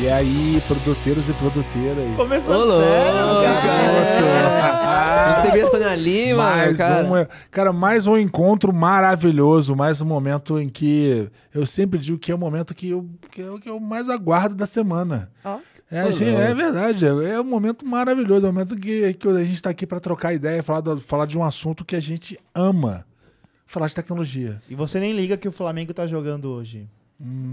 E aí, produteiros e produteiras. Começou Ô, sério, cara. Não teve a Sônia Lima, mais cara. um, cara, mais um encontro maravilhoso, mais um momento em que eu sempre digo que é o momento que eu, que eu, que eu mais aguardo da semana. Ó. É, gente- é verdade, é, é um momento maravilhoso, é um momento que, que a gente está aqui para trocar ideia, falar, do- falar de um assunto que a gente ama, falar de tecnologia. E você nem liga que o Flamengo tá jogando hoje.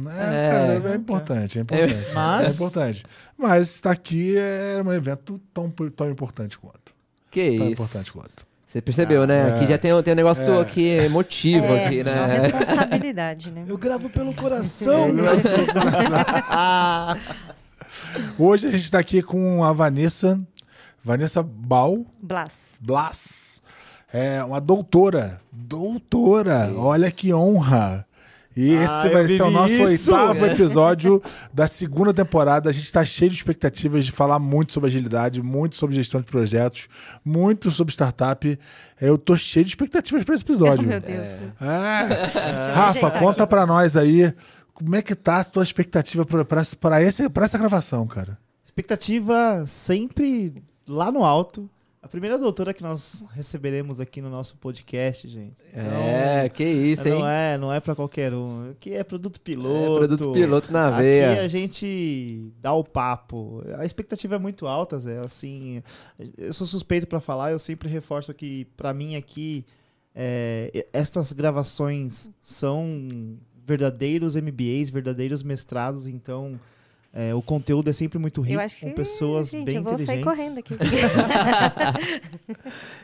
É, É. cara, é importante, é importante. Mas- É importante. Mas estar aqui é um evento tão, tão importante quanto. Que Tão isso. importante quanto. Você percebeu, né? É. Aqui já tem, um- tem um negócio É. aqui emotivo É, aqui, uma né? responsabilidade, né? Eu gravo pelo coração. Hoje a gente está aqui com a Vanessa, Vanessa Bal, Blas. Blas. É uma doutora. Doutora. Olha que honra. E Ah, esse vai ser o nosso isso. oitavo episódio da segunda temporada. A gente está cheio de expectativas de falar muito sobre agilidade, muito sobre gestão de projetos, muito sobre startup. Eu tô cheio de expectativas para esse Oh, episódio. meu Deus. É. Rafa, Gente, conta pra nós aí como é que tá a tua expectativa pra essa gravação, cara. Expectativa sempre lá no alto. A primeira doutora que nós receberemos aqui no nosso podcast, gente. É, que isso, hein? Não é, não é para qualquer um. Aqui é produto É, piloto. produto piloto na Aqui veia. a gente dá o papo. A expectativa é muito alta, Zé. Assim, eu sou suspeito para falar, eu sempre reforço que para mim aqui é, estas gravações são verdadeiros MBAs, verdadeiros mestrados, então é, o conteúdo é sempre muito rico Eu acho que, com pessoas gente, bem eu vou inteligentes. sair correndo aqui.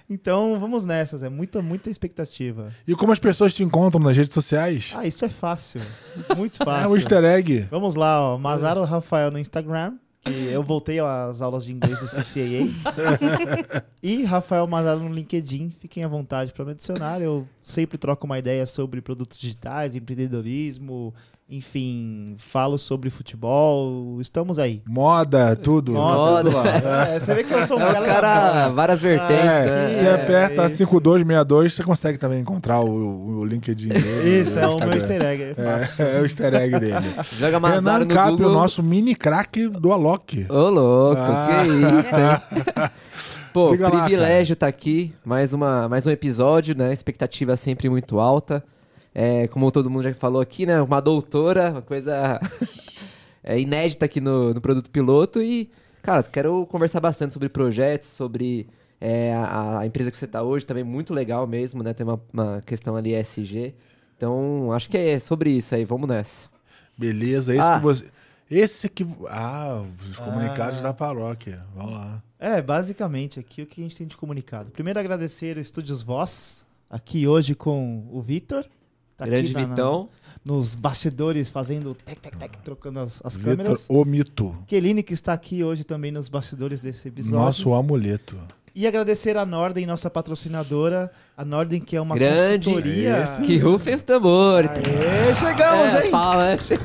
Então vamos nessas, é muita muita expectativa. E como as pessoas te encontram nas redes sociais? Ah, isso é fácil, muito É fácil. um easter egg. Vamos lá, ó. Mazaro Rafael no Instagram. Que eu voltei às aulas de inglês do CCAA. e Rafael Mazaro no LinkedIn. Fiquem à vontade para me adicionar. Eu sempre troco uma ideia sobre produtos digitais, empreendedorismo, enfim, falo sobre futebol. Estamos aí. Moda, tudo. Moda. tudo lá. É, você vê que eu sou um É cara. cara, várias vertentes, É, né? você É, aperta isso. 5262, você consegue também encontrar o, o LinkedIn dele. Isso, é o meu easter egg. É. É, é o easter egg dele. Joga Mazaro Renan no Cap, Google. o nosso mini craque do Alok. Ô, louco, Ah. que isso, hein? Pô, Diga privilégio estar aqui. Mais, uma, mais um episódio, né? Expectativa sempre muito alta. É, como todo mundo já falou aqui, né? Uma doutora, uma coisa é, inédita aqui no, no Produto Piloto. E, cara, quero conversar bastante sobre projetos, sobre é, a, a empresa que você está hoje. Também muito legal mesmo, né? Tem uma, uma questão ali ESG. Então, acho que é sobre isso aí. Vamos nessa. Beleza, esse Ah. que você. Esse que. Ah, os comunicados da paróquia. Vamos lá. É, basicamente, aqui o que a gente tem de comunicado. Primeiro, agradecer o Estúdios Voz, aqui hoje com o Vitor. Tá Grande aqui na- na- Vitão. nos bastidores, fazendo tec, tec, tec, trocando as, as Vitor, câmeras. o mito. Keline, que está aqui hoje também nos bastidores desse episódio. Nosso amuleto. E agradecer a Norden, nossa patrocinadora. A Norden, que é uma Grande. consultoria. Esse. Que rufem os tambores. Aê, chegamos, É, hein? palma, é, che-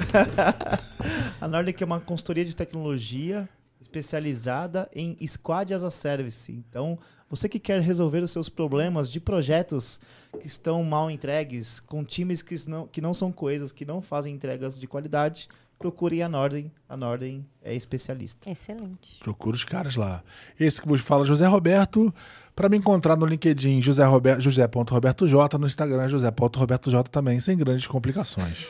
A Norden, que é uma consultoria de tecnologia especializada em Squad as a Service. Então, você que quer resolver os seus problemas de projetos que estão mal entregues, com times que não, que não são coesas, que não fazem entregas de qualidade, procurem a Norden. A Norden é especialista. Excelente. Procura os caras lá. Esse que vos fala, José Roberto. Para me encontrar no LinkedIn, José Roberto, José.robertoj, no Instagram, José.robertoj também, sem grandes complicações.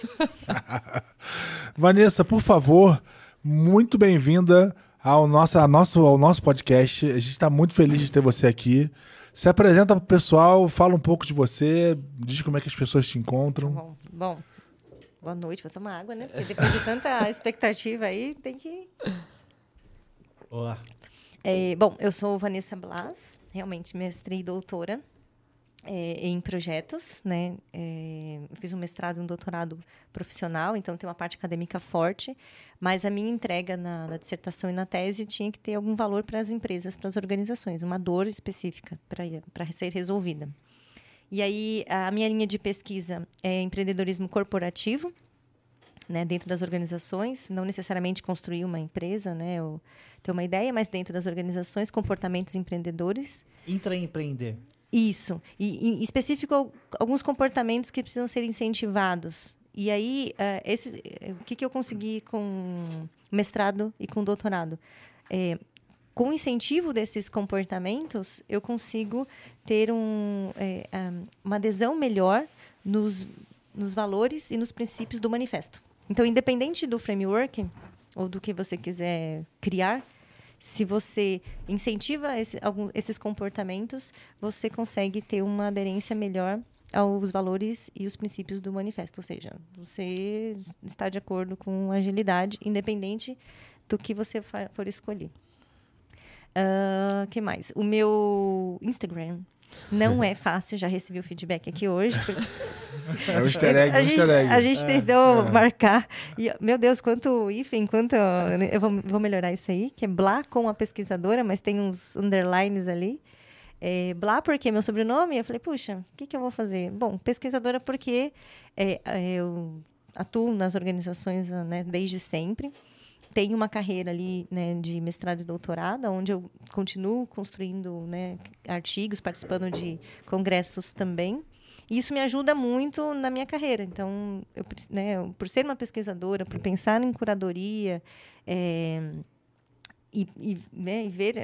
Vanessa, por favor, muito bem-vinda ao nosso, ao, nosso, ao nosso podcast. A gente está muito feliz de ter você aqui. Se apresenta para o pessoal, fala um pouco de você, diz como é que as pessoas te encontram. Bom, bom, boa noite. Vou tomar água, né? Porque depois de tanta expectativa aí, tem que. Olá. É, bom, eu sou Vanessa Blas, realmente mestre e doutora é, em projetos, né? É, fiz um mestrado e um doutorado profissional, então tem uma parte acadêmica forte, mas a minha entrega na, na dissertação e na tese tinha que ter algum valor para as empresas, para as organizações, uma dor específica para ser resolvida. E aí a minha linha de pesquisa é empreendedorismo corporativo, né, dentro das organizações, não necessariamente construir uma empresa, né, ou ter uma ideia, mas dentro das organizações, comportamentos empreendedores. Intraempreender. Isso. E, em específico, al- alguns comportamentos que precisam ser incentivados E aí, uh, esse, o que, que eu consegui com mestrado e com doutorado? É, com o incentivo desses comportamentos, eu consigo ter um, é, uma adesão melhor nos, nos valores e nos princípios do manifesto. Então, independente do framework ou do que você quiser criar, se você incentiva esse, algum, esses comportamentos, você consegue ter uma aderência melhor aos valores e os princípios do manifesto. Ou seja, você está de acordo com agilidade, independente do que você for escolher. Uh, que mais? O meu Instagram não é fácil, já recebi o feedback aqui hoje. É um easter egg, a, um gente, easter egg. a gente tentou é. marcar. E, meu Deus, quanto hífen, quanto. Eu vou, vou melhorar isso aí, que é Blá com a pesquisadora, mas tem uns underlines ali. É, Blá, porque meu sobrenome, eu falei, puxa, o que, que eu vou fazer? Bom, pesquisadora, porque é, eu atuo nas organizações né, desde sempre tenho uma carreira ali né, de mestrado e doutorado, onde eu continuo construindo né, artigos, participando de congressos também. E isso me ajuda muito na minha carreira. Então, eu, né, por ser uma pesquisadora, por pensar em curadoria é, e, e, né, e, ver,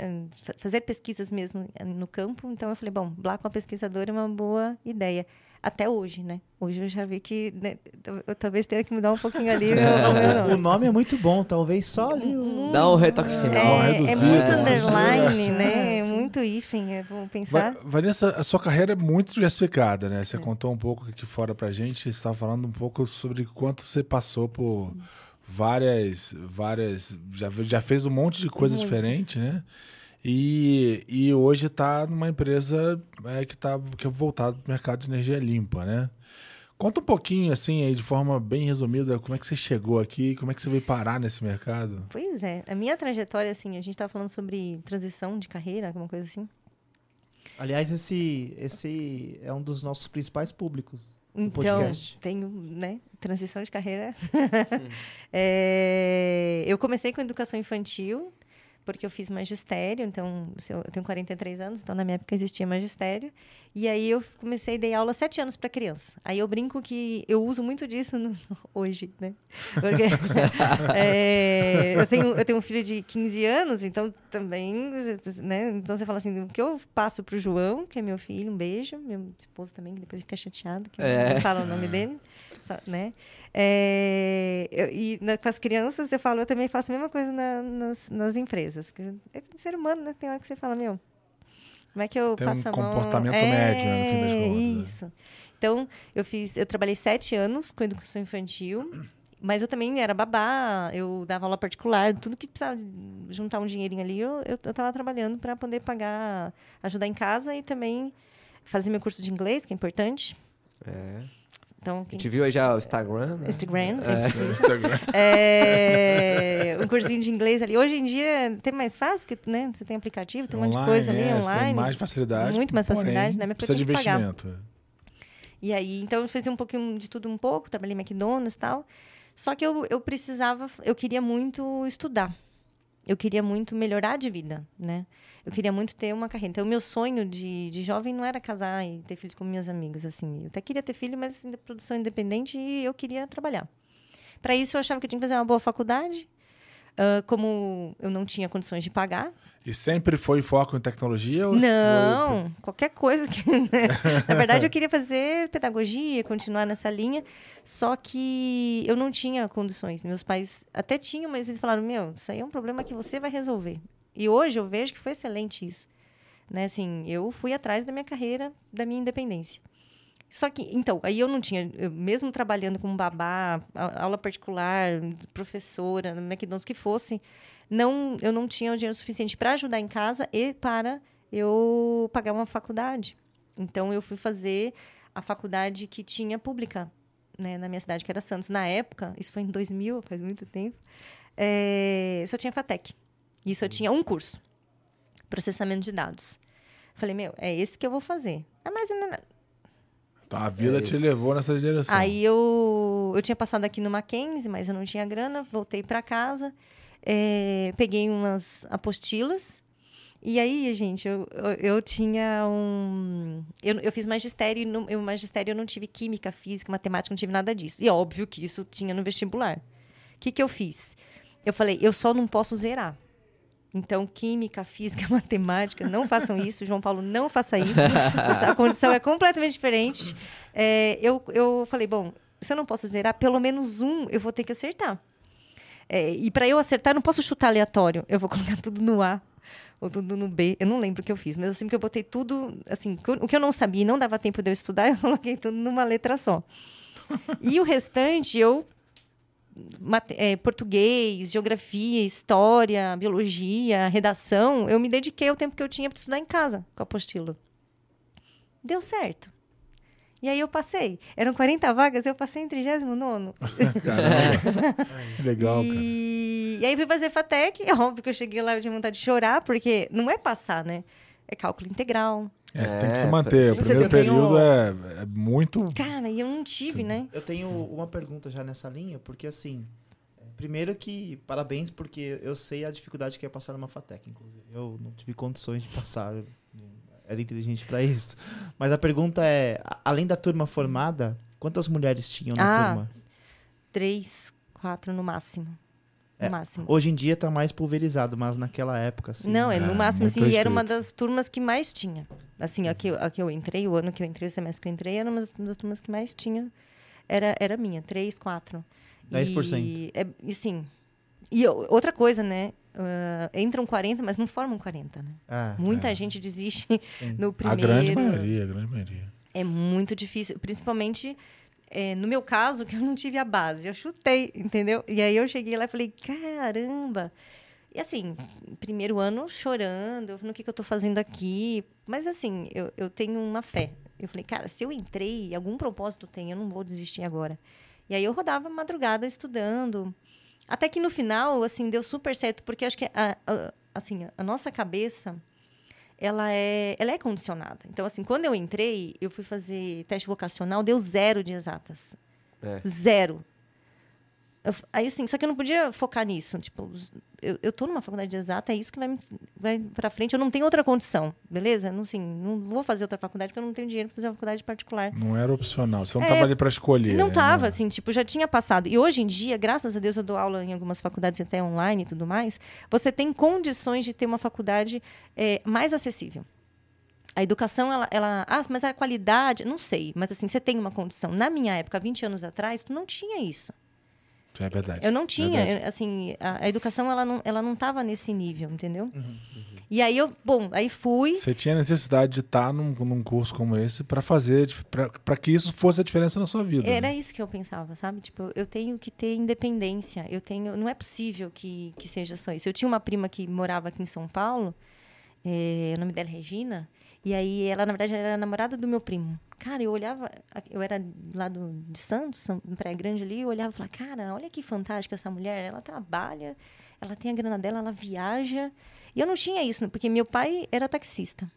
fazer pesquisas mesmo no campo, então eu falei, bom, lá com a pesquisadora é uma boa ideia até hoje, né? Hoje eu já vi que né, eu talvez tenha que mudar um pouquinho ali. o, o nome é muito bom, talvez só ali. O... Dá um retoque final. É, é muito underline, né? É muito hífen, eu vou pensar. Va Vanessa, a sua carreira é muito diversificada, né? Você é. contou um pouco aqui fora pra gente, você estava falando um pouco sobre quanto você passou por várias, várias, já, já fez um monte de coisa diferente, né? E, e hoje está numa empresa é, que está que é voltada para o mercado de energia limpa, né? Conta um pouquinho, assim, aí, de forma bem resumida, como é que você chegou aqui, como é que você veio parar nesse mercado? Pois é, a minha trajetória, assim, a gente estava falando sobre transição de carreira, alguma coisa assim. Aliás, esse, esse é um dos nossos principais públicos no então, podcast. tenho, né, transição de carreira. é, eu comecei com educação infantil, porque eu fiz magistério, então eu tenho 43 anos, então na minha época existia magistério. E aí eu comecei a dar aula sete anos para criança. Aí eu brinco que eu uso muito disso no, hoje, né? Porque é, eu, tenho, eu tenho um filho de 15 anos, então também, né? Então você fala assim, o que eu passo para o João, que é meu filho, um beijo, meu esposo também, que depois fica chateado, que é. não fala o nome dele, né? É, eu, e na, com as crianças, eu falo, eu também faço a mesma coisa na, nas, nas empresas. Porque é ser humano, né? Tem hora que você fala, meu, como é que eu Tem passo um a mão? comportamento é, médio, né, no fim das contas. Né? Isso. Então, eu fiz, eu trabalhei sete anos com educação infantil, mas eu também era babá, eu dava aula particular, tudo que precisava juntar um dinheirinho ali, eu estava trabalhando para poder pagar, ajudar em casa e também fazer meu curso de inglês, que é importante. É. Então, quem... A gente viu aí já o Instagram. Né? Instagram, é, é Instagram. É, um cursinho de inglês ali. Hoje em dia é até mais fácil, porque né, você tem aplicativo, tem um monte de coisa ali é, online. Tem mais facilidade. Muito mais facilidade, né? Mas precisa de investimento. Pagar. E aí, então eu fazia um pouquinho de tudo um pouco, trabalhei em McDonald's e tal. Só que eu, eu precisava, eu queria muito estudar eu queria muito melhorar de vida, né? Eu queria muito ter uma carreira. Então, o meu sonho de, de jovem não era casar e ter filhos com meus amigos, assim. Eu até queria ter filho, mas produção independente e eu queria trabalhar. Para isso, eu achava que eu tinha que fazer uma boa faculdade. Uh, como eu não tinha condições de pagar, e sempre foi foco em tecnologia? não, foi... qualquer coisa que. Né? Na verdade, eu queria fazer pedagogia, continuar nessa linha, só que eu não tinha condições. Meus pais até tinham, mas eles falaram: meu, isso aí é um problema que você vai resolver. E hoje eu vejo que foi excelente isso. Né? Assim, eu fui atrás da minha carreira, da minha independência. Só que, então, aí eu não tinha, eu, mesmo trabalhando como babá, aula particular, professora, no McDonald's, que fosse, não, eu não tinha o dinheiro suficiente para ajudar em casa e para eu pagar uma faculdade. Então, eu fui fazer a faculdade que tinha pública né, na minha cidade, que era Santos. Na época, isso foi em 2000, faz muito tempo, é, só tinha FATEC. E só tinha um curso, processamento de dados. Falei, meu, é esse que eu vou fazer. Ah, mas... Então, a vida é te levou nessa direção. Aí eu, eu tinha passado aqui no Mackenzie, mas eu não tinha grana, voltei para casa. É, peguei umas apostilas E aí, gente, eu, eu, eu tinha um. Eu, eu fiz magistério e no eu, magistério eu não tive química, física, matemática, não tive nada disso. E é óbvio que isso tinha no vestibular. O que, que eu fiz? Eu falei, eu só não posso zerar. Então, química, física, matemática, não façam isso. João Paulo, não faça isso. A condição é completamente diferente. É, eu, eu falei, bom, se eu não posso zerar, pelo menos um eu vou ter que acertar. É, e para eu acertar, eu não posso chutar aleatório. Eu vou colocar tudo no A ou tudo no B. Eu não lembro o que eu fiz, mas eu sei que eu botei tudo, assim, o que eu não sabia e não dava tempo de eu estudar, eu coloquei tudo numa letra só. e o restante eu é, português, geografia, história, biologia, redação, eu me dediquei ao tempo que eu tinha para estudar em casa com a apostila. Deu certo. E aí eu passei. Eram 40 vagas, eu passei em 39. Caramba. Legal, e... cara. E aí fui fazer FATEC. É óbvio que eu cheguei lá e tinha vontade de chorar, porque não é passar, né? É cálculo integral. É, você tem que É, se manter. O primeiro período é, é muito. Cara, e eu não tive, né? Eu tenho uma pergunta já nessa linha, porque assim, é, primeiro que parabéns, porque eu sei a dificuldade que é passar numa FATEC, inclusive. Eu não tive condições de passar, era inteligente para isso. Mas a pergunta é, além da turma formada, quantas mulheres tinham na Ah, turma? Três, quatro no máximo. É, máximo. Hoje em dia tá mais pulverizado, mas naquela época, assim. não, é Ah, no máximo, muito assim, e era uma das turmas que mais tinha. Assim, a que, eu- a que eu entrei, o ano que eu entrei, o semestre que eu entrei, era uma das, das turmas que mais tinha. Era, era minha, três, quatro. 10%. E, é, e sim. E outra coisa, né? ah, entram 40, mas não formam 40, né? Ah, Muita gente desiste Sim. no A primeiro. grande maioria, a grande maioria. É muito difícil, principalmente é, no meu caso, que eu não tive a base. Eu chutei, entendeu? E aí eu cheguei lá e falei, caramba! E assim, primeiro ano chorando, eu falei, o que, que eu tô fazendo aqui? Mas assim, eu, eu tenho uma fé. Eu falei, cara, se eu entrei, algum propósito tem, eu não vou desistir agora. E aí eu rodava madrugada estudando. Até que no final, assim, deu super certo, porque acho que a, a- assim, a nossa cabeça, ela é, ela é condicionada. Então, assim, quando eu entrei, eu fui fazer teste vocacional, deu zero de exatas. É. Zero. Eu aí, assim, só que eu não podia focar nisso. Tipo, eu, eu tô numa faculdade de exata, é isso que vai, me- vai pra frente. Eu não tenho outra condição, beleza? Não, assim, não vou fazer outra faculdade porque eu não tenho dinheiro pra fazer uma faculdade particular. Não era opcional. Você não É, tava ali pra escolher. Não né? tava, assim, tipo, já tinha passado. E hoje em dia, graças a Deus, eu dou aula em algumas faculdades até online e tudo mais. Você tem condições de ter uma faculdade eh, mais acessível. A educação, ela, ela. Ah, mas a qualidade, não sei. Mas assim, você tem uma condição. Na minha época, 20 anos atrás, tu não tinha isso. É verdade. Eu não tinha, eu, assim, a, a educação ela não, ela não tava nesse nível, entendeu? Uhum, E aí eu, bom, aí fui. Você tinha necessidade de estar num, num curso como esse pra fazer, pra- pra que isso fosse a diferença na sua vida. Era né? isso que eu pensava, sabe? Tipo, eu tenho que ter independência. Eu tenho, não é possível que, que seja só isso. Eu tinha uma prima que morava aqui em São Paulo, eh, o nome dela é Regina, e aí ela, na verdade, era namorada do meu primo. Cara, eu olhava, eu era lá do, de Santos, em Praia Grande ali, eu olhava e falava, cara, olha que fantástica essa mulher, ela trabalha, ela tem a grana dela, ela viaja. E eu não tinha isso, porque meu pai era taxista.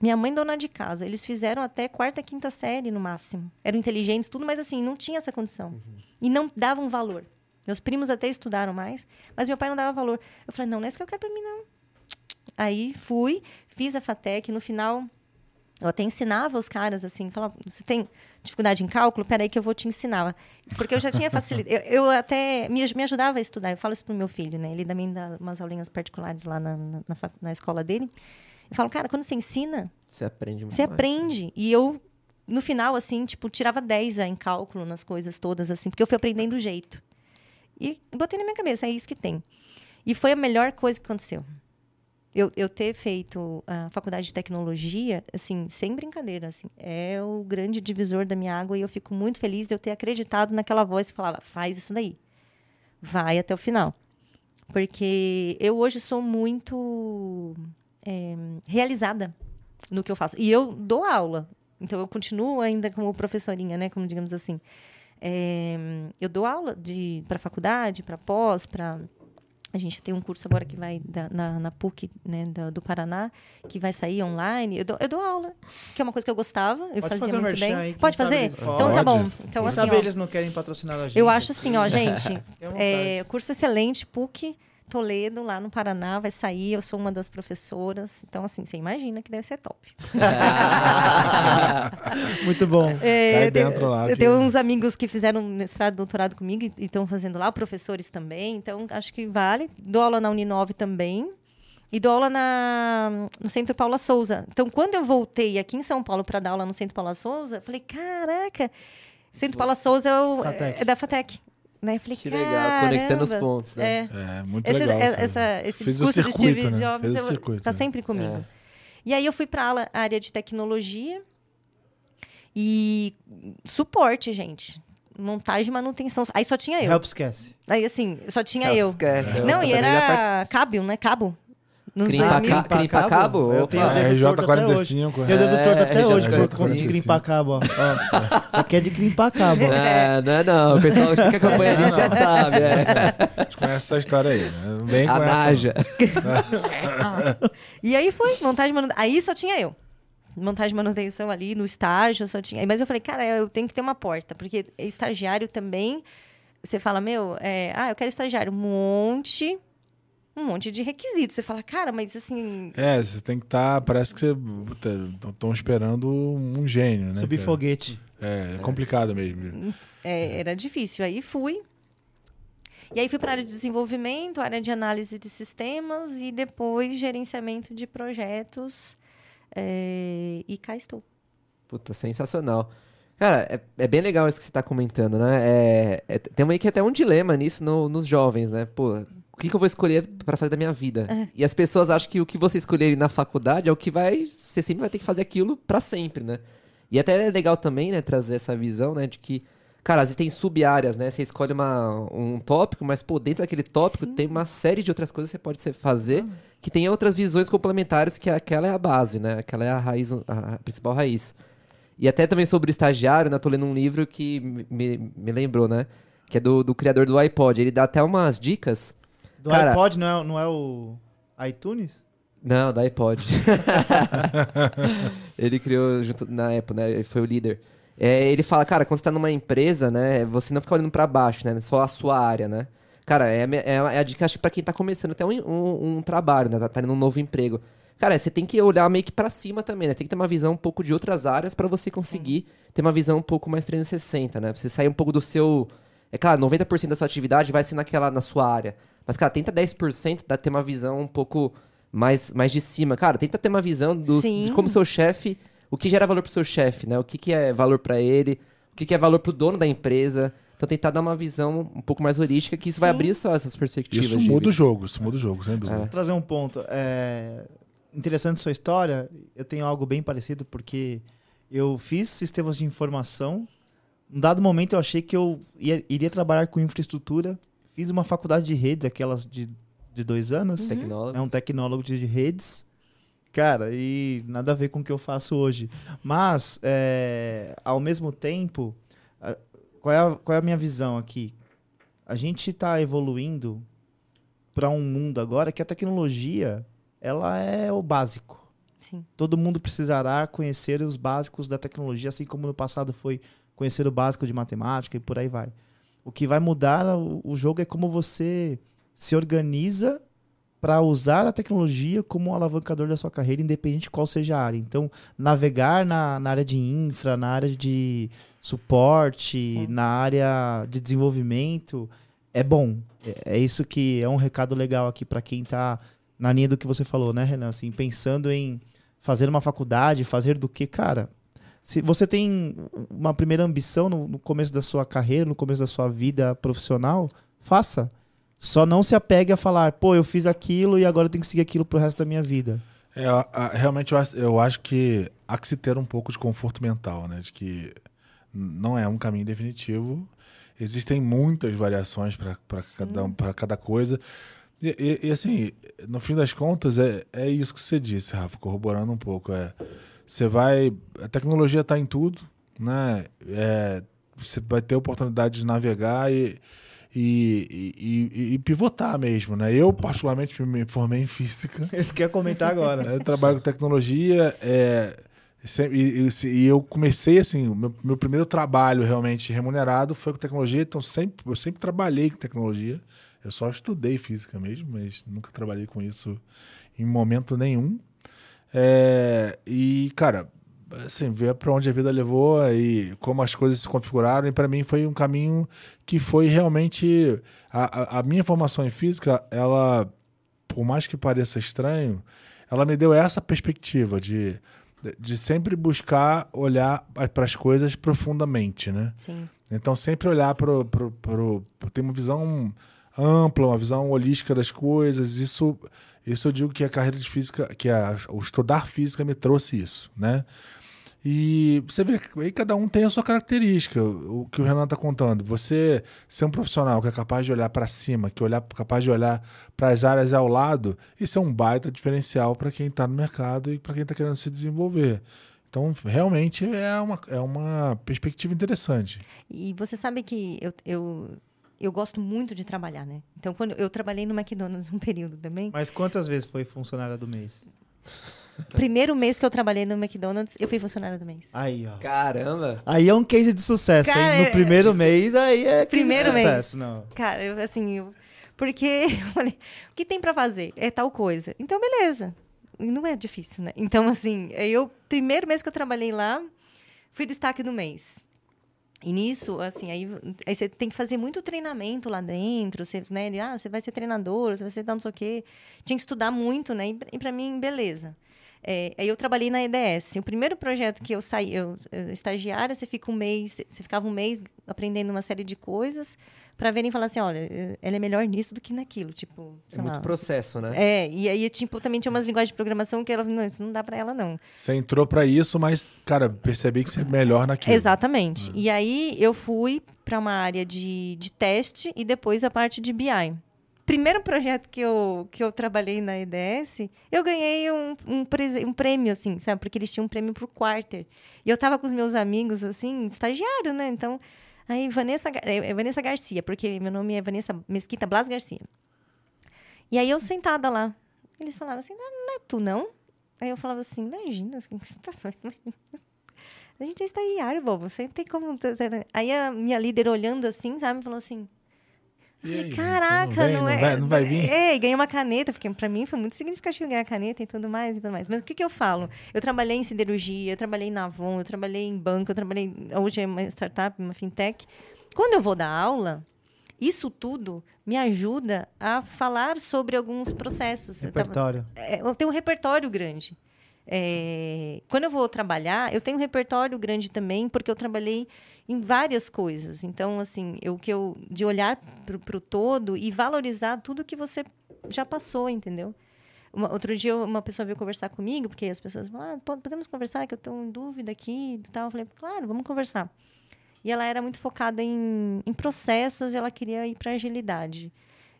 Minha mãe, dona de casa. Eles fizeram até quarta, quinta série no máximo. Eram inteligentes, tudo, mas assim, não tinha essa condição. E não davam valor. Meus primos até estudaram mais, mas meu pai não dava valor. Eu falei, não, não é isso que eu quero pra mim, não. Aí fui, fiz a FATEC. No final, eu até ensinava os caras assim, falava, você tem dificuldade em cálculo? Peraí que eu vou te ensinar. Porque eu já tinha facilidade. Eu, eu até me, me ajudava a estudar. Eu falo isso pro meu filho, né? Ele também dá umas aulinhas particulares lá na, na, na na escola dele. Eu falo, cara, quando você ensina, Você aprende muito você mais. aprende. E eu, no final, assim, tipo, tirava 10 já em cálculo nas coisas todas, assim, porque eu fui aprendendo o jeito. E botei na minha cabeça, é isso que tem. E foi a melhor coisa que aconteceu. Eu, eu ter feito a faculdade de tecnologia, assim, sem brincadeira, assim, é o grande divisor da minha água e eu fico muito feliz de eu ter acreditado naquela voz que falava, faz isso daí. Vai até o final. Porque eu hoje sou muito é, realizada no que eu faço. E eu dou aula. Então, eu continuo ainda como professorinha, né? Como digamos assim. É, eu dou aula para faculdade, para pós, para... A gente tem um curso agora que vai da- na, na PUC né, da- do Paraná, que vai sair online. Eu dou, eu dou aula, que é uma coisa que eu gostava, eu Pode fazia fazer muito bem. aí, Pode fazer? eles- Então tá Pode. bom. Então, Quem assim, sabe ó, eles não querem patrocinar a gente. eu acho assim, ó, gente, é, curso excelente, PUC, Toledo, lá no Paraná, vai sair. Eu sou uma das professoras. Então, assim, você imagina que deve ser top. Muito bom. É, Cai eu tenho- dentro lá Eu que- tenho uns amigos que fizeram mestrado, doutorado comigo e estão fazendo lá, professores também. Então, acho que vale. Dou aula na Uninove também. E dou aula na, no Centro Paula Souza. Então, quando eu voltei aqui em São Paulo para dar aula no Centro Paula Souza, eu falei, caraca, Centro Paula Souza é, o- é da FATEC. Né? Falei, Que legal, conectando os "Caramba." pontos, né? É. É, muito Esse, legal. é- essa- esse discurso do circuito, Steve né? Jobs eu- circuito, tá né? sempre comigo. É. E aí eu fui para a área de tecnologia e suporte, gente. Montagem e manutenção. Aí só tinha eu. Help esquece. Aí assim, só tinha Não, eu. Esquece. eu Não, e era cabo, né? Cabo. Nos Crimpa 2000. ca- crimpa cabo? Eu Opa. tenho o É, dedo torto até hoje. RJ45. Meu dedo É, torto até RJ45. hoje por conta de crimpar cabo, ó. Ó, Isso aqui é de crimpar cabo. ó. Não, não, é não. O pessoal que acompanha a gente já sabe. É. A gente conhece essa história aí, né? Com A. Naja. E aí foi, montagem manutenção. Aí só tinha eu. Montagem manutenção ali no estágio, só tinha. Mas eu falei, cara, eu tenho que ter uma porta, porque estagiário também. Você fala, meu, é, ah, eu quero estagiário. Um monte, um monte de requisitos. Você fala, cara, mas assim. É, você tem que estar. parece que você. Estão esperando um gênio, né? Subir cara? foguete. É, é complicado mesmo. É, era difícil. Aí fui. E aí fui para a área de desenvolvimento, área de análise de sistemas e depois gerenciamento de projetos. É, e cá estou. Puta, sensacional. Cara, é, é bem legal isso que você tá comentando, né? É, é- tem meio que até um dilema nisso no- nos jovens, né? Pô, o que, que eu vou escolher pra fazer da minha vida? É. E as pessoas acham que o que você escolher na faculdade é o que vai. Você sempre vai ter que fazer aquilo pra sempre, né? E até é legal também, né, trazer essa visão, né, de que, cara, existem sub-áreas, né? Você escolhe uma, um tópico, mas, pô, dentro daquele tópico tem uma série de outras coisas que você pode fazer que tem outras visões complementares, que aquela é a base, né? Aquela é a raiz, a principal raiz. E até também sobre estagiário, né? Tô lendo um livro que me- me, me lembrou, né? Que é do, do criador do iPod. Ele dá até umas dicas. Do Cara- iPod não é, não é o iTunes? Não, da iPod. ele criou junto na Apple, né? Ele foi o líder. É, ele fala, cara, quando você tá numa empresa, né? Você não fica olhando pra baixo, né? Só a sua área, né? Cara, é, é é a dica, acho, pra quem tá começando até um, um, um trabalho, né? Tá, tá num novo emprego. Cara, você tem que olhar meio que pra cima também, né? Tem que ter uma visão um pouco de outras áreas pra você conseguir ter uma visão um pouco mais 360, né? Você sair um pouco do seu... É claro, 90% da sua atividade vai ser naquela, na sua área. Mas, cara, tenta 10% da ter uma visão um pouco mais, mais de cima. Cara, tenta ter uma visão do, Sim. de como seu chefe... O que gera valor pro seu chefe, né? O que, que é valor pra ele, o que, que é valor pro dono da empresa. Então tentar dar uma visão um pouco mais holística, que isso vai Sim. abrir só essas perspectivas. Isso muda o jogo, isso muda o jogo, sem dúvida. Vou trazer um ponto. É... Interessante sua história. Eu tenho algo bem parecido, porque eu fiz sistemas de informação. Num dado momento eu achei que eu ia- iria trabalhar com infraestrutura. Fiz uma faculdade de redes, aquelas de, de dois anos. Tecnólogo. É um tecnólogo de redes. Cara, e nada a ver com o que eu faço hoje. Mas, é, ao mesmo tempo, qual é, a, qual é a minha visão aqui? A gente está evoluindo para um mundo agora que a tecnologia ela é o básico. Sim. Todo mundo precisará conhecer os básicos da tecnologia, assim como no passado foi conhecer o básico de matemática e por aí vai. O que vai mudar o, o jogo é como você se organiza para usar a tecnologia como um alavancador da sua carreira, independente de qual seja a área. Então, navegar na, na área de infra, na área de suporte, na área de desenvolvimento, é bom. É, é isso que é um recado legal aqui para quem está na linha do que você falou, né, Renan? Assim, pensando em fazer uma faculdade, fazer do que, cara? Se você tem uma primeira ambição no, no começo da sua carreira, no começo da sua vida profissional, faça. Só não se apegue a falar, pô, eu fiz aquilo e agora eu tenho que seguir aquilo pro resto da minha vida. É, a- a- realmente eu acho, eu acho que há que se ter um pouco de conforto mental, né? De que não é um caminho definitivo. Existem muitas variações para cada, um- pra cada coisa. E, e- e, assim, no fim das contas, é, é isso que você disse, Rafa, corroborando um pouco. É, você vai. A tecnologia está em tudo, né? É, você vai ter oportunidade de navegar e, e, e- e- pivotar mesmo, né? Eu, particularmente, me formei em física. Você quer comentar agora? Eu trabalho com tecnologia. é, E, e- eu comecei assim, meu, meu primeiro trabalho realmente remunerado foi com tecnologia, então sempre, eu sempre trabalhei com tecnologia. Eu só estudei física mesmo, mas nunca trabalhei com isso em momento nenhum. É, e, cara, assim, ver para onde a vida levou e como as coisas se configuraram, e para mim foi um caminho que foi realmente. A, a- minha formação em física, ela, por mais que pareça estranho, ela me deu essa perspectiva de, de sempre buscar olhar para as coisas profundamente, né? Sim. Então, sempre olhar para pro, pro, ter uma visão ampla, uma visão holística das coisas. Isso, isso eu digo que a carreira de física, que a, o estudar física me trouxe isso, né? E você vê que aí cada um tem a sua característica, o que o Renan está contando. Você ser um profissional que é capaz de olhar para cima, que olhar capaz de olhar para as áreas ao lado, isso é um baita diferencial para quem está no mercado e para quem está querendo se desenvolver. Então, realmente é uma, é uma perspectiva interessante. E você sabe que eu, eu, eu gosto muito de trabalhar, né? Então, quando eu trabalhei no McDonald's um período também. Mas quantas vezes foi funcionária do mês? Primeiro mês que eu trabalhei no McDonald's, eu fui funcionária do mês. Aí, ó. Caramba! Aí é um case de sucesso, Cara, hein? No é- primeiro mês, aí é case Primeiro de mês. sucesso, não. Cara, eu, assim, eu, porque eu falei, o que tem pra fazer? É tal coisa. Então, beleza. E não é difícil, né? Então, assim, eu, primeiro mês que eu trabalhei lá, fui destaque do mês. E nisso, assim, aí, aí você tem que fazer muito treinamento lá dentro, você, né? Ah, você vai ser treinador, você vai ser não sei o quê. Tinha que estudar muito, né? E, e para mim, beleza. É, aí eu trabalhei na EDS. O primeiro projeto que eu saí, eu, eu estagiária, você fica um mês, você ficava um mês aprendendo uma série de coisas para verem e falar assim, olha, ela é melhor nisso do que naquilo, tipo, É muito lá. processo, né? É, e aí tipo, também tinha umas linguagens de programação que ela, não, isso não dá para ela não. Você entrou pra isso, mas, cara, percebi que você é melhor naquilo. Exatamente. E aí eu fui para uma área de, de teste e depois a parte de BI. Primeiro projeto que eu, que eu trabalhei na EDS, eu ganhei um, um, um prêmio, assim, sabe? Porque eles tinham um prêmio pro quarter. E eu tava com os meus amigos, assim, estagiário, né? Então, aí Vanessa, é, é Vanessa Garcia, porque meu nome é Vanessa Mesquita Blas Garcia. E aí eu sentada lá. Eles falaram assim, não, não é tu, não? Aí eu falava assim, imagina, você tá a gente é estagiário, bobo. Você não tem como. Aí a minha líder olhando assim, sabe, falou assim. Eu E falei, aí? caraca, Não vem? não, Não é. vai- não vai vir? É, e ganhei uma caneta, porque pra mim foi muito significativo ganhar caneta e tudo mais e tudo mais. Mas o que, que eu falo? Eu trabalhei em siderurgia, eu trabalhei na Avon, eu trabalhei em banco, eu trabalhei. Hoje é uma startup, uma fintech. Quando eu vou dar aula, isso tudo me ajuda a falar sobre alguns processos. Eu tava- Repertório. é, eu tenho um repertório grande. É, quando eu vou trabalhar, eu tenho um repertório grande também, porque eu trabalhei em várias coisas. Então, assim, eu que eu de olhar para o todo e valorizar tudo que você já passou, entendeu? Uma- outro dia uma pessoa veio conversar comigo, porque as pessoas falam, ah, po- podemos conversar, que eu estou em dúvida aqui e tal. Eu falei, claro, vamos conversar. E ela era muito focada em, em processos, ela queria ir para agilidade.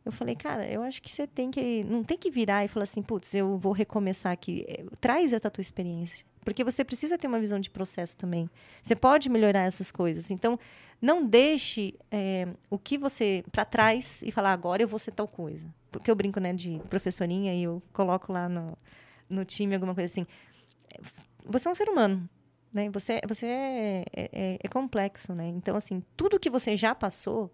Eu falei, cara, eu acho que você tem que. Não tem que virar e falar assim, putz, eu vou recomeçar aqui. Eh, Traz essa tua experiência. Porque você precisa ter uma visão de processo também. Você pode melhorar essas coisas. Então, não deixe eh, o que você para trás e falar, agora eu vou ser tal coisa. Porque eu brinco, né, de professorinha e eu coloco lá no, no time alguma coisa assim. Eh, Você é um ser humano. Né? Você, você é, é- é complexo, né? Então, assim, tudo que você já passou,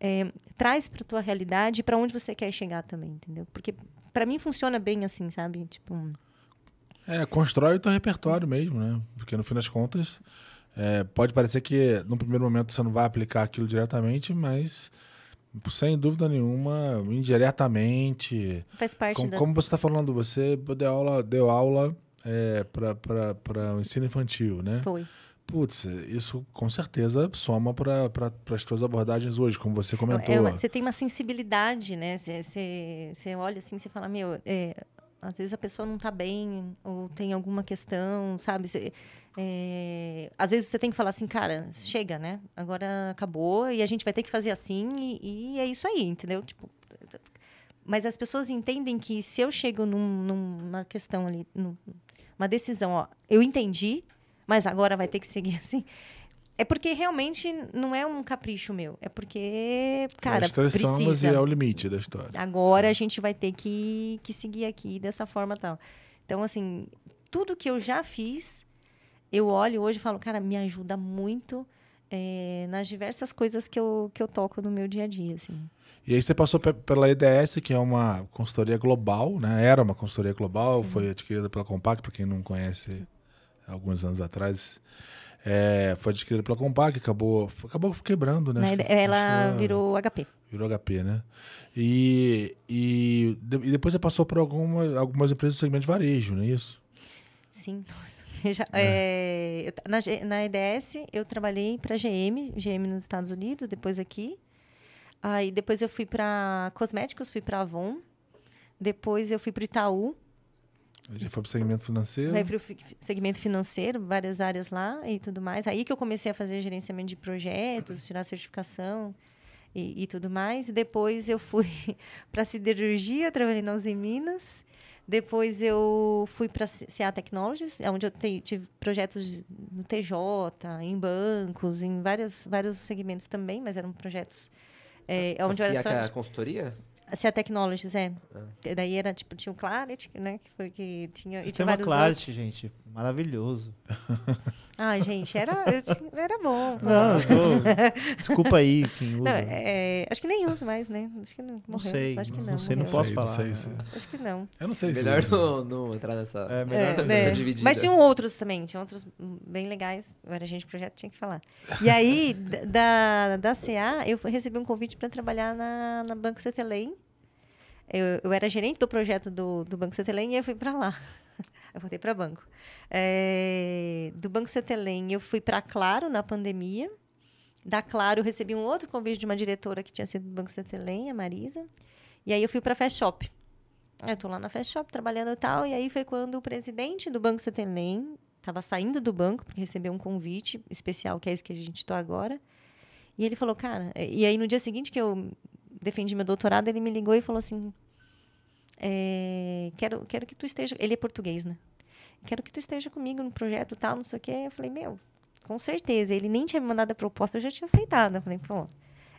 é, traz para tua realidade e para onde você quer chegar também, entendeu? Porque para mim funciona bem assim, sabe? Tipo, É, constrói o teu repertório mesmo, né? Porque no fim das contas, é, pode parecer que no primeiro momento você não vai aplicar aquilo diretamente, mas sem dúvida nenhuma, indiretamente. faz parte Com- da como você está falando, você deu aula, deu aula é, para o ensino infantil, né? foi. Putz, isso com certeza soma para pra, as tuas abordagens hoje, como você comentou. É uma- você tem uma sensibilidade, né? Você, você, você olha assim, você fala, meu, é, às vezes a pessoa não está bem ou tem alguma questão, sabe? Você, é, às vezes você tem que falar assim, cara, chega, né? Agora acabou e a gente vai ter que fazer assim e, e é isso aí, entendeu? Tipo, mas as pessoas entendem que se eu chego num- numa questão ali, num- uma decisão, ó, eu entendi, mas agora vai ter que seguir assim. É porque realmente não é um capricho meu. É porque, cara, Nós precisa. e é o limite da história. Agora a gente vai ter que, que seguir aqui dessa forma tal. Então, assim, tudo que eu já fiz, eu olho hoje e falo, cara, me ajuda muito é, nas diversas coisas que eu, que eu toco no meu dia a dia, assim. E aí você passou pe- pela EDS, que é uma consultoria global, né? Era uma consultoria global, Sim. foi adquirida pela Compaq, para quem não conhece, alguns anos atrás. É, foi adquirida pela Compaq, acabou, acabou quebrando, né? Acho que- ela acho virou HP. Virou HP, né? E, e, de- e depois você passou por alguma, algumas empresas do segmento de varejo, não é isso? Sim, nossa. Eu já- é, eu ta- na, na EDS, eu trabalhei para GM, GM nos Estados Unidos, depois aqui. Aí depois eu fui para cosméticos, fui para Avon. Depois eu fui para Itaú, Já foi para o segmento financeiro. aí para o segmento financeiro, várias áreas lá e tudo mais. Aí que eu comecei a fazer gerenciamento de projetos, tirar certificação e, e tudo mais. E depois eu fui para siderurgia, trabalhei na Uzi Minas. Depois eu fui para CA Technologies, onde eu te- tive projetos no TJ, em bancos, em várias, vários segmentos também, mas eram projetos é, onde eu a era CIA, só... que é a consultoria? A CA Technologies, é. E Daí era, tipo, tinha o Clarity, né? Que foi que tinha... e tinha Sistema Clarity, outros. gente. Maravilhoso. Ai, gente, era, tinha- era bom. Não, eu tô... Desculpa aí quem usa. Não, é, acho que nem usa mais, né? Acho que não, morreu. Não sei, Acho que não, não, sei, não morreu. posso Sei, não falar. sei, sei. Acho que não. Eu não sei se Melhor não, não entrar nessa. É, melhor É, não. né? Essa dividida. Mas tinham outros também, tinha outros bem legais. Eu era agente de projeto, tinha que falar. E aí, da, da CA, eu recebi um convite para trabalhar na, na Banco Cetelém. Eu, eu era gerente do projeto do, do Banco Cetelém e eu fui para lá. Eu voltei para banco. É, do Banco Cetelém, eu fui para Claro na pandemia. Da Claro, eu recebi um outro convite de uma diretora que tinha sido do Banco Cetelém, a Marisa. E aí eu fui para a Fast Shop. Eu tô lá na Fast Shop trabalhando e tal, e aí foi quando o presidente do Banco Cetelém estava saindo do banco, porque recebeu um convite especial, que é esse que a gente está agora. E ele falou, cara... E aí, no dia seguinte que eu defendi meu doutorado, ele me ligou e falou assim... é, quero, quero que tu esteja... Ele é português, né? Quero que tu esteja comigo no projeto tal, não sei o quê. Eu falei, meu, com certeza. Ele nem tinha me mandado a proposta, eu já tinha aceitado. Eu falei, pô...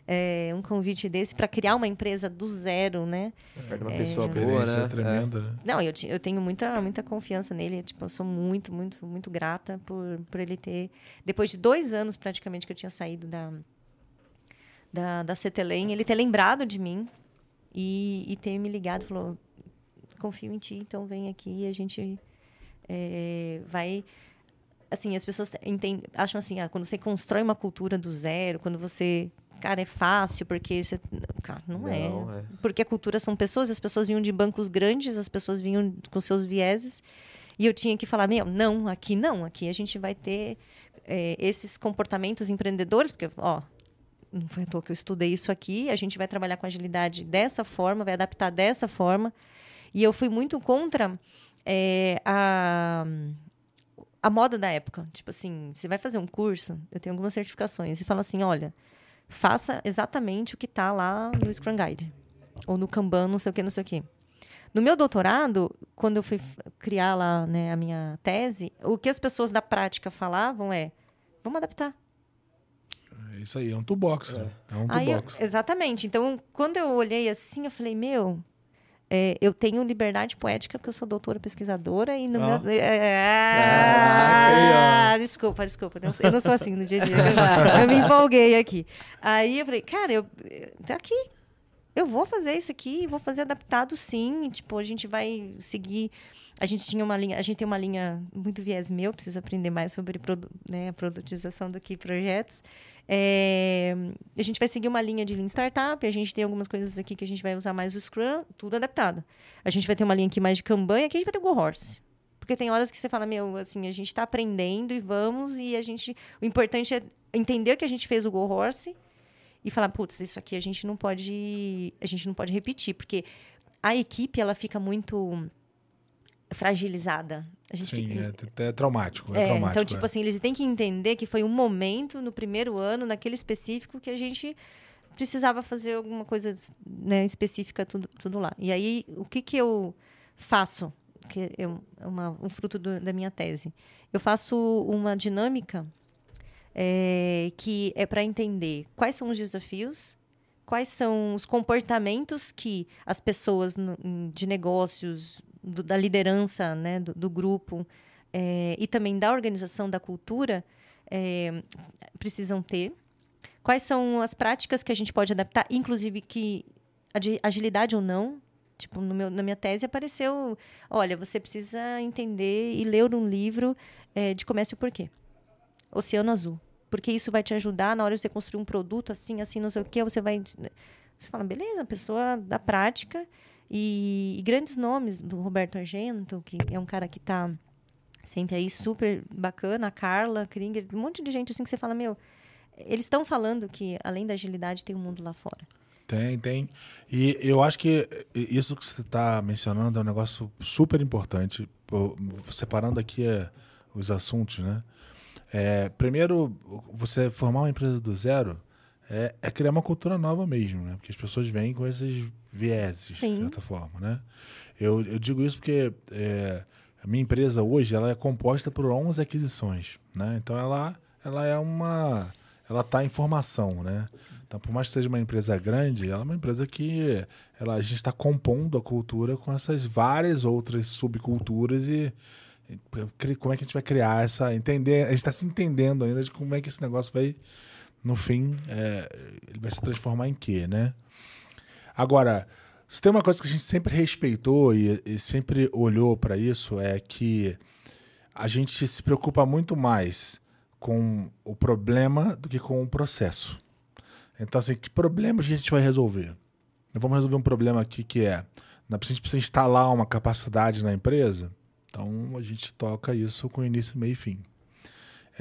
é, um convite desse para criar uma empresa do zero, né? Perto de uma É. pessoa boa, Experiência né? tremenda, né? Não, eu, eu tenho muita, muita confiança nele. Tipo, eu sou muito, muito, muito grata por, por ele ter. Depois de dois anos praticamente que eu tinha saído da, da, da Cetelém, ele ter lembrado de mim e, e ter me ligado. Falou: confio em ti, então vem aqui e a gente é, vai. Assim, as pessoas entendem, acham assim, ah, quando você constrói uma cultura do zero, quando você. Cara, é fácil, porque você. Cara, não, é. Não, é. Porque a cultura são pessoas, as pessoas vinham de bancos grandes, as pessoas vinham com seus vieses. E eu tinha que falar, meu, não, aqui não, aqui a gente vai ter é, esses comportamentos empreendedores, porque, ó, não foi à toa que eu estudei isso aqui, a gente vai trabalhar com agilidade dessa forma, vai adaptar dessa forma. E eu fui muito contra é, a, a moda da época. Tipo assim, você vai fazer um curso, eu tenho algumas certificações, e fala assim, olha, faça exatamente o que está lá no Scrum Guide. Ou no Kanban, não sei o que, não sei o que. No meu doutorado, quando eu fui criar lá né, a minha tese, o que as pessoas da prática falavam é, vamos adaptar. É isso aí, é um toolbox. né? É um Aí eu- toolbox. exatamente. Então, quando eu olhei assim, eu falei, meu, é, eu tenho liberdade poética porque eu sou doutora pesquisadora e no meu... É, Ah, ah, desculpa, desculpa. não- eu não sou assim no dia a dia. Eu, eu me empolguei aqui. Aí eu falei, cara, eu, tá aqui. Eu vou fazer isso aqui, vou fazer adaptado sim. e, tipo, a gente vai seguir... A gente tinha uma linha, a gente tem uma linha muito viés meu, preciso aprender mais sobre produ, né, a produtização do que projetos. É, a gente vai seguir uma linha de Lean Startup, a gente tem algumas coisas aqui que a gente vai usar mais o Scrum, tudo adaptado. A gente vai ter uma linha aqui mais de e aqui a gente vai ter o Go Horse. Porque tem horas que você fala, meu, assim, a gente está aprendendo e vamos, e a gente. O importante é entender que a gente fez o Go Horse e falar, putz, isso aqui a gente não pode. A gente não pode repetir, porque a equipe ela fica muito fragilizada. A gente Sim, fica- é, é traumático. É, é, traumático. então, tipo é. assim, eles têm que entender que foi um momento no primeiro ano, naquele específico, que a gente precisava fazer alguma coisa né, específica, tudo, tudo lá. E aí, o que, que eu faço? Que é um- é uma, um fruto do- da minha tese. Eu faço uma dinâmica é, que é para entender quais são os desafios, quais são os comportamentos que as pessoas de negócios, do- da liderança né, do, do grupo, é, e também da organização da cultura é, precisam ter. Quais são as práticas que a gente pode adaptar, inclusive que agilidade ou não. Tipo, meu, na minha tese apareceu, olha, você precisa entender e ler um livro é, de comércio por quê? Oceano Azul. Porque isso vai te ajudar na hora de você construir um produto assim, assim, não sei o quê, você vai... Você fala, beleza, pessoa da prática e, e grandes nomes do Roberto Argento, que é um cara que está sempre aí super bacana, a Carla, Kringer, um monte de gente assim que você fala, meu, eles estão falando que além da agilidade tem um mundo lá fora. Tem, tem. E eu acho que isso que você está mencionando é um negócio super importante. Separando aqui é, os assuntos, né? É, primeiro, você formar uma empresa do zero é, é, criar uma cultura nova mesmo, né? Porque as pessoas vêm com esses vieses, Sim. de certa forma, né? Eu, eu digo isso porque é, a minha empresa hoje ela é composta por 11 aquisições, né? Então ela, ela é uma... Ela está em formação, né? Então, por mais que seja uma empresa grande, ela é uma empresa que ela, a gente está compondo a cultura com essas várias outras subculturas e como é que a gente vai criar essa. entender A gente está se entendendo ainda de como é que esse negócio vai, no fim, é, ele vai se transformar em quê, né? Agora, se tem uma coisa que a gente sempre respeitou e, e sempre olhou para isso, é que a gente se preocupa muito mais com o problema do que com o processo. Então, assim, que problema a gente vai resolver? Vamos resolver um problema aqui que é: a gente precisa instalar uma capacidade na empresa, então a gente toca isso com início, meio e fim.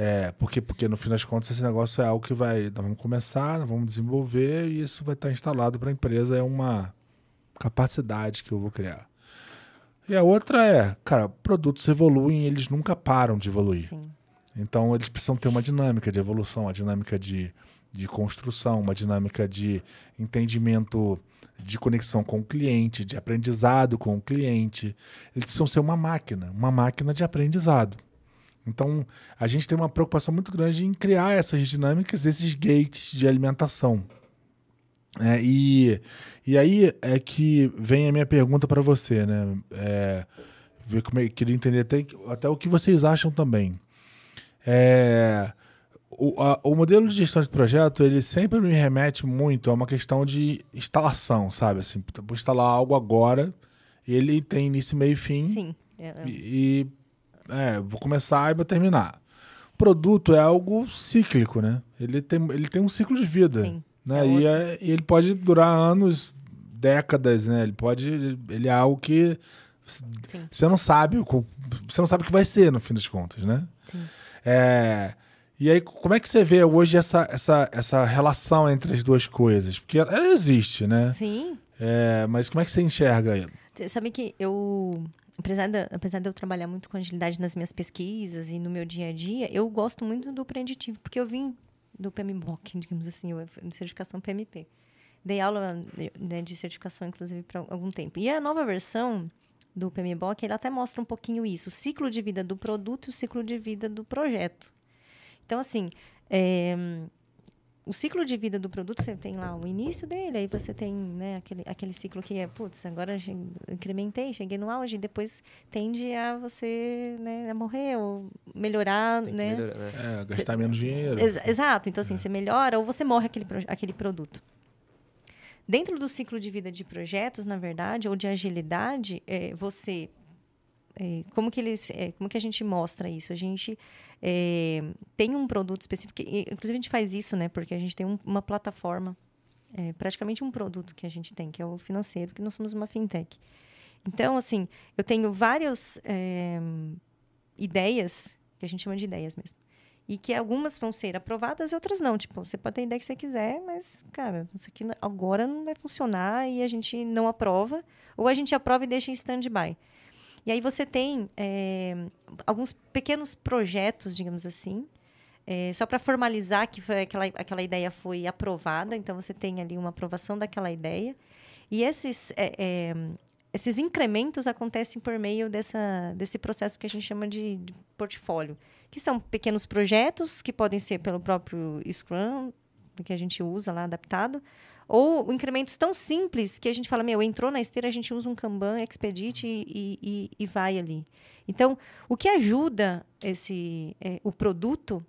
É, porque, porque no fim das contas esse negócio é algo que vai. Nós vamos começar, nós vamos desenvolver e isso vai estar instalado para a empresa. É uma capacidade que eu vou criar. E a outra é, cara, produtos evoluem eles nunca param de evoluir. Sim. Então eles precisam ter uma dinâmica de evolução, uma dinâmica de de construção, uma dinâmica de entendimento de conexão com o cliente, de aprendizado com o cliente. Eles precisam ser uma máquina, uma máquina de aprendizado. Então, a gente tem uma preocupação muito grande em criar essas dinâmicas, esses gates de alimentação. É, e, e aí é que vem a minha pergunta para você, né? É, ver como é, queria entender até, até o que vocês acham também. É, o, a, o modelo de gestão de projeto, ele sempre me remete muito a uma questão de instalação, sabe? Assim, vou instalar algo agora, ele tem início, meio e fim. Sim. É, é. E, é, vou começar e vou terminar. Produto é algo cíclico, né? Ele tem, ele tem um ciclo de vida. Sim. Né? É e, é, e ele pode durar anos, décadas, né? Ele pode. Ele é algo que Sim. você não sabe você não sabe o que vai ser no fim das contas, né? Sim. É, e aí, como é que você vê hoje essa, essa, essa relação entre as duas coisas? Porque ela, ela existe, né? Sim. É, mas como é que você enxerga ela? Você sabe que eu, apesar de, apesar de eu trabalhar muito com agilidade nas minhas pesquisas e no meu dia a dia, eu gosto muito do preditivo, porque eu vim do PMBOK, digamos assim, de certificação PMP. Dei aula né, de certificação, inclusive, por algum tempo. E a nova versão do PMBOK, ele até mostra um pouquinho isso, o ciclo de vida do produto e o ciclo de vida do projeto. Então, assim, é, o ciclo de vida do produto, você tem lá o início dele, aí você tem né, aquele, aquele ciclo que é, putz, agora incrementei, cheguei no auge, depois tende a você né, a morrer ou melhorar, né? Melhorar, né? É, gastar menos dinheiro. Ex exato, então assim, é. você melhora ou você morre aquele, aquele produto. Dentro do ciclo de vida de projetos, na verdade, ou de agilidade, é, você é, como que eles, é, como que a gente mostra isso? A gente é, tem um produto específico, inclusive a gente faz isso, né? Porque a gente tem um, uma plataforma, é, praticamente um produto que a gente tem, que é o financeiro, que nós somos uma fintech. Então, assim, eu tenho várias é, ideias, que a gente chama de ideias mesmo, e que algumas vão ser aprovadas e outras não. Tipo, você pode ter a ideia que você quiser, mas, cara, isso aqui agora não vai funcionar e a gente não aprova, ou a gente aprova e deixa em stand-by. E aí você tem é, alguns pequenos projetos, digamos assim, é, só para formalizar que aquela, aquela ideia foi aprovada. Então, você tem ali uma aprovação daquela ideia. E esses, é, esses incrementos acontecem por meio dessa, desse processo que a gente chama de, de portfólio, que são pequenos projetos que podem ser pelo próprio Scrum, que a gente usa lá adaptado, Ou incrementos tão simples que a gente fala, meu, entrou na esteira, a gente usa um Kanban, Expedit e, e, e vai ali. Então, o que ajuda esse, é, o produto,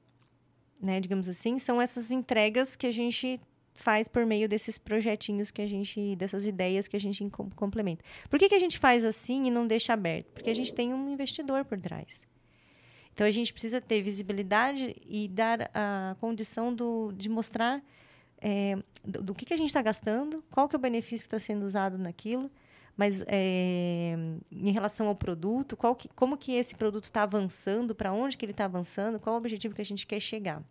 né, digamos assim, são essas entregas que a gente faz por meio desses projetinhos que a gente, dessas ideias que a gente complementa. Por que, que a gente faz assim e não deixa aberto? Porque a gente tem um investidor por trás. Então a gente precisa ter visibilidade e dar a condição do, de mostrar é, do, do, que, que a gente está gastando, qual que é o benefício que está sendo usado naquilo, mas é, em relação ao produto, qual que, como que esse produto está avançando, para onde que ele está avançando, qual o objetivo que a gente quer chegar.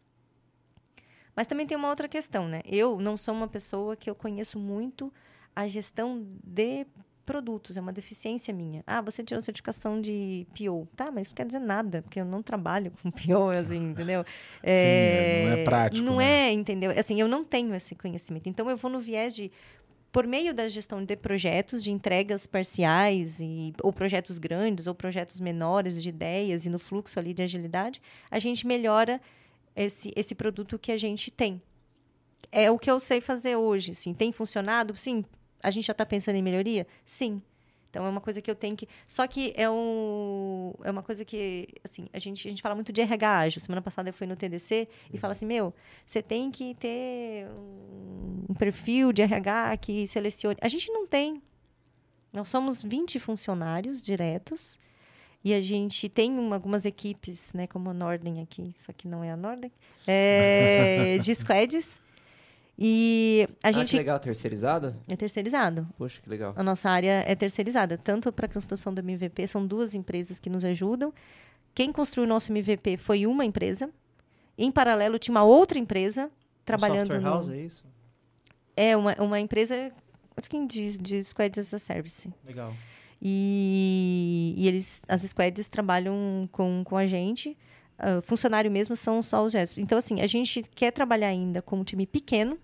Mas também tem uma outra questão, né? Eu não sou uma pessoa que eu conheço muito a gestão de produtos, é uma deficiência minha. Ah, você tirou certificação de PO. Tá, mas isso quer dizer nada, porque eu não trabalho com PO, assim, entendeu? É, Sim, não é prático. Não né? é, entendeu? Assim, eu não tenho esse conhecimento. Então, eu vou no viés de por meio da gestão de projetos, de entregas parciais, e, ou projetos grandes, ou projetos menores, de ideias, e no fluxo ali de agilidade, a gente melhora esse, esse produto que a gente tem. É o que eu sei fazer hoje. Sim, tem funcionado? Sim, a gente já está pensando em melhoria? Sim. Então é uma coisa que eu tenho que. Só que é, um, é uma coisa que, assim, a gente, a gente fala muito de RH ágil. Semana passada eu fui no TDC e fala assim: meu, você tem que ter um perfil de RH que selecione. A gente não tem. Nós somos 20 funcionários diretos e a gente tem uma, algumas equipes, né, como a Norden aqui, isso aqui não é a Norden, é, de squads. E a ah, gente. que legal, terceirizado? É terceirizado. Poxa, que legal. A nossa área é terceirizada, tanto para a construção do MVP, são duas empresas que nos ajudam. Quem construiu o nosso MVP foi uma empresa. Em paralelo, tinha uma outra empresa trabalhando. Software house, no... é isso? É, uma, uma empresa assim, de, de Squads as a Service. Legal. E, e eles, as Squads trabalham com, com a gente. Uh, funcionário mesmo são só os gestos. Então, assim, a gente quer trabalhar ainda com um time pequeno,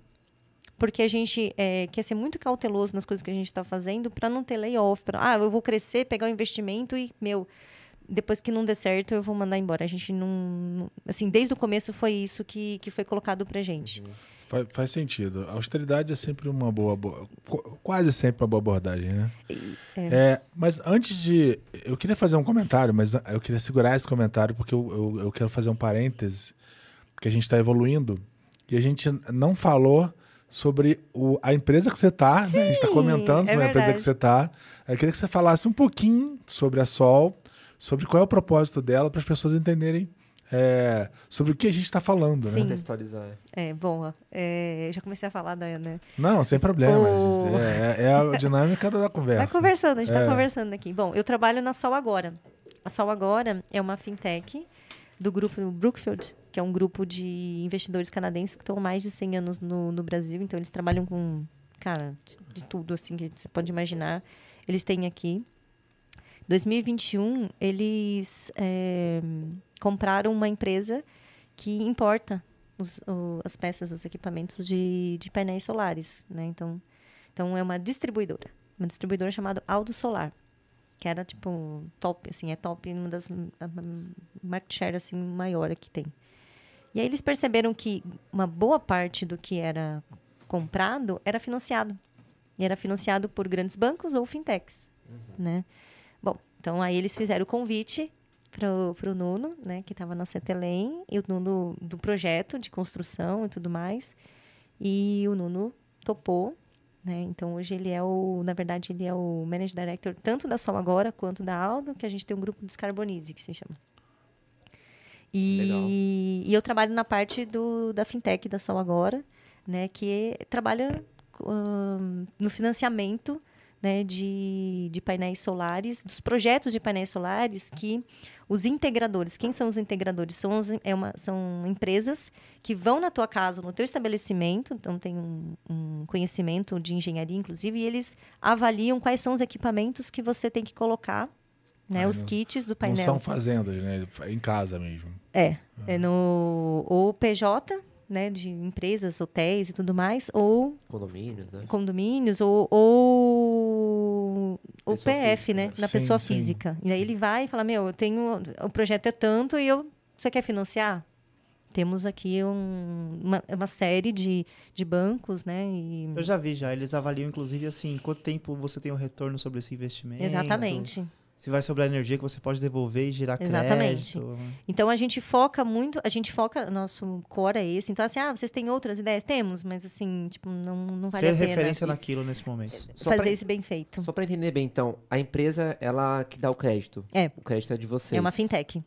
porque a gente é, quer ser muito cauteloso nas coisas que a gente está fazendo para não ter layoff. Pra, ah, eu vou crescer, pegar o investimento e, meu, depois que não der certo, eu vou mandar embora. A gente não. Assim, desde o começo foi isso que, que foi colocado para gente. Uhum. Faz, faz, sentido. A austeridade é sempre uma boa, boa, quase sempre uma boa abordagem, né? É. É, mas antes de. Eu queria fazer um comentário, mas eu queria segurar esse comentário porque eu, eu, eu quero fazer um parêntese, porque a gente está evoluindo e a gente não falou sobre o, a empresa que você está. Né? A gente está comentando é sobre verdade. a empresa que você está. Eu queria que você falasse um pouquinho sobre a Sol, sobre qual é o propósito dela, para as pessoas entenderem é, sobre o que a gente está falando. Né? Contextualizar. É, bom, é, já comecei a falar da. Né? Não, sem problema. O... É, é, a dinâmica da conversa. Está conversando, a gente está é. conversando aqui. Bom, eu trabalho na Sol Agora. A Sol Agora é uma fintech do grupo Brookfield, que é um grupo de investidores canadenses que estão há mais de 100 anos no, no Brasil. Então, eles trabalham com, cara, de, de tudo assim que você pode imaginar. Eles têm aqui. 2021, eles é, compraram uma empresa que importa os, o, as peças, os equipamentos de, de painéis solares. Né? Então, então, é uma distribuidora. Uma distribuidora chamada Aldo Solar que era tipo top, assim, é top, uma das market share assim maior que tem. E aí eles perceberam que uma boa parte do que era comprado era financiado. E era financiado por grandes bancos ou fintechs, uhum. né? Bom, então aí eles fizeram o convite para o Nuno, né, que estava na Cetelém, e o Nuno do projeto de construção e tudo mais. E o Nuno topou né? Então, hoje ele é o, na verdade, ele é o Managing Director tanto da Som Agora quanto da Aldo, que a gente tem um grupo Descarbonize, que se chama. E, e eu trabalho na parte do, da fintech da Som Agora, né, que trabalha um, no financiamento né, de, de painéis solares, dos projetos de painéis solares que os integradores, quem são os integradores? São, os, é uma, são empresas que vão na tua casa, no teu estabelecimento, então tem um, um conhecimento de engenharia, inclusive, e eles avaliam quais são os equipamentos que você tem que colocar né, os kits do painel. Não são fazendas, né? Em casa mesmo. É. é no ou PJ, né, de empresas, hotéis e tudo mais, ou condomínios, né? Condomínios ou, ou o PF, física, né, da pessoa sim. física. E aí ele vai e fala: "Meu, eu tenho o projeto é tanto e eu você quer financiar?" temos aqui um- uma, uma série de, de bancos, né? E- Eu já vi já, eles avaliam inclusive assim, quanto tempo você tem o retorno sobre esse investimento. Exatamente. Se vai sobre a energia que você pode devolver e gerar Exatamente. crédito. Então a gente foca muito, a gente foca, nosso core é esse. Então, assim, ah, vocês têm outras ideias? Temos, mas assim, tipo, não, não vale Ser a pena. referência naquilo nesse momento. Só fazer pra- isso bem feito. Só para entender bem, então, a empresa, ela que dá o crédito. É. O crédito é de vocês. É uma fintech.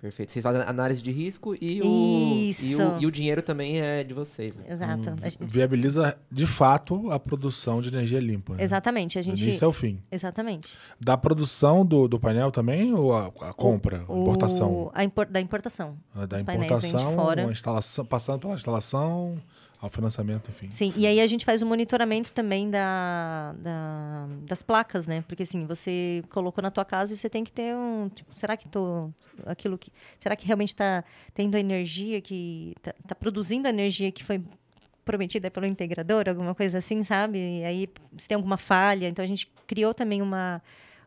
Perfeito. Vocês fazem análise de risco e o, e Isso. o, e o dinheiro também é de vocês. Né? Exato. A gente- Viabiliza, de fato, a produção de energia limpa. Né? exatamente. A gente. início ao fim. Exatamente. Da produção do, do painel também ou a, a compra, a O- importação? a impor- da importação. Ah, Da os painéis vêm de importação, fora. a instalação, passando pela instalação, ao financiamento, enfim. Sim, e aí a gente faz o monitoramento também da, da- das placas, né? Porque assim, você colocou na tua casa e você tem que ter um. Tipo, será que tô. Aquilo que. Será que realmente está tendo a energia que. Tá, tá produzindo a energia que foi prometida pelo integrador, alguma coisa assim, sabe? E aí se tem alguma falha. Então a gente criou também uma,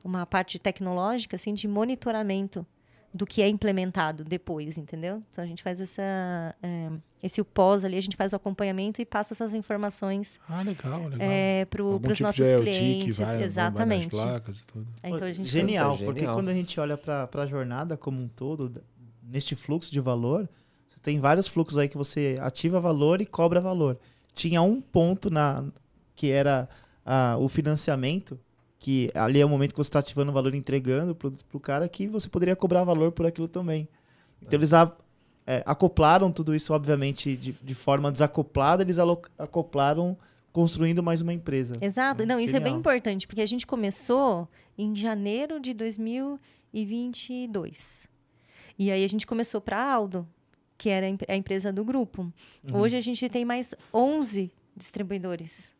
uma parte tecnológica assim, de monitoramento do que é implementado depois, entendeu? Então a gente faz essa, é, esse o pós ali, a gente faz o acompanhamento e passa essas informações Ah, legal, legal. é, para os tipo nossos clientes. que vai, vai- vai nas Exatamente. placas e tudo. É, então a gente Genial, porque genial. quando a gente olha para a jornada como um todo, neste fluxo de valor, você tem vários fluxos aí que você ativa valor e cobra valor. Tinha um ponto na que era ah, o financiamento, que ali é o momento que você está ativando o valor e entregando o produto para o cara, que você poderia cobrar valor por aquilo também. Então eles a- é, acoplaram tudo isso, obviamente, de, de forma desacoplada, eles acoplaram construindo mais uma empresa. Exato. Não, isso é bem Genial. importante, porque a gente começou em janeiro de 2022. E aí a gente começou para Aldo, que era a em- a empresa do grupo. Uhum. Hoje a gente tem mais 11 distribuidores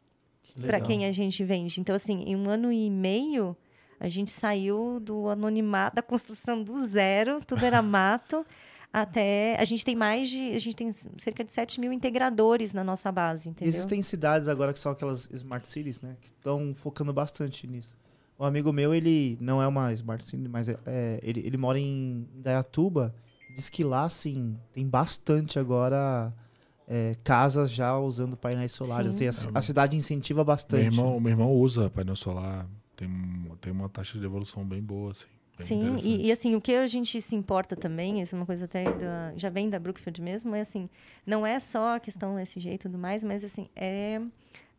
para Legal. quem a gente vende. Então, assim, em um ano e meio, a gente saiu do anonimato, da construção do zero, tudo era mato, até. A gente tem mais de. A gente tem cerca de 7 mil integradores na nossa base, entendeu? Existem cidades agora que são aquelas smart cities, né? Que estão focando bastante nisso. Um amigo meu, ele não é uma smart city, mas é, é- ele, ele mora em Dayatuba. Diz que lá, assim, tem bastante agora é, casas já usando painéis solares. Sim. E a, a cidade incentiva Meu bastante. irmão, meu irmão usa painel solar, tem, tem uma taxa de evolução bem boa, assim. Bem Sim, e, e, assim, o que a gente se importa também, isso é uma coisa até da- já vem da Brookfield mesmo, é assim, não é só a questão SG e tudo mais, mas assim, é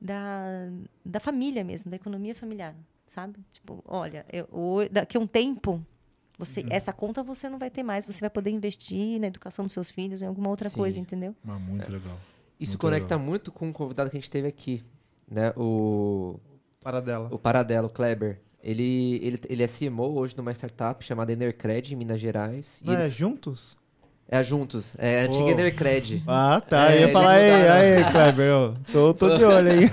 da, da família mesmo, da economia familiar, sabe? Tipo, olha, eu, daqui a um tempo, você, essa conta você não vai ter mais, você vai poder investir na educação dos seus filhos, em alguma outra Sim. coisa, entendeu? Mas muito legal. Isso Muito conecta legal. muito com o convidado que a gente teve aqui, né? O, Para dela. o Paradelo, o Kleber. Ele, ele, ele é CMO hoje numa startup chamada Enercred, em Minas Gerais. E Não é eles- juntos? É juntos. É a antiga Pô. Enercred. Ah, tá. É, eu ia falar, aí, aí, Kleber, eu tô, tô de olho aí.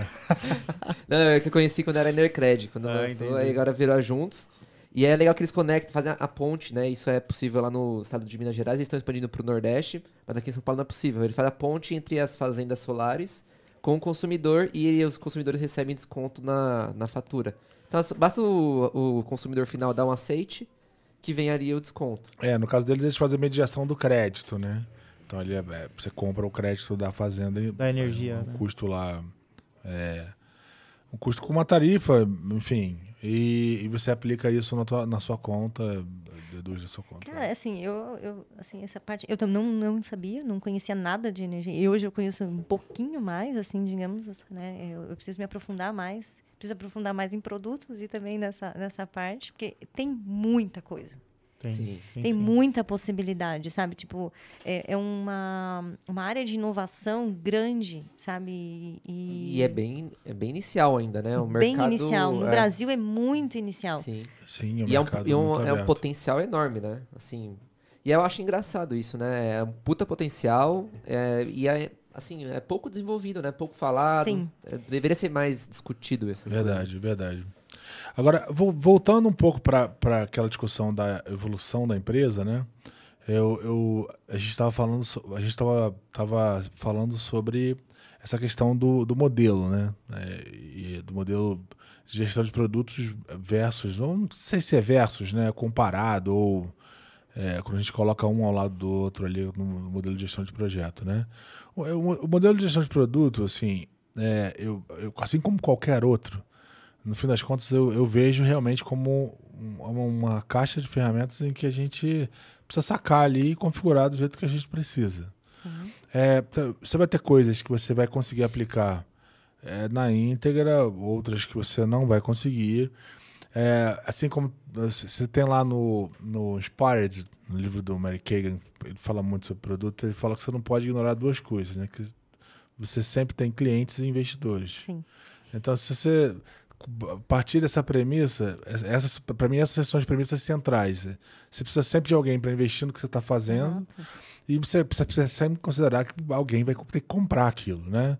Não, é que eu conheci quando era Enercred, quando Ah, lançou, entendi. aí agora virou a juntos. E é legal que eles conectam, fazem a, ponte, né? Isso é possível lá no estado de Minas Gerais, eles estão expandindo pro Nordeste, mas aqui em São Paulo não é possível. Ele faz a ponte entre as fazendas solares com o consumidor e os consumidores recebem desconto na, na fatura. Então basta o, o consumidor final dar um aceite que vem ali o desconto. É, no caso deles, eles fazem mediação do crédito, né? Então ali é- é, você compra o crédito da fazenda e Da energia, é, um né? custo lá. É, um custo com uma tarifa, enfim. E, e você aplica isso na, tua, na sua conta, deduz da sua conta. Cara, assim, eu, eu assim, essa parte, eu também não, não sabia, não conhecia nada de energia. E hoje eu conheço um pouquinho mais, assim, digamos, né? Eu, eu preciso me aprofundar mais, preciso aprofundar mais em produtos e também nessa, nessa parte, porque tem muita coisa. Tem, Sim. Tem sim. muita possibilidade, sabe? Tipo, é, é uma, uma área de inovação grande, sabe? E, E é bem, é bem inicial ainda, né? O bem mercado, inicial. No é, Brasil é muito inicial. Sim. Sim, o E é um, e um- é um potencial enorme, né? Assim, e eu acho engraçado isso, né? É um puta potencial é, e é, assim, é pouco desenvolvido, né? Pouco falado. Sim. É, deveria ser mais discutido essas Verdade, verdade. Agora, vo- voltando um pouco para aquela discussão da evolução da empresa, né? Eu, eu, a gente estava falando, so- a gente tava, tava falando sobre essa questão do, do modelo, né? É, e do modelo de gestão de produtos versus, não sei se é versus, né? Comparado ou É, quando a gente coloca um ao lado do outro ali no modelo de gestão de projeto, né? O, modelo de gestão de produto, assim, é, eu, eu- assim como qualquer outro, no fim das contas eu, eu vejo realmente como um- uma, uma caixa de ferramentas em que a gente precisa sacar ali e configurar do jeito que a gente precisa. É, você vai ter coisas que você vai conseguir aplicar é, na íntegra, outras que você não vai conseguir. É, assim como você você tem lá no, no Inspired, no livro do Mary Kagan, ele fala muito sobre produto, ele fala que você não pode ignorar duas coisas, né? Que você sempre tem clientes e investidores. Sim. Então, se você partir dessa premissa, essas, para mim essas são as premissas centrais. né? Você precisa sempre de alguém para investir no que você está fazendo. Exato. E você precisa, precisa sempre considerar que alguém vai ter que comprar aquilo, né?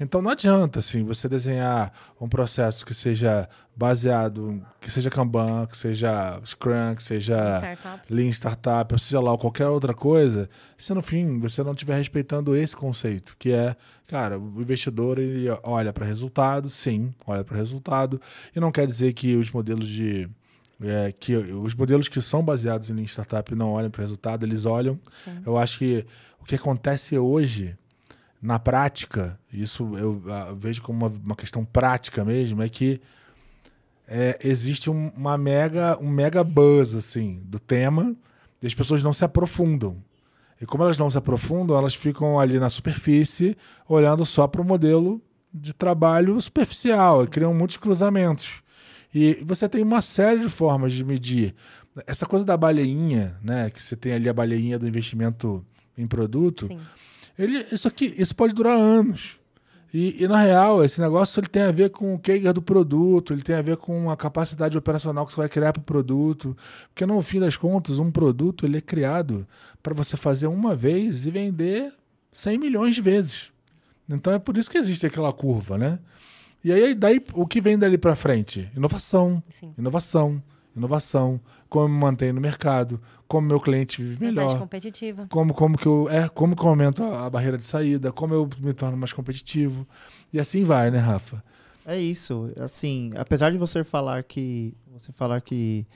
Então não adianta assim você desenhar um processo que seja baseado, que seja Kanban, que seja Scrum, que seja Startup. Lean Startup, ou seja lá, ou qualquer outra coisa, se no fim você não estiver respeitando esse conceito, que é, cara, o investidor ele olha para resultado, sim, olha para resultado, e não quer dizer que os modelos de é, que os modelos que são baseados em Lean Startup não olham para resultado, eles olham. Sim. Eu acho que o que acontece hoje, na prática, isso eu ah, vejo como uma, uma questão prática mesmo, é que é, existe um, uma mega, um mega buzz assim, do tema e as pessoas não se aprofundam. E como elas não se aprofundam, elas ficam ali na superfície, olhando só para o modelo de trabalho superficial, e criam muitos cruzamentos. E você tem uma série de formas de medir. Essa coisa da baleinha, né? Que você tem ali a baleinha do investimento em produto. Sim. Ele, isso aqui, isso pode durar anos. E, e, na real, esse negócio ele tem a ver com o Kager do produto, ele tem a ver com a capacidade operacional que você vai criar para o produto. Porque no fim das contas, um produto ele é criado para você fazer uma vez e vender 100 milhões de vezes. Então é por isso que existe aquela curva, né? E aí, daí o que vem dali para frente? Inovação, Sim. inovação, inovação. Como eu me mantenho no mercado, como meu cliente vive Vantagem melhor competitiva. como, como que eu é como que eu aumento a, a barreira de saída, como eu me torno mais competitivo. E assim vai, né, Rafa? É isso. Assim, apesar de você falar que você falar que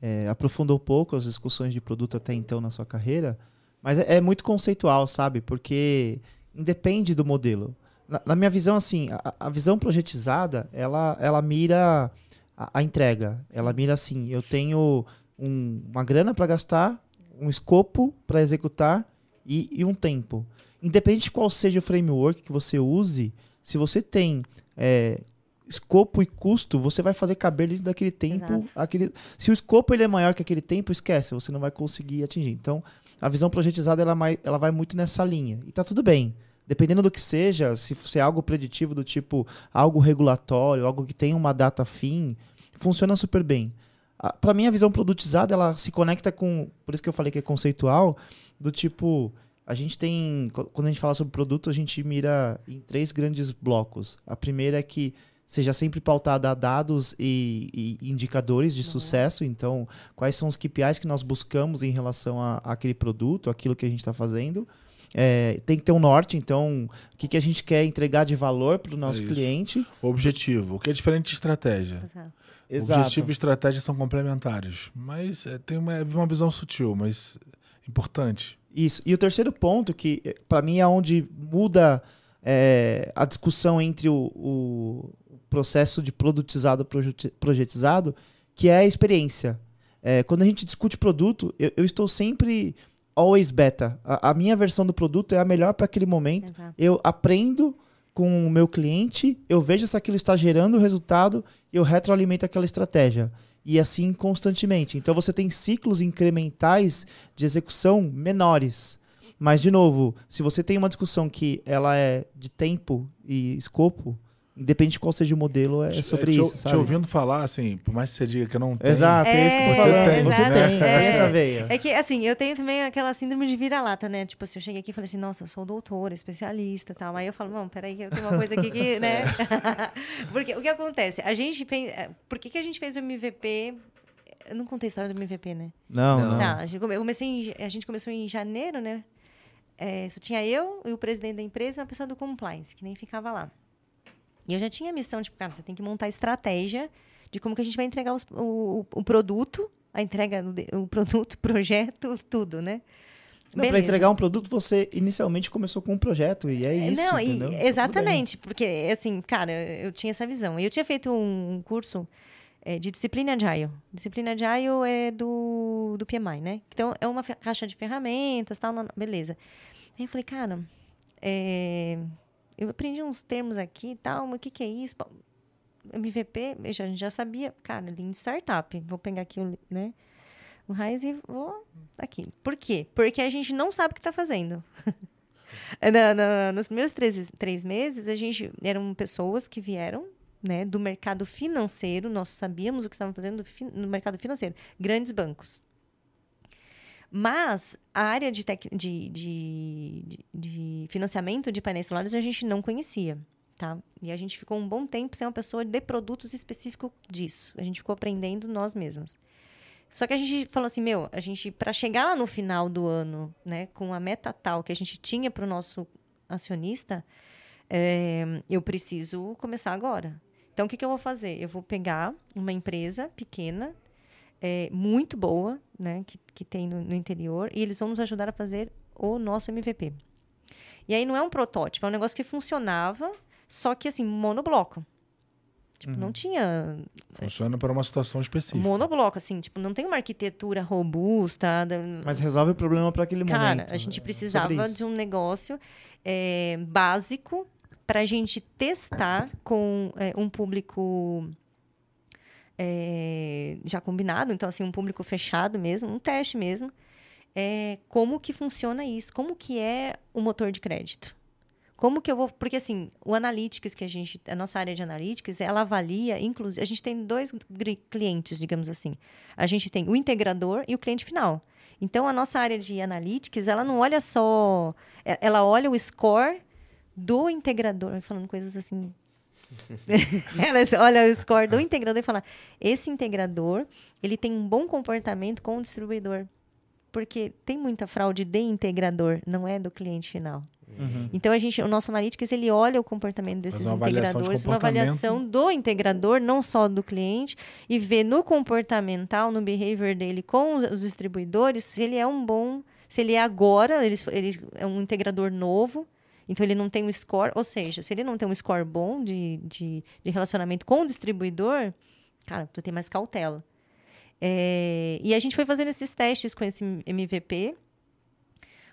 é, aprofundou pouco as discussões de produto até então na sua carreira, mas é, é muito conceitual, sabe? Porque independe do modelo. Na, na minha visão, assim, a, a visão projetizada, ela, ela mira a, a entrega. Ela mira assim, eu tenho um- uma grana para gastar, um escopo para executar e, e um tempo. Independente de qual seja o framework que você use, se você tem é, escopo e custo, você vai fazer caber dentro daquele tempo. Exato. Aquele, se o escopo ele é maior que aquele tempo, esquece, você não vai conseguir atingir. Então, a visão projetizada ela, ela vai muito nessa linha. E tá tudo bem. Dependendo do que seja, se, se é algo preditivo do tipo algo regulatório, algo que tem uma data fim, funciona super bem. Para mim, a visão produtizada ela se conecta com. Por isso que eu falei que é conceitual, do tipo. A gente tem. qu- Quando a gente fala sobre produto, a gente mira em três grandes blocos. A primeira é que seja sempre pautada a dados e, e indicadores de Uhum. sucesso. Então, quais são os KPIs que nós buscamos em relação a, àquele produto, aquilo que a gente está fazendo. É, tem que ter um norte, então, o que, que a gente quer entregar de valor para o nosso isso. cliente. Objetivo, o que é diferente de estratégia. Exato. Objetivo e estratégia são complementares, mas é, tem uma, uma visão sutil, mas importante. Isso. E o terceiro ponto, que para mim é onde muda é, a discussão entre o, o processo de produtizado e proje- projetizado, que é a experiência. É, quando a gente discute produto, eu, eu estou sempre always beta. A, a minha versão do produto é a melhor para aquele momento. Exato. Eu aprendo com o meu cliente, eu vejo se aquilo está gerando resultado e eu retroalimento aquela estratégia. E assim constantemente. Então você tem ciclos incrementais de execução menores. Mas, de novo, se você tem uma discussão que ela é de tempo e escopo, independente de qual seja o modelo, é sobre te, isso, Te sabe? ouvindo falar, assim, por mais que você diga que eu não tenho, Exato, é, isso que É, falando. tem, você exato. tem, É. essa veia. É que, assim, eu tenho também aquela síndrome de vira-lata, né? Tipo assim, eu cheguei aqui e falei assim, nossa, eu sou doutora, especialista e tal. Aí eu falo, não, peraí, que eu tenho uma coisa aqui que, né? Porque o que acontece? A gente pensa. Por que, que a gente fez o MVP? Eu não contei a história do MVP, né? Não, Não. não. Tá, a gente, comecei a gente começou em janeiro, né? É, só tinha eu e o presidente da empresa e uma pessoa do compliance, que nem ficava lá. E eu já tinha a missão, tipo, cara, você tem que montar estratégia de como que a gente vai entregar os- o, o- produto a entrega, do de- o produto, projeto, tudo, né? Para entregar um produto, você inicialmente começou com um projeto, e é isso. Não, e-? Tá exatamente, porque assim, cara, eu tinha essa visão. Eu tinha feito um, curso eh, de disciplina Agile. Disciplina Agile é do, do PMI, né? Então, é uma caixa de ferramentas, tal, beleza. Aí eu falei, cara, eh, eu aprendi uns termos aqui e tal, mas o que, que é isso? MVP, a gente já sabia, cara, Lean Startup. Vou pegar aqui o, né, o Raiz e vou aqui. Por quê? Porque a gente não sabe o que está fazendo. Na- nos primeiros três, três meses, a gente eram pessoas que vieram né, do mercado financeiro, nós sabíamos o que estavam fazendo no mercado financeiro, grandes bancos. Mas a área de, tec- de, de, de- financiamento de painéis solares a gente não conhecia. Tá? E a gente ficou um bom tempo sem uma pessoa de produtos específicos disso. A gente ficou aprendendo nós mesmos. Só que a gente falou assim, meu, a gente para chegar lá no final do ano, né, com a meta tal que a gente tinha para o nosso acionista, é, eu preciso começar agora. Então, o que, que eu vou fazer? Eu vou pegar uma empresa pequena, é, muito boa, né, que, que tem no, no interior, e eles vão nos ajudar a fazer o nosso MVP. E aí não é um protótipo, é um negócio que funcionava, só que assim, monobloco. Tipo, não tinha Funciona para uma situação específica. monobloco, assim, tipo, não tem uma arquitetura robusta. Mas resolve o problema para aquele Cara, momento. a gente É precisava de um negócio é, básico para a gente testar com é, um público é, já combinado, então assim um público fechado mesmo, um teste mesmo, é, como que funciona isso, como que é o motor de crédito. Como que eu vou. Porque, assim, o Analytics, que a gente. A nossa área de Analytics, ela avalia, inclusive. A gente tem dois clientes, digamos assim. A gente tem o integrador e o cliente final. Então, a nossa área de Analytics, ela não olha só. Ela olha o score do integrador. Falando coisas assim. ela olha o score do integrador e fala: esse integrador, ele tem um bom comportamento com o distribuidor. Porque tem muita fraude de integrador, não é do cliente final. Uhum. Então a gente, o nosso analytics ele olha o comportamento desses uma avaliação de integradores, uma avaliação do integrador, não só do cliente, e vê no comportamental, no behavior dele com os os distribuidores, se ele é um bom, se ele é agora, ele, ele é um integrador novo, então ele não tem um score, ou seja, se ele não tem um score bom de, de, de relacionamento com o distribuidor, cara, tu tem mais cautela. É, e a gente foi fazendo esses testes com esse MVP.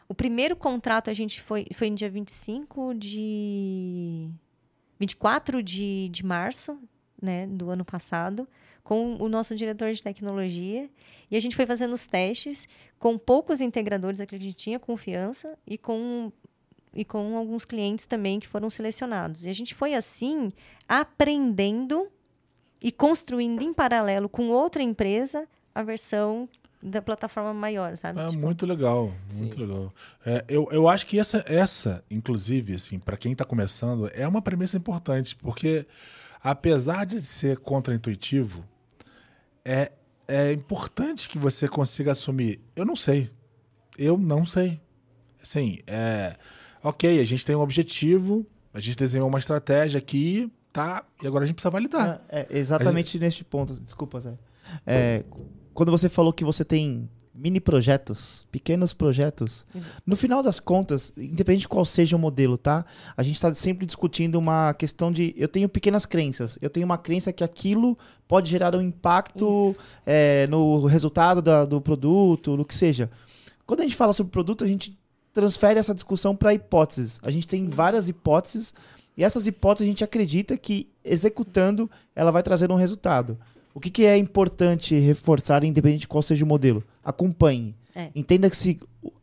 O primeiro contrato a gente foi, foi no dia 25 de. 24 de, de março né, do ano passado, com o nosso diretor de tecnologia. E a gente foi fazendo os testes com poucos integradores, que a gente tinha confiança, e com, e com alguns clientes também que foram selecionados. E a gente foi assim, aprendendo e construindo em paralelo com outra empresa a versão da plataforma maior, sabe? É Tipo, muito legal, muito legal. É, eu, eu acho que essa, essa inclusive, assim, para quem está começando, é uma premissa importante, porque apesar de ser contraintuitivo, é, é importante que você consiga assumir. Eu não sei. Eu não sei. Assim, é. Ok, a gente tem um objetivo, a gente desenhou uma estratégia aqui, tá? E agora a gente precisa validar. É, é exatamente neste ponto. Desculpa, Zé. É, quando você falou que você tem mini projetos, pequenos projetos, no final das contas, independente de qual seja o modelo, tá? A gente está sempre discutindo uma questão de. Eu tenho pequenas crenças. Eu tenho uma crença que aquilo pode gerar um impacto é, no resultado da- do produto, no que seja. Quando a gente fala sobre produto, a gente transfere essa discussão para hipóteses. A gente tem várias hipóteses e essas hipóteses a gente acredita que executando ela vai trazer um resultado. O que, que é importante reforçar, independente de qual seja o modelo? Acompanhe. É. Entenda que se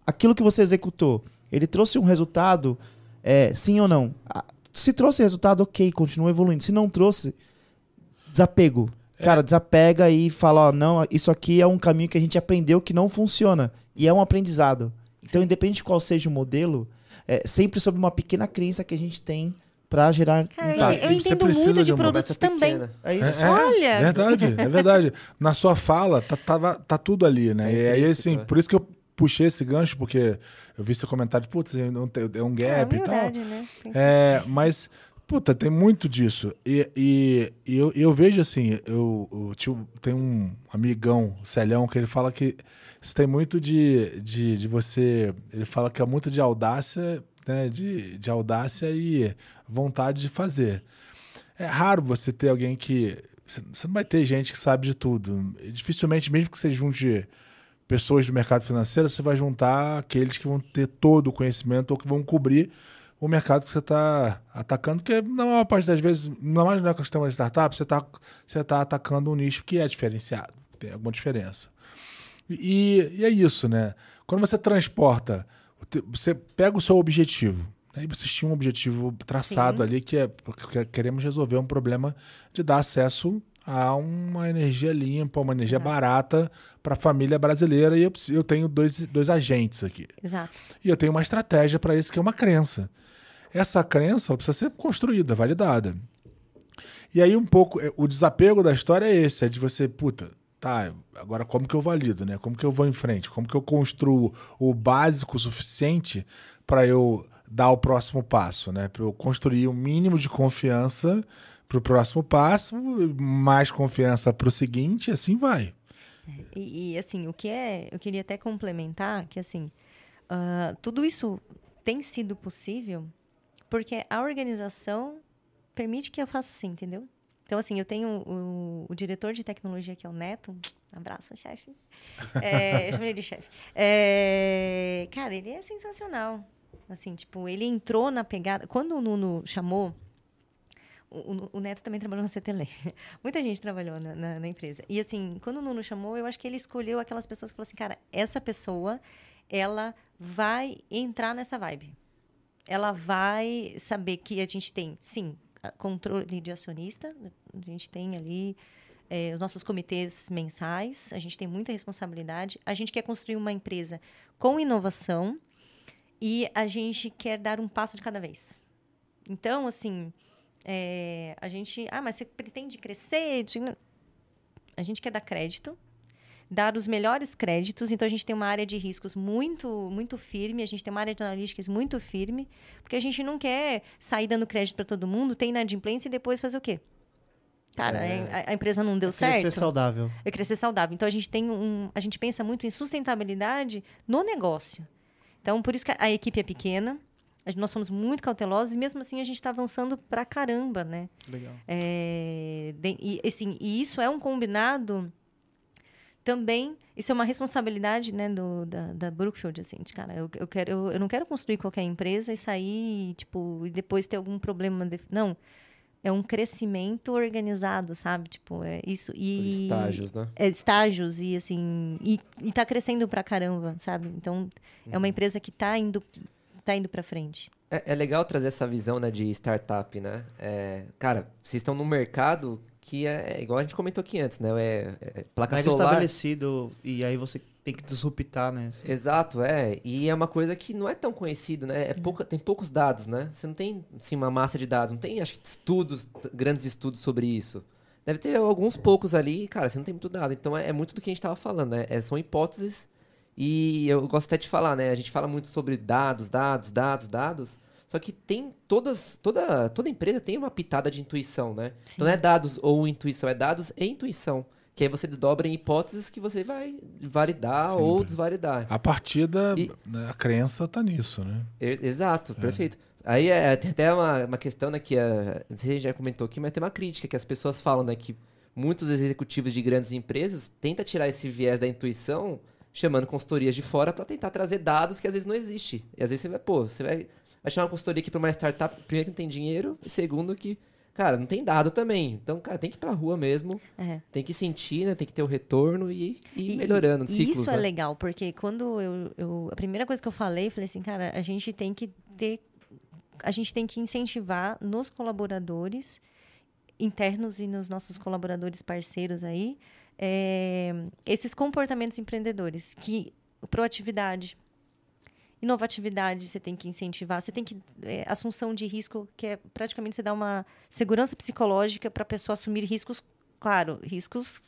aquilo que você executou, ele trouxe um resultado, é, sim ou não. Se trouxe resultado, ok, continua evoluindo. Se não trouxe, desapego. Cara, desapega e fala, ó, não, isso aqui é um caminho que a gente aprendeu que não funciona. E é um aprendizado. Então, independente de qual seja o modelo, é sempre sobre uma pequena crença que a gente tem para gerar Cara, impacto. eu, entendo muito de produtos também. pequena. É isso. É, Olha! É verdade, é verdade. Na sua fala, tá, tava- tá tudo ali, né? É e aí, assim, é. por isso que eu puxei esse gancho, porque eu vi seu comentário, putz, é um É gap e tal. né? É, mas Puta, tem muito disso. E, e, e eu, eu vejo assim, eu, eu tem um amigão, Celhão, que ele fala que isso tem muito de, de, de você. Ele fala que é muito de audácia, né? De, de audácia e vontade de fazer. É raro você ter alguém que. Você não vai ter gente que sabe de tudo. Dificilmente, mesmo que você junte pessoas do mercado financeiro, você vai juntar aqueles que vão ter todo o conhecimento ou que vão cobrir o mercado que você está atacando, porque na maior parte das vezes, não mais na questão de startup, você está você tá atacando um nicho que é diferenciado, tem alguma diferença. E, e é isso, né? Quando você transporta, você pega o seu objetivo, aí né? vocês tinham um objetivo traçado Sim. ali, que é porque queremos resolver um problema de dar acesso a uma energia limpa, uma energia barata para a família brasileira. E eu, eu tenho dois, dois agentes aqui. Exato. E eu tenho uma estratégia para isso, que é uma crença essa crença precisa ser construída, validada. E aí um pouco, é, o desapego da história é esse, é de você, puta, tá, agora como que eu valido, né? Como que eu vou em frente? Como que eu construo o básico suficiente para eu dar o próximo passo, né? Para eu construir o um mínimo de confiança para o próximo passo, mais confiança para o seguinte, assim vai. E, e, assim, o que é, eu queria até complementar que assim, uh, tudo isso tem sido possível porque a organização permite que eu faça assim, entendeu? Então, assim, eu tenho o, o diretor de tecnologia, que é o Neto. Abraço, chefe. É, eu chamei ele de chefe. É, cara, ele é sensacional. Assim, tipo, ele entrou na pegada. Quando o Nuno chamou. O, o Neto também trabalhou na CTL. Muita gente trabalhou na, na, na, empresa. E, assim, quando o Nuno chamou, eu acho que ele escolheu aquelas pessoas que falaram assim: cara, essa pessoa, ela vai entrar nessa vibe ela vai saber que a gente tem, sim, controle de acionista, a gente tem ali é, os nossos comitês mensais, a gente tem muita responsabilidade, a gente quer construir uma empresa com inovação e a gente quer dar um passo de cada vez. Então, assim, é, a gente. Ah, mas você pretende crescer? A gente quer dar crédito, dar os melhores créditos. Então a gente tem uma área de riscos muito muito firme, a gente tem uma área de analíticas muito firme, porque a gente não quer sair dando crédito para todo mundo, ter inadimplência e depois fazer o quê? Cara, é. a, a, empresa não deu é certo. Crescer saudável. É crescer saudável. Então a gente tem um, a gente pensa muito em sustentabilidade no negócio. Então por isso que a equipe é pequena. Nós somos muito cautelosos e mesmo assim a gente está avançando pra caramba, né? Legal. É, de, e, assim, e isso é um combinado também isso é uma responsabilidade né do, da, da Brookfield assim de, cara eu, eu quero eu, eu, não quero construir qualquer empresa e sair tipo e depois ter algum problema de, não é um crescimento organizado sabe tipo é isso e estágios né é, estágios e assim e, e tá crescendo pra caramba sabe então uhum. é uma uhum. empresa que tá indo tá indo para frente é, é, legal trazer essa visão né de startup né é, cara vocês estão no mercado que é, é, igual a gente comentou aqui antes, né? É, é placa Mais solar. estabelecido e aí você tem que disruptar, né? Exato, é. E é uma coisa que não é tão conhecida, né? É pouca, tem poucos dados, né? Você não tem, assim, uma massa de dados. Não tem, acho que, estudos, grandes estudos sobre isso. Deve ter alguns poucos ali, cara, você não tem muito dado. Então, é, é muito do que a gente estava falando, né? É, são hipóteses e eu gosto até de falar, né? A gente fala muito sobre dados, dados, dados, dados. Só que tem todas, toda, toda empresa tem uma pitada de intuição, né? Sim. Então não é dados ou intuição, é dados e intuição. Que aí você desdobra em hipóteses que você vai validar Sempre. ou desvalidar. A partida, e... Né, a crença tá nisso, né? Exato, é. perfeito. Aí é, tem até uma, uma questão né, que a, não sei se a gente já comentou aqui, mas tem uma crítica que as pessoas falam, né? Que muitos executivos de grandes empresas tentam tirar esse viés da intuição chamando consultorias de fora para tentar trazer dados que às vezes não existe. E às vezes você vai, pô, você vai vai chamar uma consultoria aqui para uma startup, primeiro que não tem dinheiro, e segundo que, cara, não tem dado também. Então, cara, tem que ir pra rua mesmo, é. tem que sentir, né? Tem que ter o retorno e, e, e melhorando e, ciclos, Isso é né? é legal, porque quando eu, eu... A primeira coisa que eu falei, falei assim, cara, a gente tem que ter... A gente tem que incentivar nos colaboradores internos e nos nossos colaboradores parceiros aí, é, esses comportamentos empreendedores, que proatividade, Inovatividade você tem que incentivar, você tem que. É, assunção de risco, que é praticamente você dá uma segurança psicológica para a pessoa assumir riscos, claro, riscos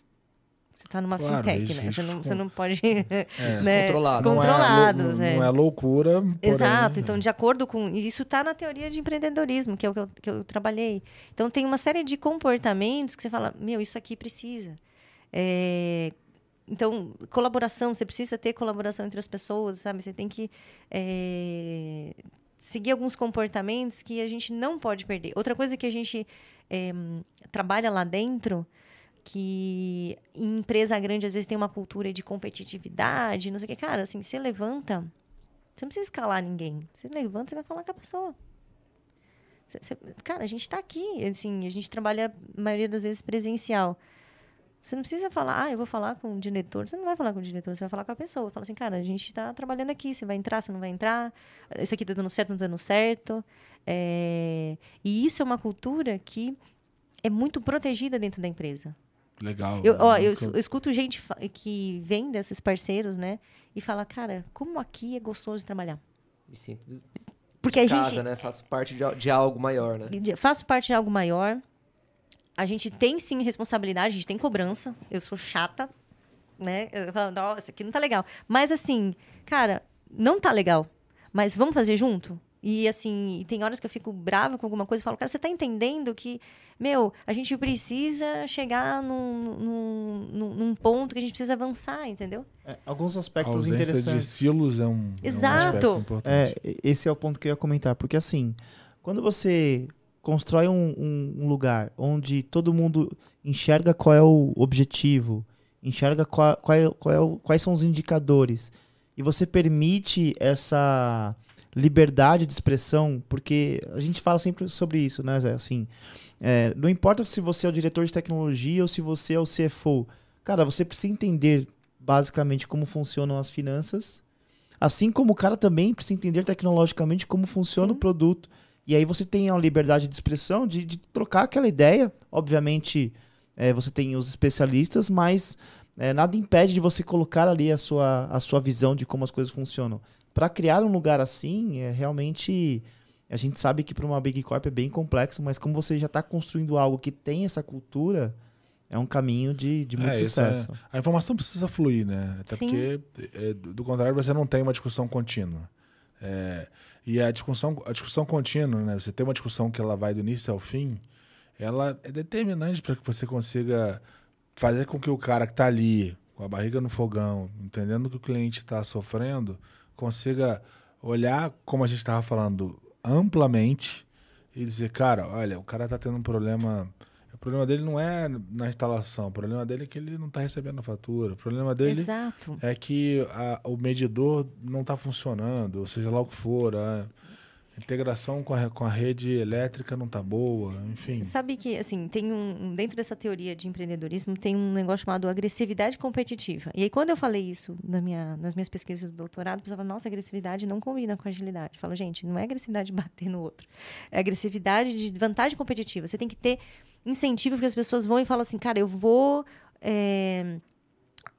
Você está numa Claro, fintech, né? Você não, você não pode. Riscos né? controlados. Não é lou- Controlados, não, é. não é loucura. porém- Exato. Então, de acordo com. Isso está na teoria de empreendedorismo, que é o que eu, que eu trabalhei. Então, tem uma série de comportamentos que você fala: meu, isso aqui precisa. É, Então, colaboração, você precisa ter colaboração entre as pessoas, sabe? Você tem que é, seguir alguns comportamentos que a gente não pode perder. Outra coisa que a gente é, trabalha lá dentro, que em empresa grande às vezes tem uma cultura de competitividade, não sei o que. Cara, assim, você levanta, você não precisa escalar ninguém. Você levanta, você vai falar com a pessoa. Você- você- cara, a gente está aqui, assim, a gente trabalha a maioria das vezes presencial. Você não precisa falar, ah, eu vou falar com o diretor. Você não vai falar com o diretor, você vai falar com a pessoa. Fala assim, cara, a gente está trabalhando aqui, você vai entrar, você não vai entrar, isso aqui está dando certo, não está dando certo. É, E isso é uma cultura que é muito protegida dentro da empresa. Legal. Eu, ó, eu, eu escuto gente que vem desses parceiros, né? E fala, cara, como aqui é gostoso de trabalhar. Me sinto de Porque a casa, gente. né? Faço parte de, de algo maior, né? de- Faço parte de algo maior. A gente tem sim responsabilidade, a gente tem cobrança. Eu sou chata, né? Eu falo, nossa, isso aqui não tá legal. Mas assim, cara, não tá legal. Mas vamos fazer junto? E assim, e tem horas que eu fico brava com alguma coisa e falo, cara, você tá entendendo que, meu, a gente precisa chegar num, num, num- ponto que a gente precisa avançar, entendeu? É, alguns A aspectos de interessantes. silos é um, é um Exato. aspecto importante. É, esse é o ponto que eu ia comentar. Porque assim, quando você constrói um, um- um lugar onde todo mundo enxerga qual é o objetivo, enxerga qual, qual é- qual é o- quais são os indicadores, e você permite essa liberdade de expressão, porque a gente fala sempre sobre isso, né, Zé? Assim, é, não importa se você é o diretor de tecnologia ou se você é o CFO. Cara, você precisa entender basicamente como funcionam as finanças, assim como o cara também precisa entender tecnologicamente como funciona Sim. o produto. E aí você tem a liberdade de expressão de, de trocar aquela ideia. Obviamente, é, você tem os especialistas, mas é, nada impede de você colocar ali a sua, a sua visão de como as coisas funcionam. Para criar um lugar assim, é realmente. A gente sabe que para uma Big Corp é bem complexo, mas como você já está construindo algo que tem essa cultura, é um caminho de, de muito É, é- sucesso. A informação precisa fluir, né? Até Sim. porque, é, do contrário, você não tem uma discussão contínua. É, e a discussão, a discussão contínua, né? Você tem uma discussão que ela vai do início ao fim, ela é determinante para que você consiga fazer com que o cara que está ali, com a barriga no fogão, entendendo que o cliente está sofrendo, consiga olhar, como a gente estava falando, amplamente e dizer, cara, olha, o cara está tendo um problema. O problema dele não é na instalação, o problema dele é que ele não está recebendo a fatura. O problema dele Exato. é que a- o medidor não está funcionando, ou seja lá o que for. A integração com a, com a rede elétrica não está boa, enfim. Sabe que, assim, tem um. Dentro dessa teoria de empreendedorismo, tem um negócio chamado agressividade competitiva. E aí, quando eu falei isso na minha, nas minhas pesquisas do doutorado, pessoal fala, nossa, agressividade não combina com agilidade. Eu falo, gente, não é agressividade de bater no outro. É agressividade de vantagem competitiva. Você tem que ter incentivo, porque as pessoas vão e falam assim, cara, eu vou. é,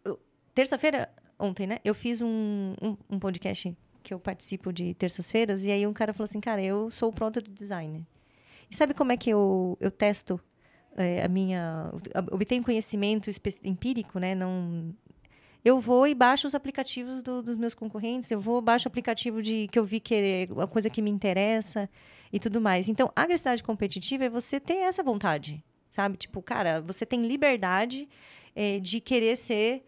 eu- Terça-feira, ontem, né? Eu fiz um, um, um podcast que eu participo de terças-feiras, e aí um cara falou assim, cara, eu sou o pronto designer. E sabe como é que eu, eu testo é, a minha. obtenho conhecimento empírico, né? Não. Eu vou e baixo os aplicativos do- dos meus concorrentes, eu vou baixo o aplicativo de que eu vi que é uma coisa que me interessa e tudo mais. Então, a agressividade competitiva é você ter essa vontade, sabe? Tipo, cara, você tem liberdade é, de querer ser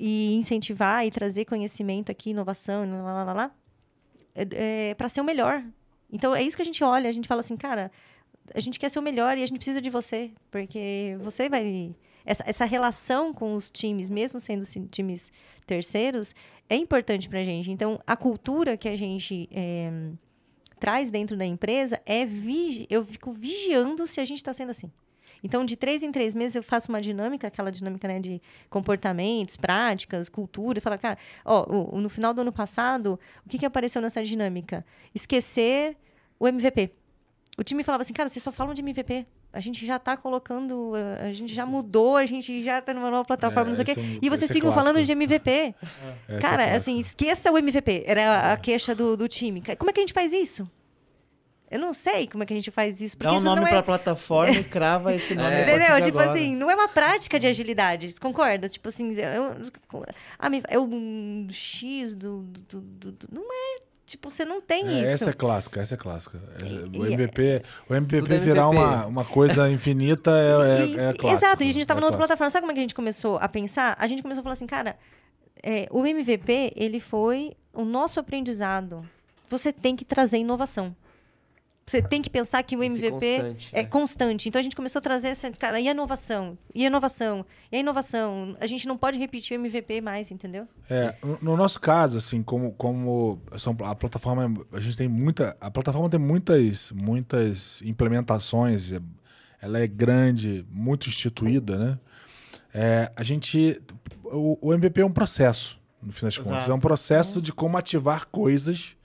e incentivar e trazer conhecimento aqui, inovação, lá, lá, lá, lá é, para ser o melhor. Então é isso que a gente olha, a gente fala assim, cara, a gente quer ser o melhor e a gente precisa de você, porque você vai essa, essa relação com os times, mesmo sendo times terceiros, é importante para a gente. Então a cultura que a gente é, traz dentro da empresa é vigi eu fico vigiando se a gente está sendo assim. Então, de três em três meses, eu faço uma dinâmica, aquela dinâmica né, de comportamentos, práticas, cultura, e fala, cara, ó, no final do ano passado, o que, que apareceu nessa dinâmica? Esquecer o MVP. O time falava assim, cara, vocês só falam de MVP. A gente já está colocando, eh, a gente já mudou, a gente já está numa nova plataforma, É, não sei o quê. é um- e vocês é ficam falando de MVP. Essa Cara, é assim, esqueça o MVP. Era a queixa do, do time. Como é que a gente faz isso? Eu não sei como é que a gente faz isso, porque Dá um isso nome não é... pra plataforma e crava esse nome. É. Entendeu? de Tipo agora. assim, não é uma prática de agilidade, você concorda? Tipo assim, eu, ah, é um X do, do, do- do- Não é. Tipo, você não tem É, isso. essa é clássica, essa é clássica. Essa- E- o e- MVP, o MVP é virar MVP. uma, uma coisa infinita é, E- é, é clássico. Exato, e a gente tava é na outra plataforma. Sabe como é que a gente começou a pensar? A gente começou a falar assim, cara, é, o MVP, ele foi o nosso aprendizado. Você tem que trazer inovação. Você tem que pensar que o MVP constante, é né? constante. Então a gente começou a trazer essa, cara, e a inovação? E a inovação? E a inovação? A gente não pode repetir o MVP mais, entendeu? É, no- no nosso caso, assim, como, como são, a plataforma, a gente tem muita, a plataforma tem muitas, muitas implementações, é- ela é grande, muito instituída, né? É, a gente, o, o MVP é um processo, no fim das contas, Exato. é um processo de como ativar coisas,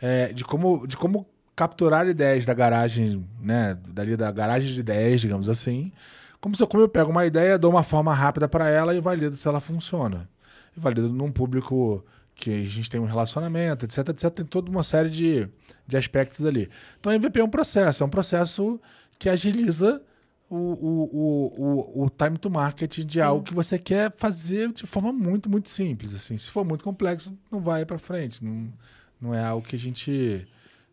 é, de como, de como capturar ideias da garagem, né, dali da garagem de ideias, digamos assim, como se eu, como eu pego uma ideia, dou uma forma rápida para ela e valido se ela funciona e valido num público que a gente tem um relacionamento, etc, etc. Tem toda uma série de, de aspectos ali. Então, MVP é um processo, é um processo que agiliza o, o, o, o, time to market de algo que você quer fazer de forma muito, muito simples. Assim. Se for muito complexo, não vai para frente. Não, não é algo que a gente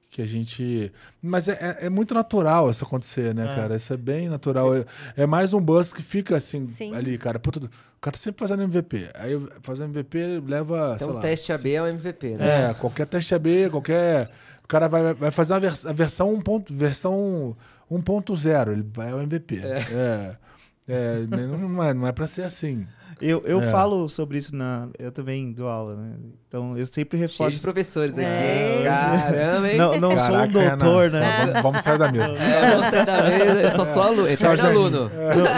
que a gente. Mas é, é- é muito natural isso acontecer, né, É. cara? Isso é bem natural. É, é mais um buzz que fica assim Sim. ali, cara. Puta, o cara tá sempre fazendo MVP. Aí fazendo MVP leva. sei Então, lá, o teste AB é o MVP, né? É, qualquer teste AB, qualquer. O cara vai, vai fazer uma vers- a versão 1. ponto- Versão 1.0, ele vai ao MVP. É. É, não, não é, não é pra ser assim. Eu, eu É. falo sobre isso na. Eu também dou aula, né? Então eu sempre Cheio de reforço. professores aqui. É. Caramba, hein? Não, não sou um Caraca, doutor, né? Vamos, vamos sair da mesa. É, você da mesa, eu só sou aluno, eterno aluno.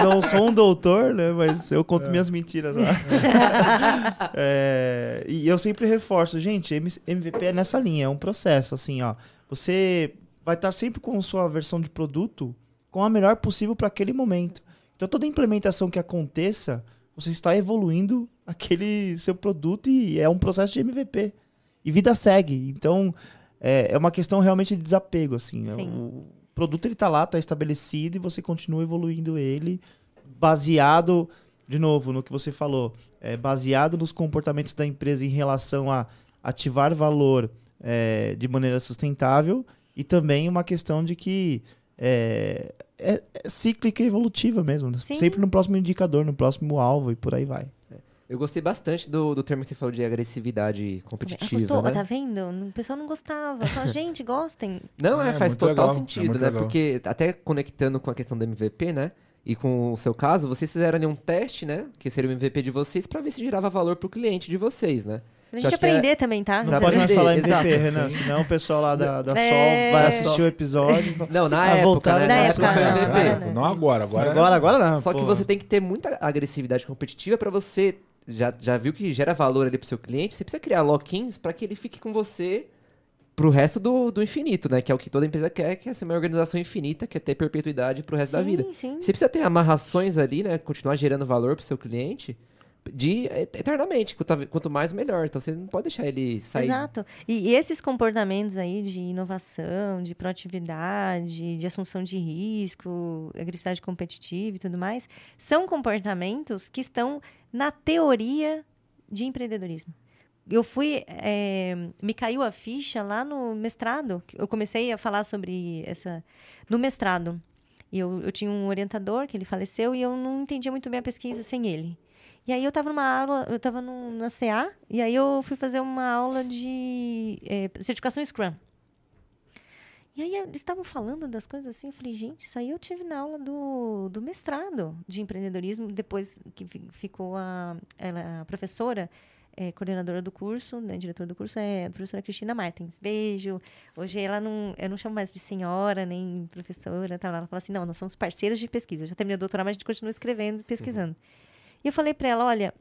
Não, não sou um doutor, né? Mas eu conto minhas mentiras lá. É, e eu sempre reforço, gente, MVP é nessa linha, é um processo, assim, ó. Você vai estar sempre com sua versão de produto com a melhor possível para aquele momento. Então toda implementação que aconteça, você está evoluindo aquele seu produto e é um processo de MVP. E vida segue. Então é, é uma questão realmente de desapego, assim. né? Sim. O produto ele tá lá, tá estabelecido e você continua evoluindo ele baseado, de novo, no que você falou, é, baseado nos comportamentos da empresa em relação a ativar valor é, de maneira sustentável e também uma questão de que é, é- é cíclica e evolutiva mesmo. Sim. Sempre no próximo indicador, no próximo alvo e por aí vai. Eu gostei bastante do, do termo que você falou de agressividade competitiva, gostou? né? Tá vendo? O pessoal não gostava. Só, gente, gostem. Não, é, É, faz total legal, é sentido, muito né? legal. Porque até conectando com a questão do MVP, né? E com o seu caso, vocês fizeram ali um teste, né? Que seria o MVP de vocês pra ver se gerava valor pro cliente de vocês, né? Pra gente é- aprender também, tá? Não pode mais falar MVP, exato, Renan, sim. senão o pessoal lá da, da É. Sol vai assistir o episódio. e Não, na Ah, época, né? na Na época, não, MVP. agora não. Não agora, agora. agora, agora não. Só que você tem que ter muita agressividade competitiva pra você. Já, já viu que gera valor ali pro seu cliente? Você precisa criar lock-ins pra que ele fique com você pro resto do, do infinito, né? Que é o que toda empresa quer, que é ser uma organização infinita, que é ter perpetuidade pro resto da vida. Sim, sim. Você precisa ter amarrações ali, né? Continuar gerando valor pro seu cliente de eternamente. Quanto, mais, melhor. Então você não pode deixar ele sair. Exato. E, e esses comportamentos aí de inovação, de proatividade, de assunção de risco, agressividade competitiva e tudo mais, são comportamentos que estão na teoria de empreendedorismo. Eu fui. eh, me caiu a ficha lá no mestrado. Eu comecei a falar sobre essa. No mestrado. E eu, eu tinha um orientador que ele faleceu e eu não entendia muito bem a pesquisa sem ele. E aí eu estava numa aula, eu estava na CA, e aí eu fui fazer uma aula de eh, certificação Scrum. E aí eles estavam falando das coisas assim, eu falei, gente, isso aí eu tive na aula do, do mestrado de empreendedorismo, depois que fi- ficou a, ela, a professora, eh, coordenadora do curso, né, diretora do curso, é a professora Cristina Martins. Beijo. Hoje ela não, eu não chamo mais de senhora, nem professora, tal. ela fala assim, não, nós somos parceiras de pesquisa. Eu já terminei o doutorado, mas a gente continua escrevendo pesquisando. E eu falei para ela, olha,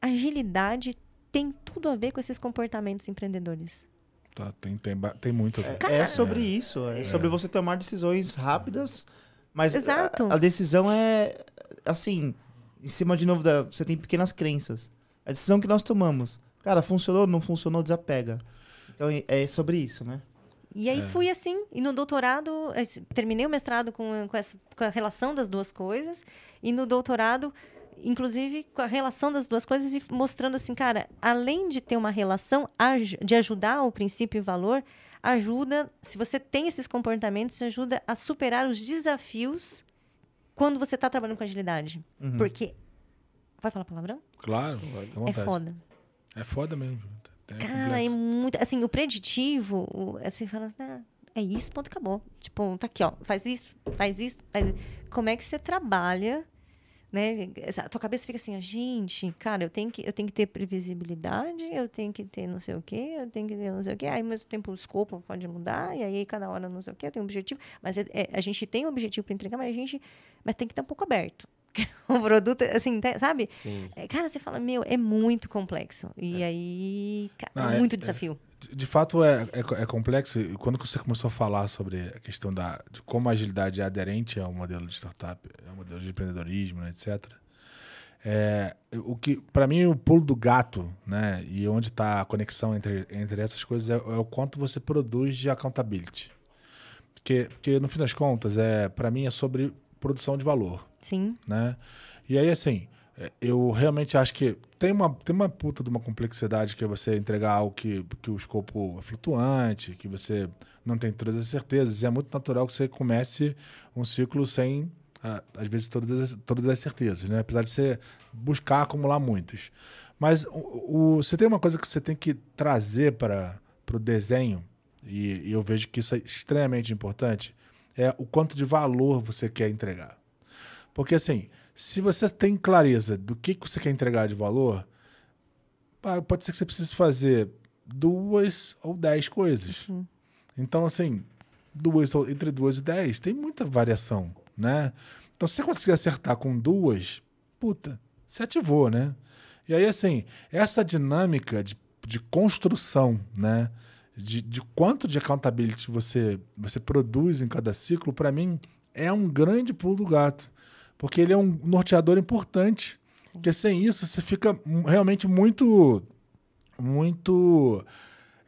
agilidade tem tudo a ver com esses comportamentos empreendedores. Tá, tem, tem, tem muito. a ver. É, é sobre isso, é, sobre você tomar decisões rápidas, mas a- Exato. A, decisão é assim, em cima de novo da, você tem pequenas crenças. A decisão que nós tomamos, cara, funcionou, não funcionou, desapega. Então é- é sobre isso, né? E aí fui assim, e no doutorado, terminei o mestrado com, com, essa, com a relação das duas coisas, e no doutorado, inclusive, com a relação das duas coisas, e mostrando assim, cara, além de ter uma relação, de ajudar o princípio e valor, ajuda, se você tem esses comportamentos, ajuda a superar os desafios quando você está trabalhando com agilidade. Porque. Pode falar palavrão? Claro, É foda. É foda mesmo. É Cara, é muito. Assim, o preditivo, o, assim, fala, ah, é isso, ponto, acabou. Tipo, tá aqui, ó, faz isso, faz isso, faz isso. Como é que você trabalha, né? A tua cabeça fica assim, gente, cara, eu tenho, que, eu tenho que ter previsibilidade, eu tenho que ter não sei o quê, eu tenho que ter não sei o quê. Aí, ao mesmo tempo, o escopo pode mudar, e aí, cada hora não sei o quê, tem um objetivo. Mas é- é- a gente tem um objetivo para entregar, mas a gente mas tem que estar um pouco aberto. o produto, assim, tá- sabe? Sim. É, Cara, você fala, meu, é muito complexo. E aí, cara, Não, é é- muito é- desafio. De- fato, é, é, é complexo. E quando você começou a falar sobre a questão da, de como a agilidade é aderente ao modelo de startup, ao modelo de empreendedorismo, né, etc. É, o que, para mim, o pulo do gato, né, e onde está a conexão entre, entre essas coisas é, é o quanto você produz de accountability. Porque, porque no fim das contas, é, para mim, é sobre produção de valor Sim. né? E aí, assim, é, eu realmente acho que tem uma, tem uma puta de uma complexidade que é você entregar algo que, que o escopo é flutuante, que você não tem todas as certezas. E é muito natural que você comece um ciclo sem, às vezes, todas as, todas as certezas, né? Apesar de você buscar acumular muitas. Mas o, o- você tem uma coisa que você tem que trazer para o desenho, e, e eu vejo que isso é extremamente importante, é o quanto de valor você quer entregar. Porque assim, se você tem clareza do que, que você quer entregar de valor, pode ser que você precise fazer duas ou dez coisas. Sim. Então, assim, duas, ou- entre duas e dez, tem muita variação, né? Então, se você conseguir acertar com duas, puta, você ativou, né? E aí, assim, essa dinâmica de, de construção, né? De, de quanto de accountability você, você produz em cada ciclo, para mim, é um grande pulo do gato. Porque ele é um norteador importante. Porque sem isso, você fica realmente muito. Muito.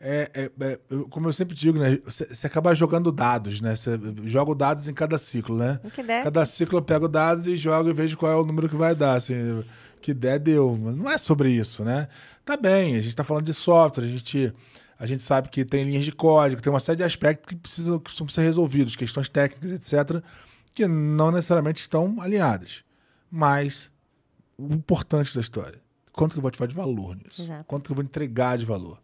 é, é, é, como eu sempre digo, né? Você, acaba jogando dados, né? Você joga os dados em cada ciclo, né? Cada ciclo eu pego dados e jogo e vejo qual é o número que vai dar. Assim, que der, deu. Mas não é sobre isso, né? Tá bem, a gente está falando de software, a gente, a gente sabe que tem linhas de código, tem uma série de aspectos que precisam, que precisam ser resolvidos, questões técnicas, etc., que não necessariamente estão alinhadas. Mas o importante da história, quanto que eu vou ativar de valor nisso? Exato. Quanto que eu vou entregar de valor?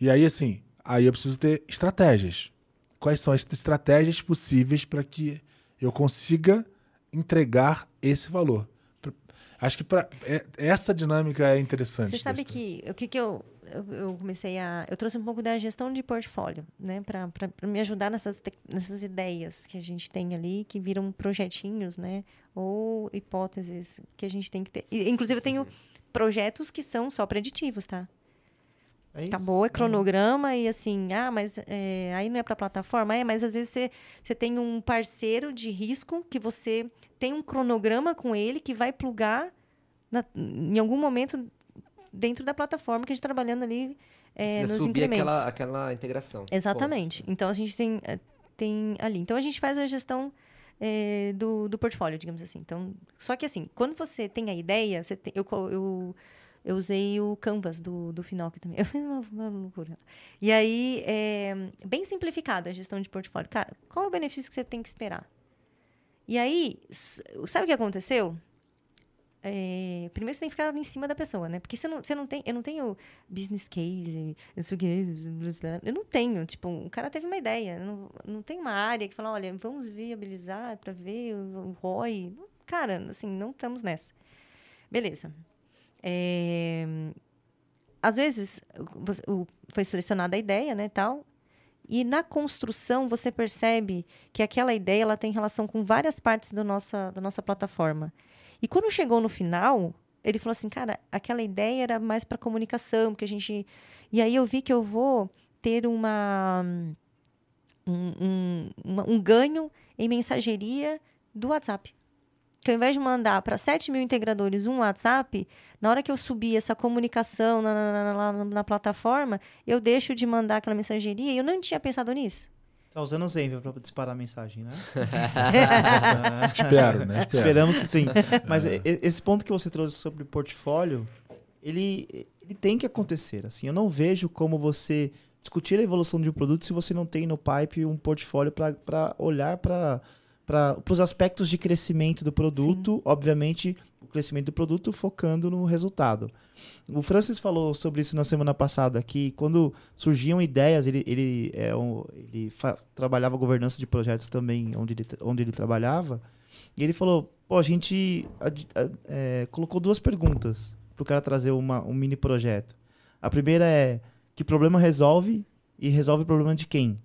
E aí, assim, aí eu preciso ter estratégias. Quais são as estratégias possíveis para que eu consiga entregar esse valor? Acho que pra, é- essa dinâmica é interessante. Você sabe que o que, que eu, eu, comecei a. Eu trouxe um pouco da gestão de portfólio, né? Para me ajudar nessas, nessas ideias que a gente tem ali, que viram projetinhos, né? Ou hipóteses que a gente tem que ter. E, inclusive, eu tenho projetos que são só preditivos, tá? É isso? Acabou, é cronograma e assim, ah, mas é, aí não é para plataforma, é, mas às vezes você, você tem um parceiro de risco que você tem um cronograma com ele que vai plugar na- em algum momento dentro da plataforma que a gente tá trabalhando ali é, Precisa nos subir aquela, aquela integração. Exatamente. Então a gente tem, eh, tem ali. Então a gente faz a gestão eh, do, do portfólio, digamos assim. Então, só que assim, quando você tem a ideia, você tem- eu, eu, eu usei o Canvas do, do Finoc também. Eu fiz uma, uma loucura. E aí, é, bem simplificado a gestão de portfólio. Cara, qual é o benefício que você tem que esperar? E aí, sabe o que aconteceu? É, primeiro você tem que ficar em cima da pessoa, né? Porque você não, você não tem, eu não tenho business case, o quê, eu não tenho. Tipo, o cara teve uma ideia, não, não tem uma área que fala, olha, vamos viabilizar para ver o, ROI. Cara, assim, não estamos nessa. Beleza. É, às vezes o- foi selecionada a ideia, né, tal, e na construção você percebe que aquela ideia ela tem relação com várias partes do nossa, da nossa plataforma. E quando chegou no final, ele falou assim, cara, aquela ideia era mais para comunicação, porque a gente. E aí eu vi que eu vou ter uma um, um, um ganho em mensageria do WhatsApp. que ao invés de mandar para 7 mil integradores um WhatsApp, na hora que eu subir essa comunicação na, na, na, na, na plataforma, eu deixo de mandar aquela mensageria e eu não tinha pensado nisso. Tá usando o Zenvia para disparar a mensagem, né? Espero, né? Espero. Esperamos que sim. Mas e- esse ponto que você trouxe sobre portfólio, ele, ele tem que acontecer. Assim, eu não vejo como você discutir a evolução de um produto se você não tem no pipe um portfólio para olhar para os aspectos de crescimento do produto. Obviamente, o crescimento do produto focando no resultado. O Francis falou sobre isso na semana passada, que quando surgiam ideias, ele, ele, é um- ele trabalhava governança de projetos também onde ele, onde ele trabalhava. E ele falou: pô, a gente ad- a- é, colocou duas perguntas para o cara trazer uma, um mini projeto. A primeira é: que problema resolve e resolve o problema de quem?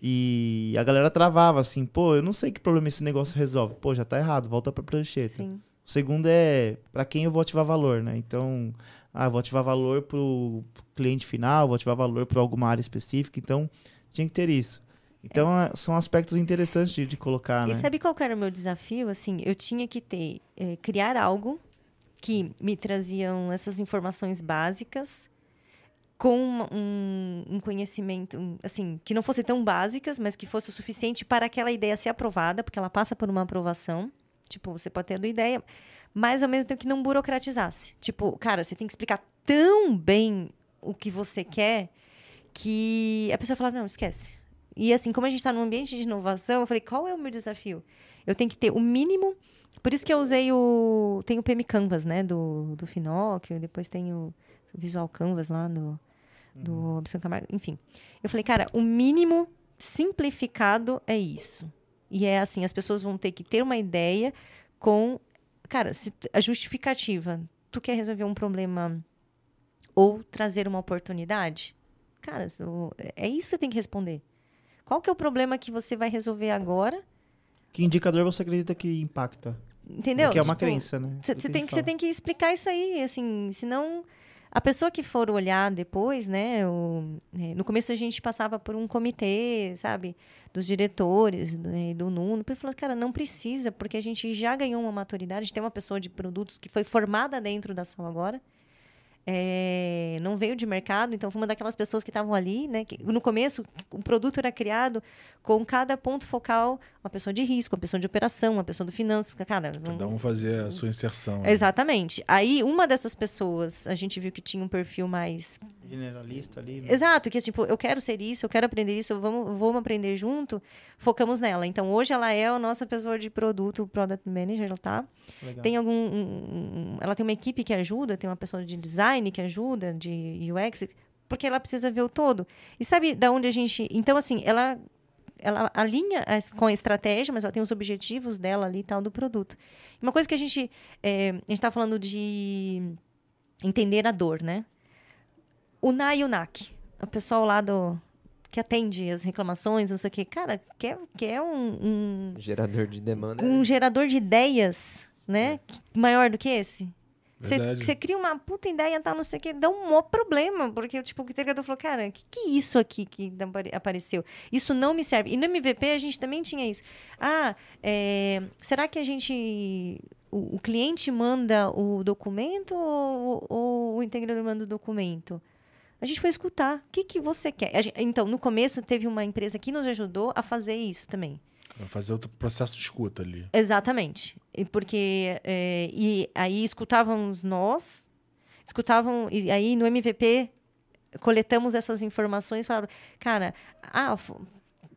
E a galera travava assim: pô, eu não sei que problema esse negócio resolve. Pô, já tá errado, volta para prancheta. Sim. O segundo é para quem eu vou ativar valor, né? Então, ah, vou ativar valor para o cliente final, vou ativar valor para alguma área específica. Então, tinha que ter isso. Então, é, são aspectos interessantes de, de colocar, E né? sabe qual era o meu desafio? Assim, eu tinha que ter, eh, criar algo que me traziam essas informações básicas com um, um conhecimento, um, assim, que não fosse tão básicas, mas que fosse o suficiente para aquela ideia ser aprovada, porque ela passa por uma aprovação. Tipo, você pode ter a ideia, mas ao mesmo tempo que não burocratizasse. Tipo, cara, você tem que explicar tão bem o que você quer que a pessoa fala, não, esquece. E assim, como a gente está num ambiente de inovação, eu falei, qual é o meu desafio? Eu tenho que ter o mínimo. Por isso que eu usei o. Tem o PM Canvas, né? Do, do Finóquio, depois tem o Visual Canvas lá do, do Opção Camargo. Enfim. Eu falei, cara, o mínimo simplificado é isso. E é assim, as pessoas vão ter que ter uma ideia com. Cara, se, a justificativa. Tu quer resolver um problema ou trazer uma oportunidade? Cara, é isso que você tem que responder. Qual que é o problema que você vai resolver agora? Que indicador você acredita que impacta? Entendeu? Porque é uma Tipo, crença, né? Você tem, que- tem que explicar isso aí, assim, senão a pessoa que for olhar depois, né, o- é, no começo a gente passava por um comitê, sabe, dos diretores né, do Nuno, e falou, cara, não precisa, porque a gente já ganhou uma maturidade, tem uma pessoa de produtos que foi formada dentro da Sol agora, é, não veio de mercado, então foi uma daquelas pessoas que estavam ali, né? Que, no começo, o produto era criado com cada ponto focal, uma pessoa de risco, uma pessoa de operação, uma pessoa do finanças, porque, cara, não- Cada um fazer a sua inserção. né? Exatamente. Aí, uma dessas pessoas, a gente viu que tinha um perfil mais. Generalista ali. né? Exato, que tipo, eu quero ser isso, eu quero aprender isso, vamos, vamos aprender junto. Focamos nela. Então, hoje ela é a nossa pessoa de produto, product manager, ela tá. Legal. Tem algum. um- um- ela tem uma equipe que ajuda, tem uma pessoa de design que ajuda, de UX, porque ela precisa ver o todo. E sabe da onde a gente. Então, assim, ela. Ela alinha com a estratégia, mas ela tem os objetivos dela ali e tal do produto. Uma coisa que a gente. é, a gente está falando de entender a dor, né? O NA e o NAC. O pessoal lá do. que atende as reclamações, não sei o quê. Cara, quer, quer um- um, Gerador de demanda. um gerador de ideias, né? Maior do que esse. Você, cria uma puta ideia, tal, não sei o que, dá um maior problema, porque tipo, o integrador falou, cara, o que, que é isso aqui que apare- apareceu? Isso não me serve. E no MVP a gente também tinha isso. Ah, é, será que a gente. O, cliente manda o documento ou, ou o integrador manda o documento? A gente foi escutar. O que, que você quer? Gente- então, no começo, teve uma empresa que nos ajudou a fazer isso também. Vai fazer outro processo de escuta ali. Exatamente. E porque é, e aí escutávamos nós, escutavam e aí no MVP coletamos essas informações, falaram, cara, ah,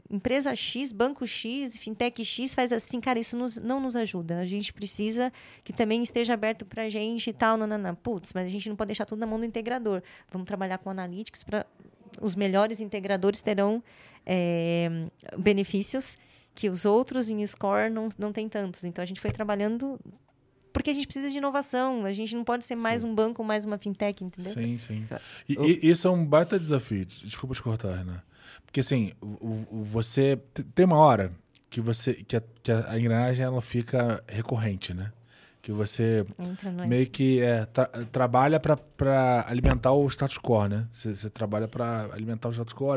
empresa X, banco X, fintech X faz assim, cara, isso nos- não nos ajuda. A gente precisa que também esteja aberto para a gente e tal, nanana. Putz, mas a gente não pode deixar tudo na mão do integrador. Vamos trabalhar com analytics para os melhores integradores terão é, benefícios que os outros em score não, não tem tantos. Então a gente foi trabalhando porque a gente precisa de inovação. A gente não pode ser mais um banco, mais uma fintech, entendeu? Sim, sim. É, E, e isso é um baita desafio. Desculpa te cortar, Renan. Porque assim, o, o- você. Tem uma hora que você. que a, que a engrenagem ela fica recorrente, né? Que você meio que é, tra- trabalha para alimentar o status quo, né? Você, trabalha para alimentar o status quo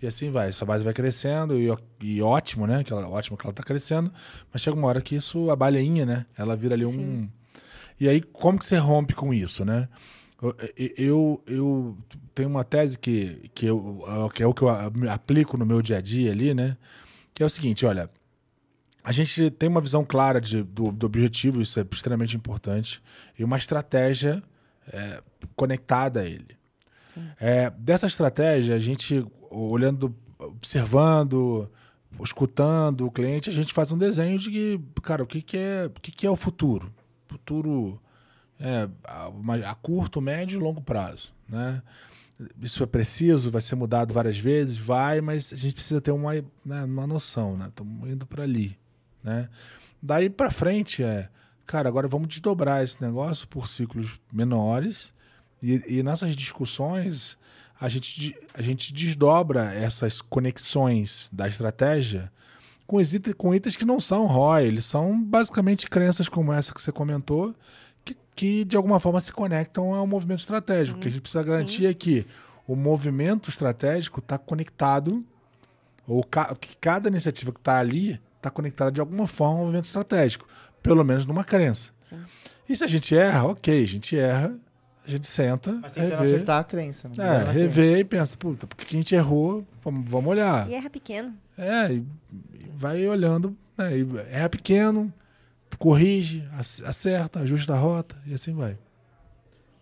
e assim vai. Sua base vai crescendo e, e ótimo, né? Que ela, ótimo que ela tá crescendo, mas chega uma hora que isso, a baleinha, né? Ela vira ali um... Sim. E aí, como que você rompe com isso, né? Eu, eu, eu tenho uma tese que, que, eu, que é o que eu aplico no meu dia a dia ali, né? Que é o seguinte, olha, a gente tem uma visão clara de, do, do objetivo, isso é extremamente importante, e uma estratégia é, conectada a ele. É, dessa estratégia, a gente, olhando, observando, escutando o cliente, a gente faz um desenho de que, cara, o que, que, é, o que, que é o futuro? Futuro é, a, a curto, médio e longo prazo, né? Isso é preciso, vai ser mudado várias vezes, vai, mas a gente precisa ter uma, né, uma noção, né? Estamos indo para ali, né? Daí para frente é, cara, agora vamos desdobrar esse negócio por ciclos menores e, e nessas discussões a gente, a gente desdobra essas conexões da estratégia com, os ite- com itens que não são ROI, eles são basicamente crenças como essa que você comentou, que, que de alguma forma se conectam ao movimento estratégico. O que a gente precisa garantir é que o movimento estratégico está conectado, ou ca- que cada iniciativa que está ali está conectada de alguma forma ao movimento estratégico, pelo menos numa crença. Sim. E se a gente erra, ok, a gente erra, a gente senta, Mas tentando revê, acertar a crença. Né? é, crença. revê e pensa, puta, por que que a gente errou? Vamos, vamos olhar. E erra pequeno. É, e, e vai olhando, né, e erra pequeno, corrige, ac- acerta, ajusta a rota e assim vai.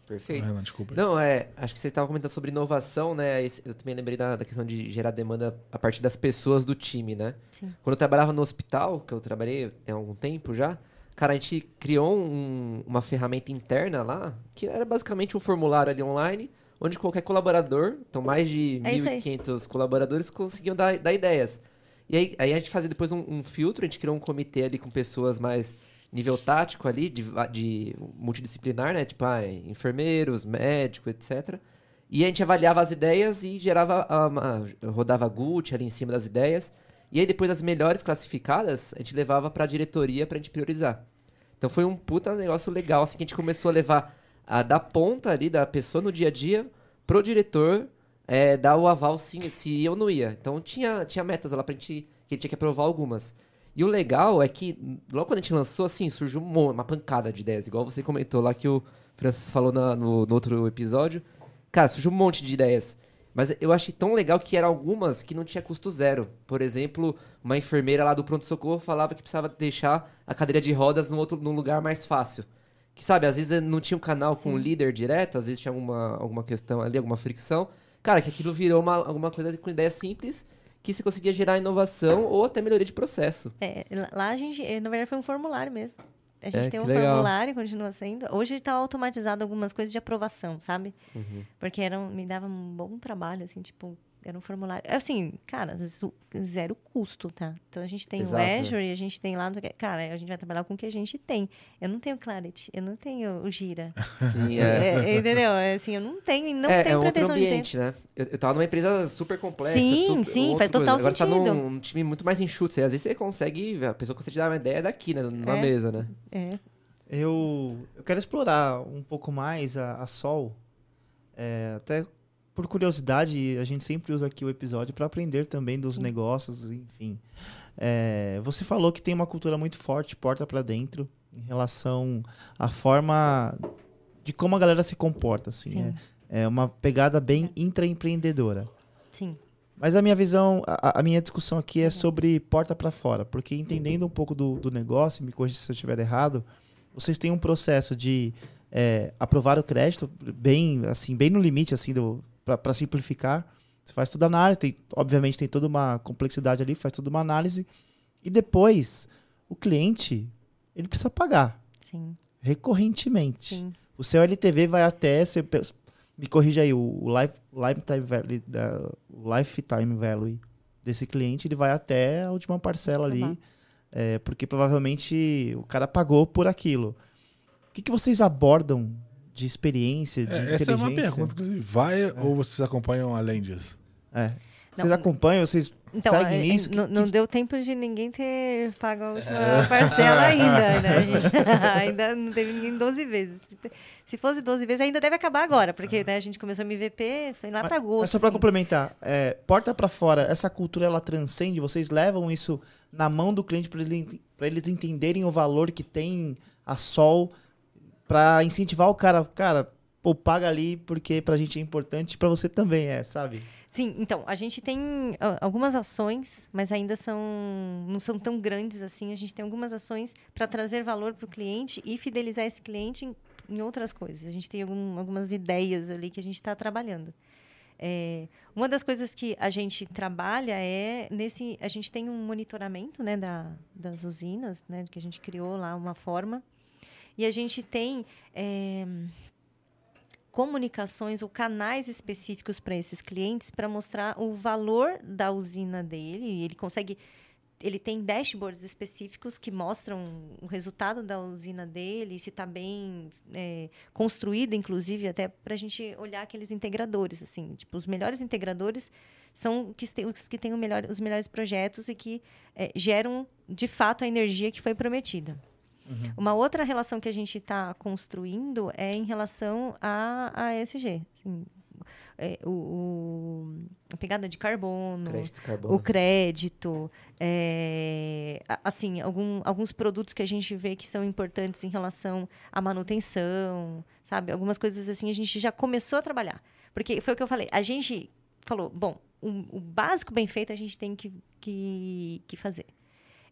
Perfeito. Renan, desculpa. Não, é, acho que você estava comentando sobre inovação, né? Eu também lembrei da, da questão de gerar demanda a partir das pessoas do time, né? Sim. Quando eu trabalhava no hospital, que eu trabalhei tem algum tempo já, cara, a gente criou um- uma ferramenta interna lá, que era basicamente um formulário ali online, onde qualquer colaborador, então mais de É isso aí. 1.500 colaboradores, conseguiam dar, dar ideias. E aí, aí a gente fazia depois um, um filtro, a gente criou um comitê ali com pessoas mais nível tático ali, de, de multidisciplinar, né? Tipo, ah, enfermeiros, médico, etc. E a gente avaliava as ideias e gerava, a- uma- rodava GUT ali em cima das ideias. E aí depois as melhores classificadas, a gente levava pra diretoria pra gente priorizar. Então foi um puta negócio legal, assim, que a gente começou a levar a, da ponta ali da pessoa no dia a dia pro diretor é, dar o aval sim, se ou não ia. Então tinha, tinha metas lá pra gente, que ele tinha que aprovar algumas. E o legal é que, logo quando a gente lançou, assim, surgiu um uma pancada de ideias, igual você comentou lá que o Francis falou na- no, no outro episódio. Cara, surgiu um monte de ideias. Mas eu achei tão legal que eram algumas que não tinha custo zero. Por exemplo, uma enfermeira lá do pronto-socorro falava que precisava deixar a cadeira de rodas num, outro, num lugar mais fácil. Que sabe, às vezes não tinha um canal com o líder direto, às vezes tinha alguma, alguma questão ali, alguma fricção. Cara, que aquilo virou uma, alguma coisa com ideia simples que você conseguia gerar inovação ou até melhoria de processo. É, lá- a gente, eh, na verdade, foi um formulário mesmo. A gente É, tem um legal. formulário, continua sendo. Hoje está automatizado algumas coisas de aprovação, sabe? Uhum. Porque era, me dava um bom trabalho, assim, tipo, era um formulário. Assim, cara, zero custo, tá? Então a gente tem Exato, o é. Azure e a gente tem lá. no Cara, a gente vai trabalhar com o que a gente tem. Eu não tenho Clarity, eu não tenho o Gira. Sim, é. É, entendeu? É assim, eu não tenho e não é, tenho é outro pretensão de ter. ambiente, né? Eu, eu tava numa empresa super complexa. Sim, super- sim, faz coisa. total Agora você tá sentido. num um time muito mais enxuto. Às vezes você consegue, a pessoa consegue te dar uma ideia daqui, né? Numa É. mesa, né? É. Eu, eu quero explorar um pouco mais a, a Sol. É, até por curiosidade, a gente sempre usa aqui o episódio para aprender também dos negócios, enfim. É, você falou que tem uma cultura muito forte, porta para dentro, em relação à forma de como a galera se comporta, assim. Sim. É, é uma pegada bem intraempreendedora. Sim. Mas a minha visão, a, a minha discussão aqui é sobre porta para fora, porque entendendo um pouco do, do negócio, me corrija se eu estiver errado, vocês têm um processo de é, aprovar o crédito bem, assim, bem no limite, assim, para simplificar. Você faz tudo análise, tem, obviamente tem toda uma complexidade ali, faz toda uma análise e depois o cliente ele precisa pagar Sim. recorrentemente. Sim. O seu LTV vai até. Você, me corrija aí, o, life, lifetime, value, da, lifetime value desse cliente ele vai até a última parcela ali. É, porque provavelmente o cara pagou por aquilo. O que, que vocês abordam de experiência, de É, inteligência? essa é uma pergunta, inclusive. Vai É. ou vocês acompanham além disso? É. Vocês Não. acompanham, vocês Então, segue é, nisso? não, Que- não que- deu tempo de ninguém ter pago a última parcela ainda, né? A ainda não teve ninguém 12 vezes. Se fosse 12 vezes, ainda deve acabar agora, porque né, a gente começou MVP, foi lá para agosto. Mas só para assim. complementar, é, porta para fora, essa cultura ela transcende, vocês levam isso na mão do cliente para ele, eles entenderem o valor que tem a Sol, para incentivar o cara, cara, pô, paga ali porque pra gente é importante, para você também é, sabe? Sim, então, a gente tem ah, algumas ações, mas ainda são não são tão grandes assim. A gente tem algumas ações para trazer valor para o cliente e fidelizar esse cliente em, em outras coisas. A gente tem algum- algumas ideias ali que a gente está trabalhando. É, uma das coisas que a gente trabalha é nesse. A gente tem um monitoramento né, da, das usinas, né, que a gente criou lá uma forma. E a gente tem. é, comunicações ou canais específicos para esses clientes para mostrar o valor da usina dele. Ele consegue, ele tem dashboards específicos que mostram o resultado da usina dele, se está bem é, construída, inclusive até para a gente olhar aqueles integradores, assim, tipo os melhores integradores são que os que têm melhor, os melhores projetos e que é, geram de fato a energia que foi prometida. Uma outra relação que a gente está construindo é em relação à a ESG. assim, é, o, o- a pegada de carbono, Crédito carbono. o crédito, é, assim, algum- alguns produtos que a gente vê que são importantes em relação à manutenção, sabe? Algumas coisas assim a gente já começou a trabalhar. Porque foi o que eu falei, a gente falou, bom, o, o básico bem feito a gente tem que, que, que fazer.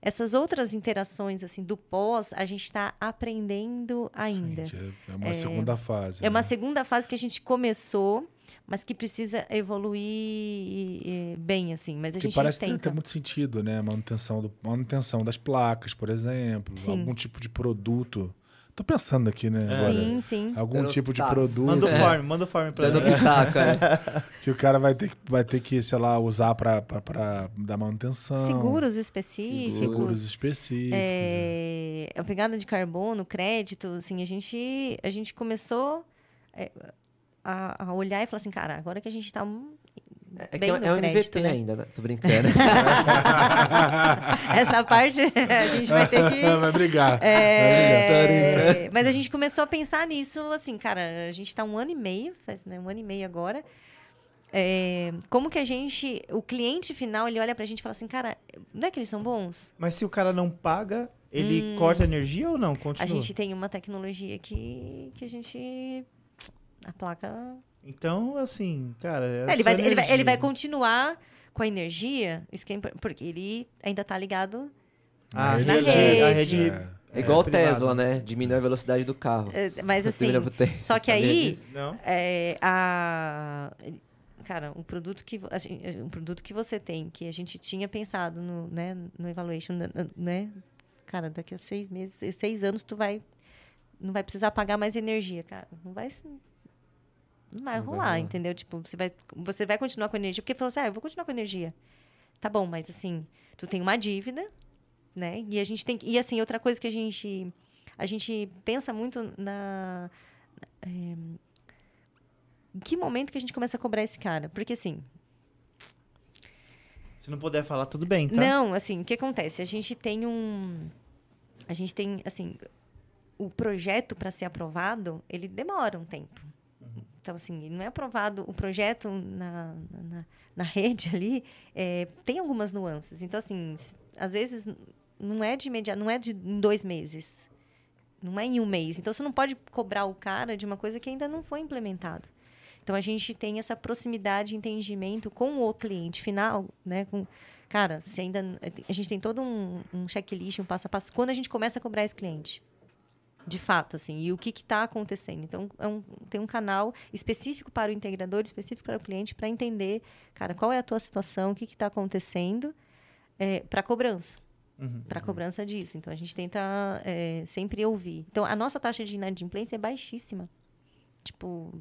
Essas outras interações assim do pós, a gente está aprendendo ainda. Sim, é uma segunda fase. É uma né? segunda fase que a gente começou, mas que precisa evoluir bem, assim. Mas a Que gente parece ter, tenta. ter muito sentido, né? Manutenção, do, manutenção das placas, por exemplo. Sim. Algum tipo de produto. Tô pensando aqui, né? É. agora. Sim, sim. Algum Dando tipo de produto Manda o É. form, manda o form pra Dando mim. pitaco, é. que o cara vai ter, que- vai ter que, sei lá, usar pra, pra, pra dar manutenção. Seguros específicos. Seguros específicos. É, a pegada de carbono, crédito, assim, a gente, a gente começou é, a, a olhar e falar assim, cara, agora que a gente está É que bem é, no é um crédito, MVP né? ainda, né? Tô brincando. Essa parte a gente vai ter que vai brigar. É, mas a gente começou a pensar nisso, assim, cara, a gente está um ano e meio, faz né, um ano e meio agora. É, como que a gente, o cliente final, ele olha pra gente e fala assim, cara, não é que eles são bons? Mas se o cara não paga, ele corta a energia ou não? Continua. Hum. A gente tem uma tecnologia que, que a gente. A placa. Então, assim, cara. é É, ele, vai, ele, vai, ele vai continuar com a energia, isso que é porque ele ainda tá ligado. Ah, Na rede rede. A elétrica. rede É. É igual o. Tesla, né? Diminui a velocidade do carro. é, Mas assim, só que aí é, a cara um produto que vo- a gen- um produto que você tem que a gente tinha pensado no né no evaluation né, né cara daqui a seis meses seis anos tu vai não vai precisar pagar mais energia cara não vai não vai Não vai rolar rolar. entendeu tipo você vai você vai continuar com energia porque falou assim ah eu vou continuar com energia tá bom mas assim tu tem uma dívida né e a gente tem e assim outra coisa que a gente a gente pensa muito na é, em que momento que a gente começa a cobrar esse cara? Porque assim, Se não puder falar, tudo bem, tá? não, assim, o que acontece? A gente tem um a gente tem assim, o projeto para ser aprovado, ele demora um tempo. Então, assim, não é aprovado o projeto na, na, na rede ali, é, tem algumas nuances. Então, assim, às vezes não é de imediato, não é de em dois meses, não é em um mês. Então, você não pode cobrar o cara de uma coisa que ainda não foi implementado. Então, a gente tem essa proximidade entendimento com o cliente final, né? Com, cara, se ainda a gente tem todo um, um checklist, um passo a passo, quando a gente começa a cobrar esse cliente de fato, assim, e o que está acontecendo. Então, é um- tem um canal específico para o integrador, específico para o cliente, para entender, cara, qual é a tua situação, o que está acontecendo, para cobrança, Uhum. para cobrança disso. Então, a gente tenta é, sempre ouvir. Então, a nossa taxa de inadimplência é baixíssima. Tipo,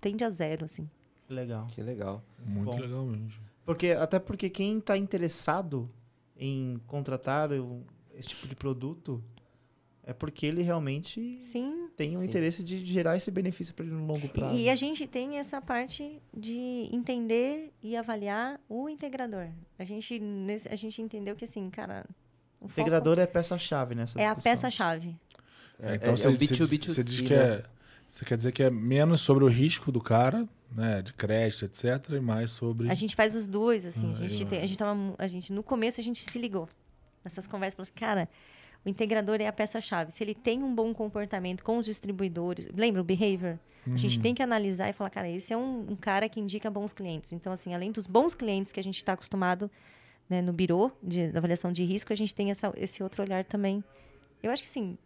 tende a zero, assim. Legal. Que legal. Muito Bom. legal mesmo. Porque, até porque quem está interessado em contratar esse tipo de produto é porque ele realmente Sim, tem o Sim. interesse de gerar esse benefício para ele no longo prazo. E a gente tem essa parte de entender e avaliar o integrador. A gente, a gente entendeu que, assim, cara. O foco integrador é peça-chave nessa é a discussão. peça-chave. É, então é, você, é o você- B2B2C, você diz que né? é. Você quer dizer que é menos sobre o risco do cara, né? De crédito, etc., e mais sobre. A gente faz os dois, assim. Ah, a, gente eu- tem, a gente tava. A gente, no começo, a gente se ligou. Nessas conversas, falou assim, cara. O integrador é a peça-chave. Se ele tem um bom comportamento com os distribuidores, lembra o behavior? A Uhum. gente tem que analisar e falar, cara, esse é um, um cara que indica bons clientes. Então, assim, além dos bons clientes que a gente está acostumado né, no birô de de avaliação de risco, a gente tem essa, esse outro olhar também. Eu acho que sim.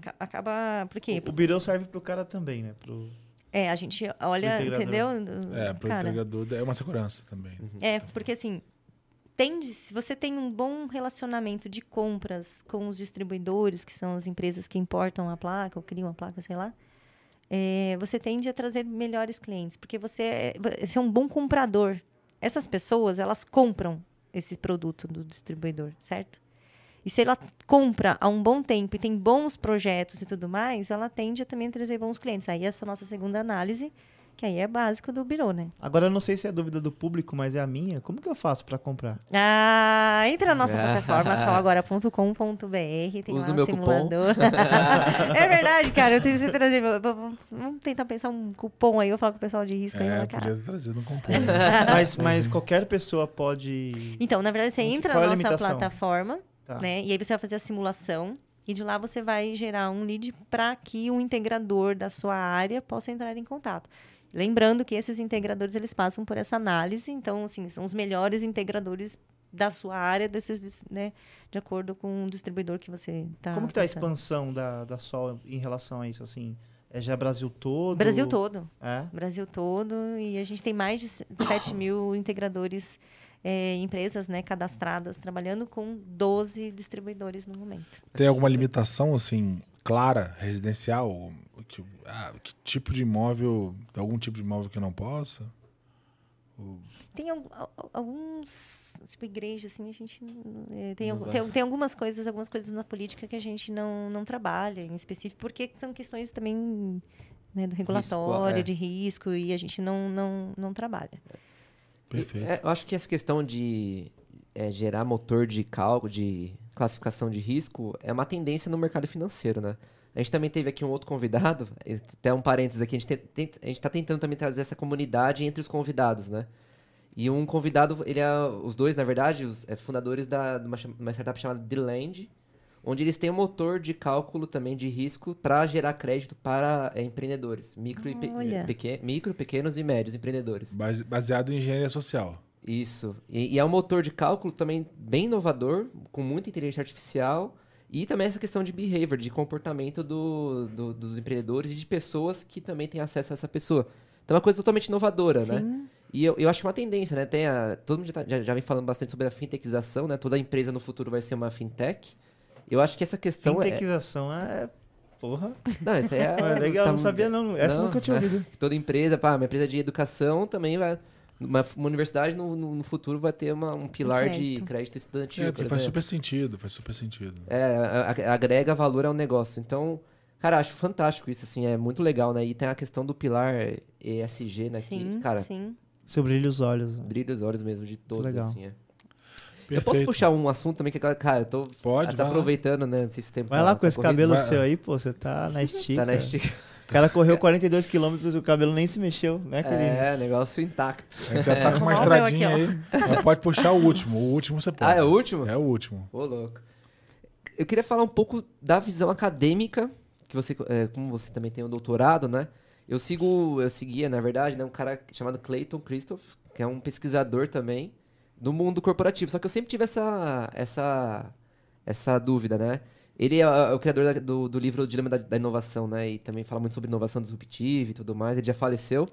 aca- Acaba. Por quê? O, o birô serve pro cara também, né? Pro... É, a gente olha, integrador. entendeu? É, para o Cara, entregador é uma segurança também. É, porque assim, tende, se você tem um bom relacionamento de compras com os distribuidores, que são as empresas que importam a placa ou criam a placa, sei lá, é, você tende a trazer melhores clientes, porque você é, você é um bom comprador. Essas pessoas, elas compram esse produto do distribuidor, certo? E se ela compra há um bom tempo e tem bons projetos e tudo mais, ela tende a também trazer bons clientes. Aí essa é a nossa segunda análise, que aí é básico do birô, né? Agora eu não sei se é dúvida do público, mas é a minha. Como que eu faço para comprar? Ah, entra na nossa Ah. plataforma solagora.com.br, tem Usa lá o meu um simulador. é verdade, cara, eu tenho que trazer. Vamos tentar pensar um cupom aí, eu vou falar com o pessoal de risco aí, É, né, podia cara. ter trazido um cupom. Mas, mas qualquer pessoa pode. Então, na verdade, você Qual entra é a na nossa plataforma, Tá. né? E aí você vai fazer a simulação. E de lá você vai gerar um lead para que o integrador da sua área possa entrar em contato. Lembrando que esses integradores eles passam por essa análise, então assim, são os melhores integradores da sua área, desses, né, de acordo com o distribuidor que você está. Como que tá a expansão da, da Sol em relação a isso? Assim, é já Brasil todo? Brasil todo. É? Brasil todo. E a gente tem mais de 7 mil integradores, eh, empresas né, cadastradas, trabalhando com 12 distribuidores no momento. Tem alguma limitação, assim, clara, residencial? Que, ah, que tipo de imóvel, algum tipo de imóvel que não possa? Tem al- al- alguns, tipo, igreja, assim, a gente... eh, tem, tem, tem algumas coisas, algumas coisas na política que a gente não, não trabalha em específico, porque são questões também né, do regulatório, é. de risco, e a gente não, não, não trabalha. Perfeito. É, eu acho que essa questão de é, gerar motor de cálculo, de classificação de risco, é uma tendência no mercado financeiro, né? A gente também teve aqui um outro convidado, até um parênteses aqui, a gente, tem- tem- a gente tá tentando também trazer essa comunidade entre os convidados, né? E um convidado, ele é, os dois, na verdade, os é, fundadores da, de uma, uma startup chamada The Land, onde eles têm um motor de cálculo também de risco para gerar crédito para é, empreendedores, micro, e pe- micro, pequenos e médios empreendedores. Base- Baseado em engenharia social. Isso. E, e é um motor de cálculo também bem inovador, com muita inteligência artificial. E também essa questão de behavior, de comportamento do, do- dos empreendedores e de pessoas que também têm acesso a essa pessoa. Então é uma coisa totalmente inovadora, né? Sim. E eu, eu acho que é uma tendência, né? Tem a, todo mundo já, tá- já, já vem falando bastante sobre a fintechização, né? Toda empresa no futuro vai ser uma fintech. Eu acho que essa questão é... Fintechização é. Porra. Não, isso aí é... É legal, tá- não sabia não. Essa Não, nunca tinha é. ouvido. Toda empresa, pá, uma empresa de educação também vai. Uma, uma universidade no, no, no futuro vai ter uma- um pilar de crédito. crédito estudantil. É, por porque faz super sentido, faz super sentido. É, agrega valor ao negócio. Então, cara, acho fantástico isso, assim, é muito legal, né? E tem a questão do pilar ESG, né? Sim, que, cara, sim. Seu brilho os olhos. né? brilha os olhos mesmo de todos, legal. assim, é. Eu Perfeito. posso puxar um assunto também que, cara, eu tô Pode, tá vai lá. aproveitando, né? Não sei se o tempo Vai tá- lá com tá esse corrido. cabelo Vai- seu aí, pô. Você tá na estica. Tá na estica. O cara correu 42 quilômetros e o cabelo nem se mexeu, né, querido? É, negócio intacto. A gente já tá com uma estradinha aqui, aí. Mas pode puxar o último. O último você pode. Ah, é o último? É o último. Ô, louco. Eu queria falar um pouco da visão acadêmica, que você, é, como você também tem um doutorado, né? Eu sigo, eu seguia, na verdade, né, um cara chamado Clayton Christoph, que é um pesquisador também do mundo corporativo. Só que eu sempre tive essa, essa, essa dúvida, né? Ele é, é o criador do, do livro O Dilema da, da Inovação, né? E também fala muito sobre inovação disruptiva e tudo mais. Ele já faleceu.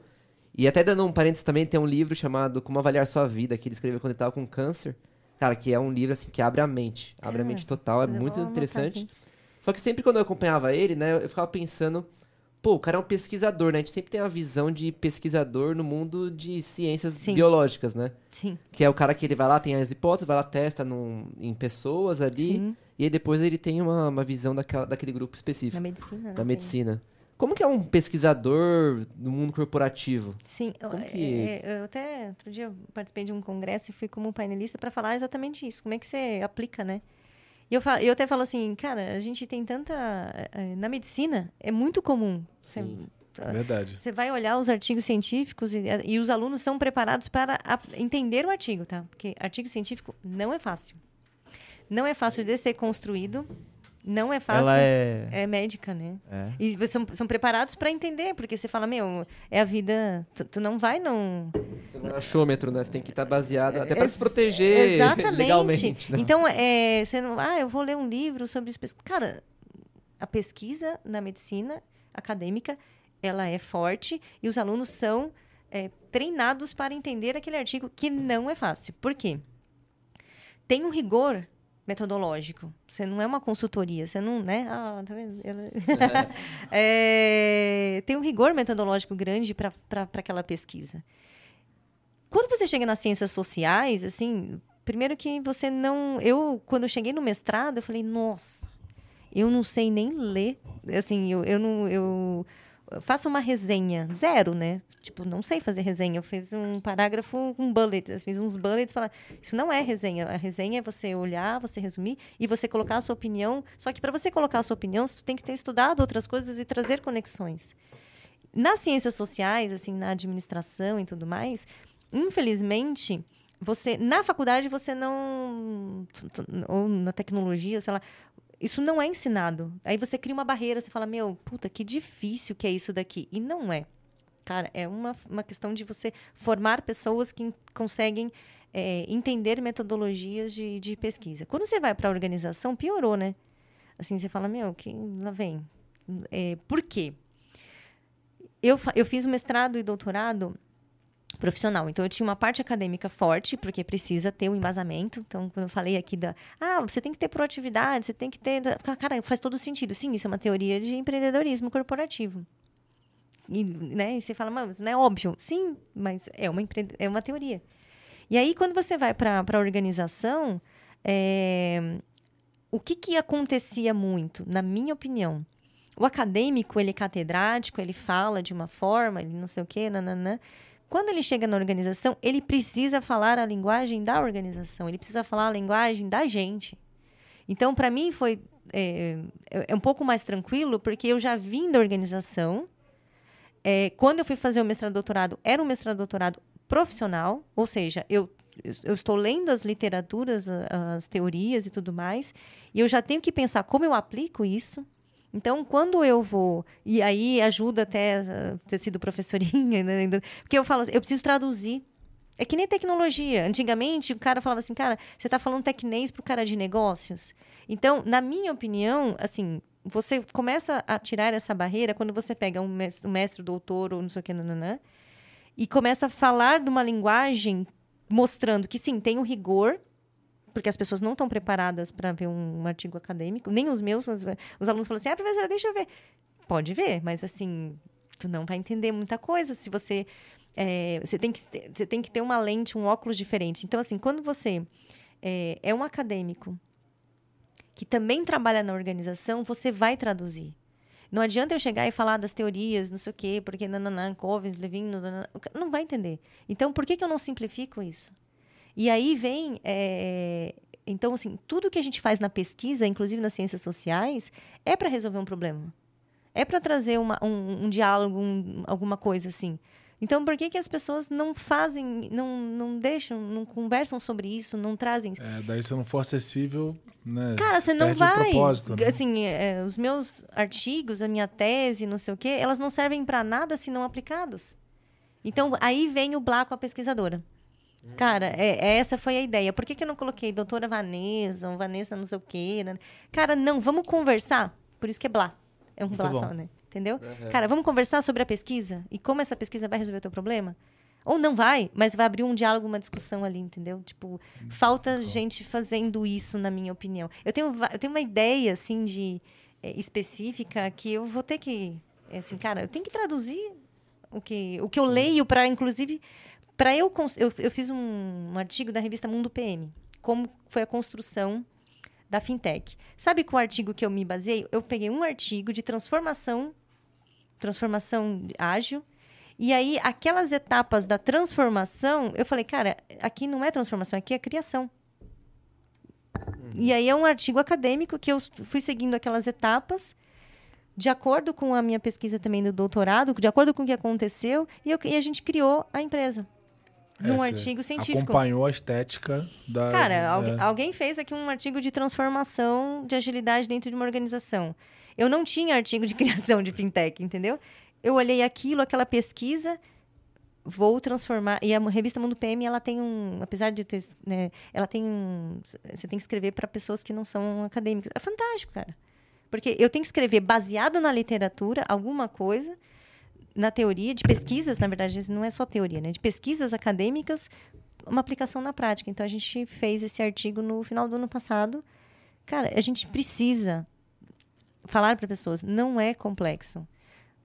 E até dando um parênteses também, tem um livro chamado Como Avaliar Sua Vida, que ele escreveu quando ele estava com câncer. Cara, que é um livro assim que abre a mente. Abre a Ah, mente total, é eu muito interessante. Só que sempre quando eu acompanhava ele, né, eu ficava pensando, pô, o cara é um pesquisador, né? A gente sempre tem a visão de pesquisador no mundo de ciências Sim. biológicas, né? Sim. Que é o cara que ele vai lá, tem as hipóteses, vai lá, testa num, em pessoas ali Sim. E aí depois ele tem uma, uma visão daquela, daquele grupo específico, Na medicina. né, da tem- medicina. Como que é um pesquisador no mundo corporativo? Sim, eu, Como é, que- é, eu até outro dia eu participei de um congresso e fui como painelista para falar exatamente isso. Como é que você aplica, né? E eu, fa- eu até falo assim, cara, a gente tem tanta. eh, Na medicina, é muito comum. Você, Sim. É verdade. você vai olhar os artigos científicos e, e os alunos são preparados para a- entender o artigo, tá? Porque artigo científico não é fácil. Não é fácil de ser construído. Não é fácil. Ela é. É médica, né? é. E vocês são, são preparados para entender, porque você fala, meu, é a vida. Tu, tu não vai não. Você não é achômetro, né? Você tem que estar baseado até para se proteger Exatamente. legalmente. né? Então, é, você não. Ah, eu vou ler um livro sobre isso. Cara, a pesquisa na medicina acadêmica ela é forte e os alunos são é, treinados para entender aquele artigo que não é fácil. Por quê? Tem um rigor metodológico. Você não é uma consultoria, você não, né? Ah, tá vendo? Ela- É, tem um rigor metodológico grande para aquela pesquisa. Quando você chega nas ciências sociais, assim, primeiro que você não. Eu, quando eu cheguei no mestrado, eu falei, nossa, eu não sei nem ler. Assim, eu, eu não. Eu faço uma resenha, zero, né? Tipo, não sei fazer resenha. Eu fiz um parágrafo com bullets, eu fiz uns bullets falar, isso não é resenha. A resenha é você olhar, você resumir e você colocar a sua opinião. Só que para você colocar a sua opinião, você tem que ter estudado outras coisas e trazer conexões. Nas ciências sociais, assim, na administração e tudo mais, infelizmente, você na faculdade você não ou na tecnologia, sei lá, isso não é ensinado. Aí você cria uma barreira, você fala, meu, puta, que difícil que é isso daqui. E não é. Cara, é uma, uma questão de você formar pessoas que conseguem é, entender metodologias de, de pesquisa. Quando você vai para a organização, piorou, né? Assim, você fala, meu, que lá vem. É, por quê? Eu, eu fiz um mestrado e doutorado profissional. Então, eu tinha uma parte acadêmica forte, porque precisa ter o embasamento. Então, quando eu falei aqui da... Ah, você tem que ter proatividade, você tem que ter... Cara, faz todo sentido. Sim, isso é uma teoria de empreendedorismo corporativo. E, né, e você fala, mas não é óbvio. Sim, mas é uma, é uma teoria. E aí, quando você vai para a organização, é, o que, que acontecia muito, na minha opinião? O acadêmico, ele é catedrático, ele fala de uma forma, ele não sei o quê, nananã. Quando ele chega na organização, ele precisa falar a linguagem da organização, ele precisa falar a linguagem da gente. Então, para mim, foi é, é um pouco mais tranquilo, porque eu já vim da organização. É, quando eu fui fazer o mestrado doutorado, era um mestrado doutorado profissional, ou seja, eu, eu estou lendo as literaturas, as teorias e tudo mais, e eu já tenho que pensar como eu aplico isso. Então, quando eu vou. E aí ajuda até uh, ter sido professorinha, né? Porque eu falo, assim, eu preciso traduzir. É que nem tecnologia. Antigamente, o cara falava assim, cara, você está falando tecnês para o cara de negócios. Então, na minha opinião, assim, você começa a tirar essa barreira quando você pega um mestre, um mestre doutor ou não sei o que, nananã, e começa a falar de uma linguagem mostrando que sim, tem um rigor, porque as pessoas não estão preparadas para ver um, um artigo acadêmico, nem os meus, os, os alunos falam assim, ah, professora, deixa eu ver. Pode ver, mas assim, tu não vai entender muita coisa se você... é, você, tem que, ter- você tem que ter uma lente, um óculos diferente. Então, assim, quando você é, é um acadêmico que também trabalha na organização, você vai traduzir. Não adianta eu chegar e falar das teorias, não sei o quê, porque nananã, Covens, Levin, não vai entender. Então, por que, que eu não simplifico isso? E aí vem. é, então, assim, tudo que a gente faz na pesquisa, inclusive nas ciências sociais, é para resolver um problema. É para trazer uma- um, um diálogo, um- alguma coisa assim. Então, por que, que as pessoas não fazem, não, não deixam, não conversam sobre isso, não trazem É, daí se não for acessível, né? Cara, você não vai. Né? Assim, é, os meus artigos, a minha tese, não sei o quê, elas não servem para nada se não aplicados. Então, aí vem o Blá com a pesquisadora. Cara, é, essa foi a ideia. Por que, que eu não coloquei doutora Vanessa, ou Vanessa não sei o quê? né? Cara, não, vamos conversar. Por isso que é Blá. É um Muito Blá bom. só, né? Entendeu? Aham. Cara, vamos conversar sobre a pesquisa e como essa pesquisa vai resolver o teu problema? Ou não vai, mas vai abrir um diálogo, uma discussão ali, entendeu? Tipo, falta gente fazendo isso, na minha opinião. Eu tenho, eu tenho uma ideia, assim, de eh, específica que eu vou ter que, eh, assim, cara, eu tenho que traduzir o que, o que eu leio para, inclusive, para eu, eu, eu fiz um, um artigo da revista Mundo PM, como foi a construção da fintech. Sabe qual artigo que eu me baseei? Eu peguei um artigo de transformação, transformação ágil, e aí aquelas etapas da transformação, eu falei, cara, aqui não é transformação, aqui é criação. E aí é um artigo acadêmico que eu fui seguindo aquelas etapas de acordo com a minha pesquisa também do doutorado, de acordo com o que aconteceu, e, eu, e a gente criou a empresa. Num É, artigo você científico. Acompanhou a estética da. Cara, é. algu- alguém fez aqui um artigo de transformação de agilidade dentro de uma organização. Eu não tinha artigo de criação de fintech, entendeu? Eu olhei aquilo, aquela pesquisa, vou transformar. E a revista Mundo PM, ela tem um. Apesar de ter. Né, ela tem um. Você tem que escrever para pessoas que não são acadêmicas. É fantástico, cara. Porque eu tenho que escrever baseado na literatura alguma coisa, na teoria, de pesquisas, na verdade, não é só teoria, né? De pesquisas acadêmicas, uma aplicação na prática. Então, a gente fez esse artigo no final do ano passado. Cara, a gente precisa falar para pessoas, não é complexo.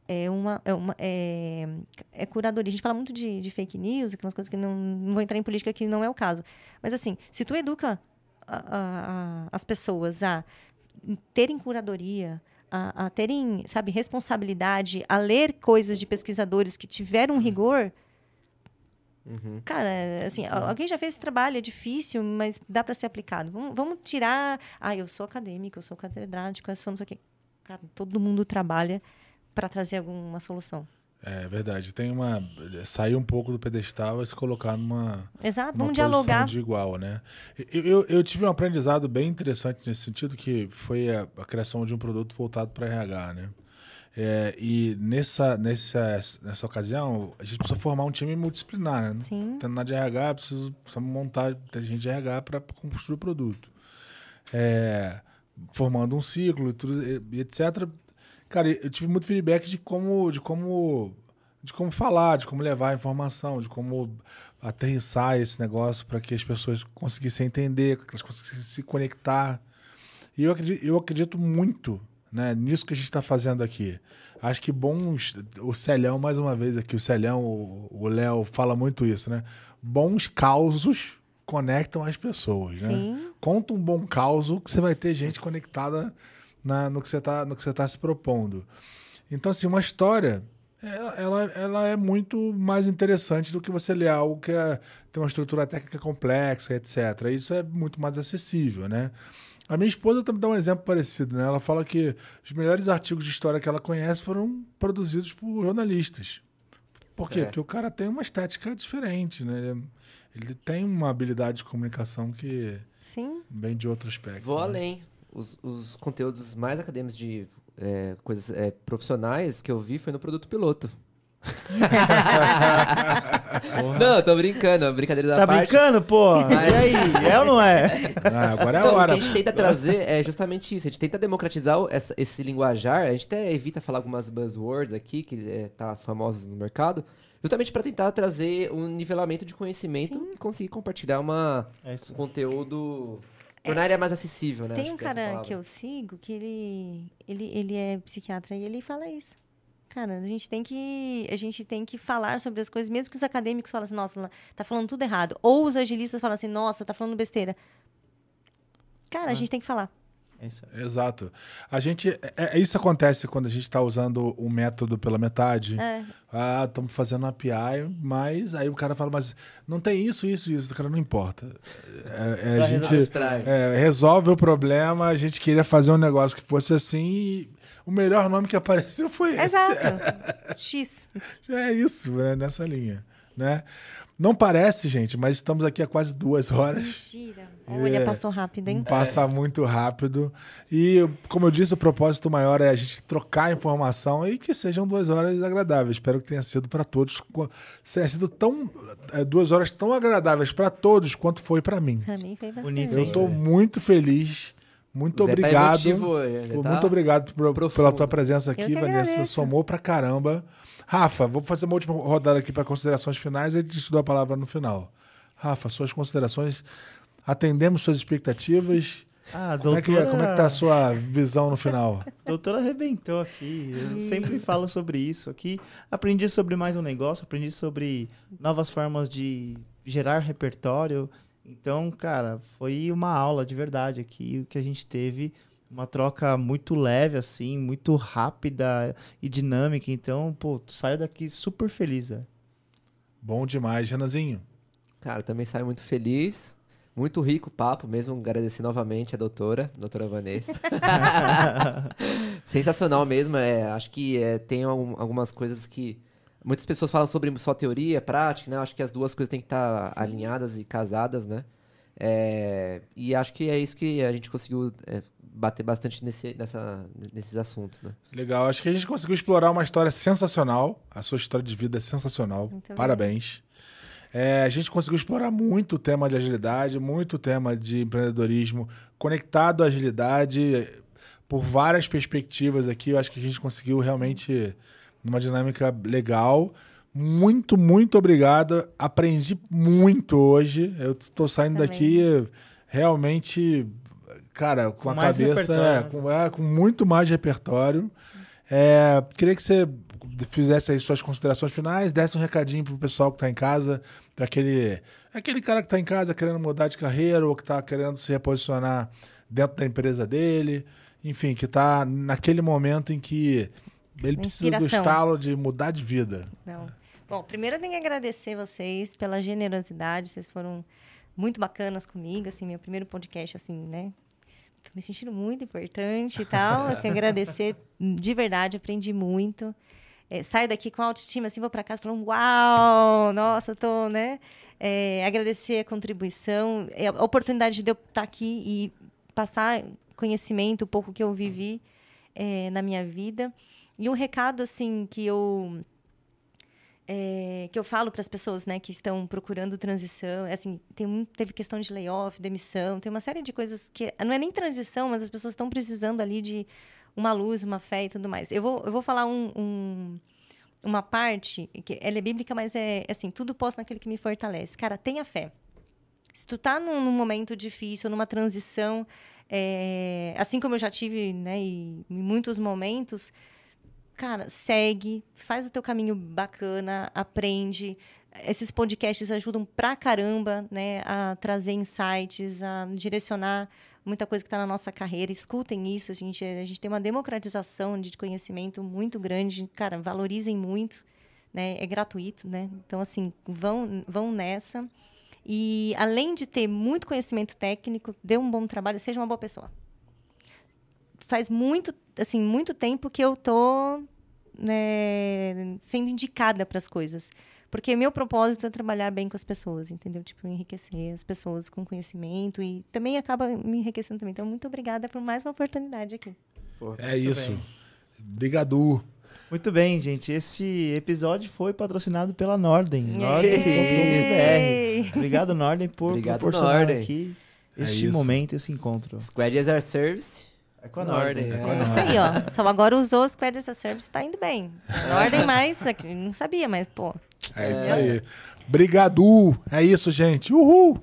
É uma, é uma é, é curadoria. A gente fala muito de, de fake news, aquelas coisas que não, não vou entrar em política que não é o caso. Mas assim, se tu educa a- a- a- as pessoas a terem curadoria, a, a terem, sabe, responsabilidade, a ler coisas de pesquisadores que tiveram rigor, Uhum. Cara, assim, al- alguém já fez esse trabalho, é difícil, mas dá para ser aplicado. Vamos, vamos tirar. Ah, eu sou acadêmico, eu sou catedrático, eu sou não sei o quê. Cara, todo mundo trabalha para trazer alguma solução. É verdade. Tem uma. Sair um pouco do pedestal e se colocar numa. Exato, vamos dialogar. de igual, né? Eu, eu, eu tive um aprendizado bem interessante nesse sentido, que foi a, a criação de um produto voltado para RH, né? É, e nessa, nessa, nessa ocasião, a gente precisa formar um time multidisciplinar, né? Sim. Tendo nada de RH, precisa, precisa montar ter gente de RH para construir o produto. É, formando um ciclo e, tudo, e etc. Cara, eu tive muito feedback de como, de como, de como falar, de como levar a informação, de como aterrissar esse negócio para que as pessoas conseguissem entender, que elas conseguissem se conectar. E eu acredito, eu acredito muito né, nisso que a gente está fazendo aqui. Acho que bons. O Celhão, mais uma vez aqui, o Celhão, o Léo fala muito isso, né? Bons causos conectam as pessoas, né? Sim. Conta um bom causo que você vai ter gente conectada na- no que você está no que você tá se propondo. Então, assim, uma história, ela, ela, ela é muito mais interessante do que você ler algo que é- tem uma estrutura técnica complexa, etc. Isso é muito mais acessível, né? A minha esposa também dá um exemplo parecido, né? Ela fala que os melhores artigos de história que ela conhece foram produzidos por jornalistas. Por quê? É. Porque o cara tem uma estética diferente, né? Ele, ele tem uma habilidade de comunicação que Sim. vem de outro aspecto. Vou né? além. Os, os conteúdos mais acadêmicos de é, coisas é, profissionais que eu vi foi no produto piloto. não, tô brincando, brincadeira da Tá parte. brincando, pô? Mas- E aí? É ou não é? Ah, agora é a Não, o hora. que a gente tenta trazer é justamente isso. A gente tenta democratizar o- essa- esse linguajar. A gente até evita falar algumas buzzwords aqui, que é, tá famosas no mercado, justamente para tentar trazer um nivelamento de conhecimento e conseguir compartilhar uma, É um conteúdo. Tornar a área mais acessível, né? Tem Acho um é cara que eu sigo que ele, ele, ele é psiquiatra e ele fala isso. Cara, a gente tem que a gente tem que falar sobre as coisas, mesmo que os acadêmicos falem assim, nossa, tá falando tudo errado. Ou os agilistas falam assim, nossa, tá falando besteira. Cara, Ah. a gente tem que falar. É isso. Exato. A gente. É, é- isso acontece quando a gente está usando o método pela metade. É, Ah, estamos fazendo uma API, mas aí o cara fala, mas não tem isso, isso, isso. O cara não importa. É, é, a gente é, resolve o problema, a gente queria fazer um negócio que fosse assim e o melhor nome que apareceu foi esse. exato. X. É isso, é nessa linha, né? Não parece, gente, mas estamos aqui há quase duas horas. Mentira. Olha, É. passou rápido, hein? Passa muito rápido. E, como eu disse, o propósito maior é a gente trocar informação e que sejam duas horas agradáveis. Espero que tenha sido para todos. Tenha sido tão. é, duas horas tão agradáveis para todos quanto foi para mim. Pra mim foi bastante. Bonito, Eu estou muito feliz. Muito Zé tá obrigado. emotivo hoje, Zé Pô, tá Muito obrigado por- profundo. pela tua presença aqui, Vanessa. Somou pra caramba. Rafa, vou fazer uma última rodada aqui para considerações finais e a gente te dá a palavra no final. Rafa, suas considerações. Atendemos suas expectativas. Ah, Como é, que, doutora, como é que tá a sua visão no final? doutora arrebentou aqui. Eu sempre falo sobre isso aqui. Aprendi sobre mais um negócio, aprendi sobre novas formas de gerar repertório. Então, cara, foi uma aula de verdade aqui, o que a gente teve. Uma troca muito leve, assim, muito rápida e dinâmica. Então, pô, tu saiu daqui super feliz, né? Bom demais, Renanzinho. Cara, também saio muito feliz. Muito rico o papo, mesmo agradecer novamente a doutora, doutora Vanessa. Sensacional mesmo, é, acho que é, tem algum- algumas coisas que... Muitas pessoas falam sobre só teoria, prática, né? Acho que as duas coisas têm que estar alinhadas e casadas, né? É, e acho que é isso que a gente conseguiu é, bater bastante nesse, nessa, nesses assuntos, né? Legal, acho que a gente conseguiu explorar uma história sensacional. A sua história de vida é sensacional. Muito Parabéns. É, a gente conseguiu explorar muito o tema de agilidade, muito o tema de empreendedorismo conectado à agilidade eh, por várias perspectivas aqui. Eu acho que a gente conseguiu realmente numa dinâmica legal. Muito, muito obrigado. Aprendi muito hoje. Eu estou saindo Também. daqui realmente, cara, com, Com a cabeça, é, né? com, é, com muito mais repertório. É, queria que você fizesse aí suas considerações finais, desse um recadinho pro pessoal que tá em casa, para aquele, aquele cara que tá em casa querendo mudar de carreira ou que tá querendo se reposicionar dentro da empresa dele, enfim, que tá naquele momento em que ele precisa do estalo de mudar de vida. Não. Bom, primeiro eu tenho que agradecer vocês pela generosidade. Vocês foram muito bacanas comigo, assim, meu primeiro podcast, assim, né? Tô me sentindo muito importante e tal. Eu agradecer de verdade, aprendi muito. É, saio daqui com autoestima, assim, vou para casa falando, uau, nossa, tô, né? É, agradecer a contribuição, é, a oportunidade de eu estar aqui e passar conhecimento, o pouco que eu vivi é, na minha vida. E um recado, assim, que eu é, que eu falo para as pessoas né, que estão procurando transição. é Assim, tem teve questão de layoff, demissão, tem uma série de coisas que não é nem transição, mas as pessoas estão precisando ali de uma luz, uma fé e tudo mais. Eu vou, eu vou falar um, um- uma parte que ela é bíblica, mas é assim, tudo posso naquele que me fortalece. Cara, tenha fé. Se tu tá num, num momento difícil, numa transição, é, assim como eu já tive, né, em muitos momentos, cara, segue, faz o teu caminho bacana, aprende. Esses podcasts ajudam pra caramba, né, a trazer insights, a direcionar muita coisa que está na nossa carreira. Escutem isso, a gente, a gente tem uma democratização de conhecimento muito grande. Cara, valorizem muito, né? É gratuito, né? Então, assim, vão, vão nessa. E além de ter muito conhecimento técnico, dê um bom trabalho, seja uma boa pessoa. Faz muito, assim, muito tempo que eu tô né, sendo indicada para as coisas. Porque meu propósito é trabalhar bem com as pessoas, entendeu? Tipo, enriquecer as pessoas com conhecimento e também acaba me enriquecendo também. Então, muito obrigada por mais uma oportunidade aqui. É isso. bem. Obrigado. Muito bem, gente. Esse episódio foi patrocinado pela Norden. Norden.com.br. Obrigado, Norden, por Obrigado, proporcionar Norden. aqui É este isso. momento, esse encontro. Squad as our service. É com a Norden, Norden. é. É isso aí, ó. Só agora usou o Squad as a Service, tá indo bem. Ordem mais, aqui, não sabia, mas, pô. É isso aí. Obrigado. É isso, gente. Uhul.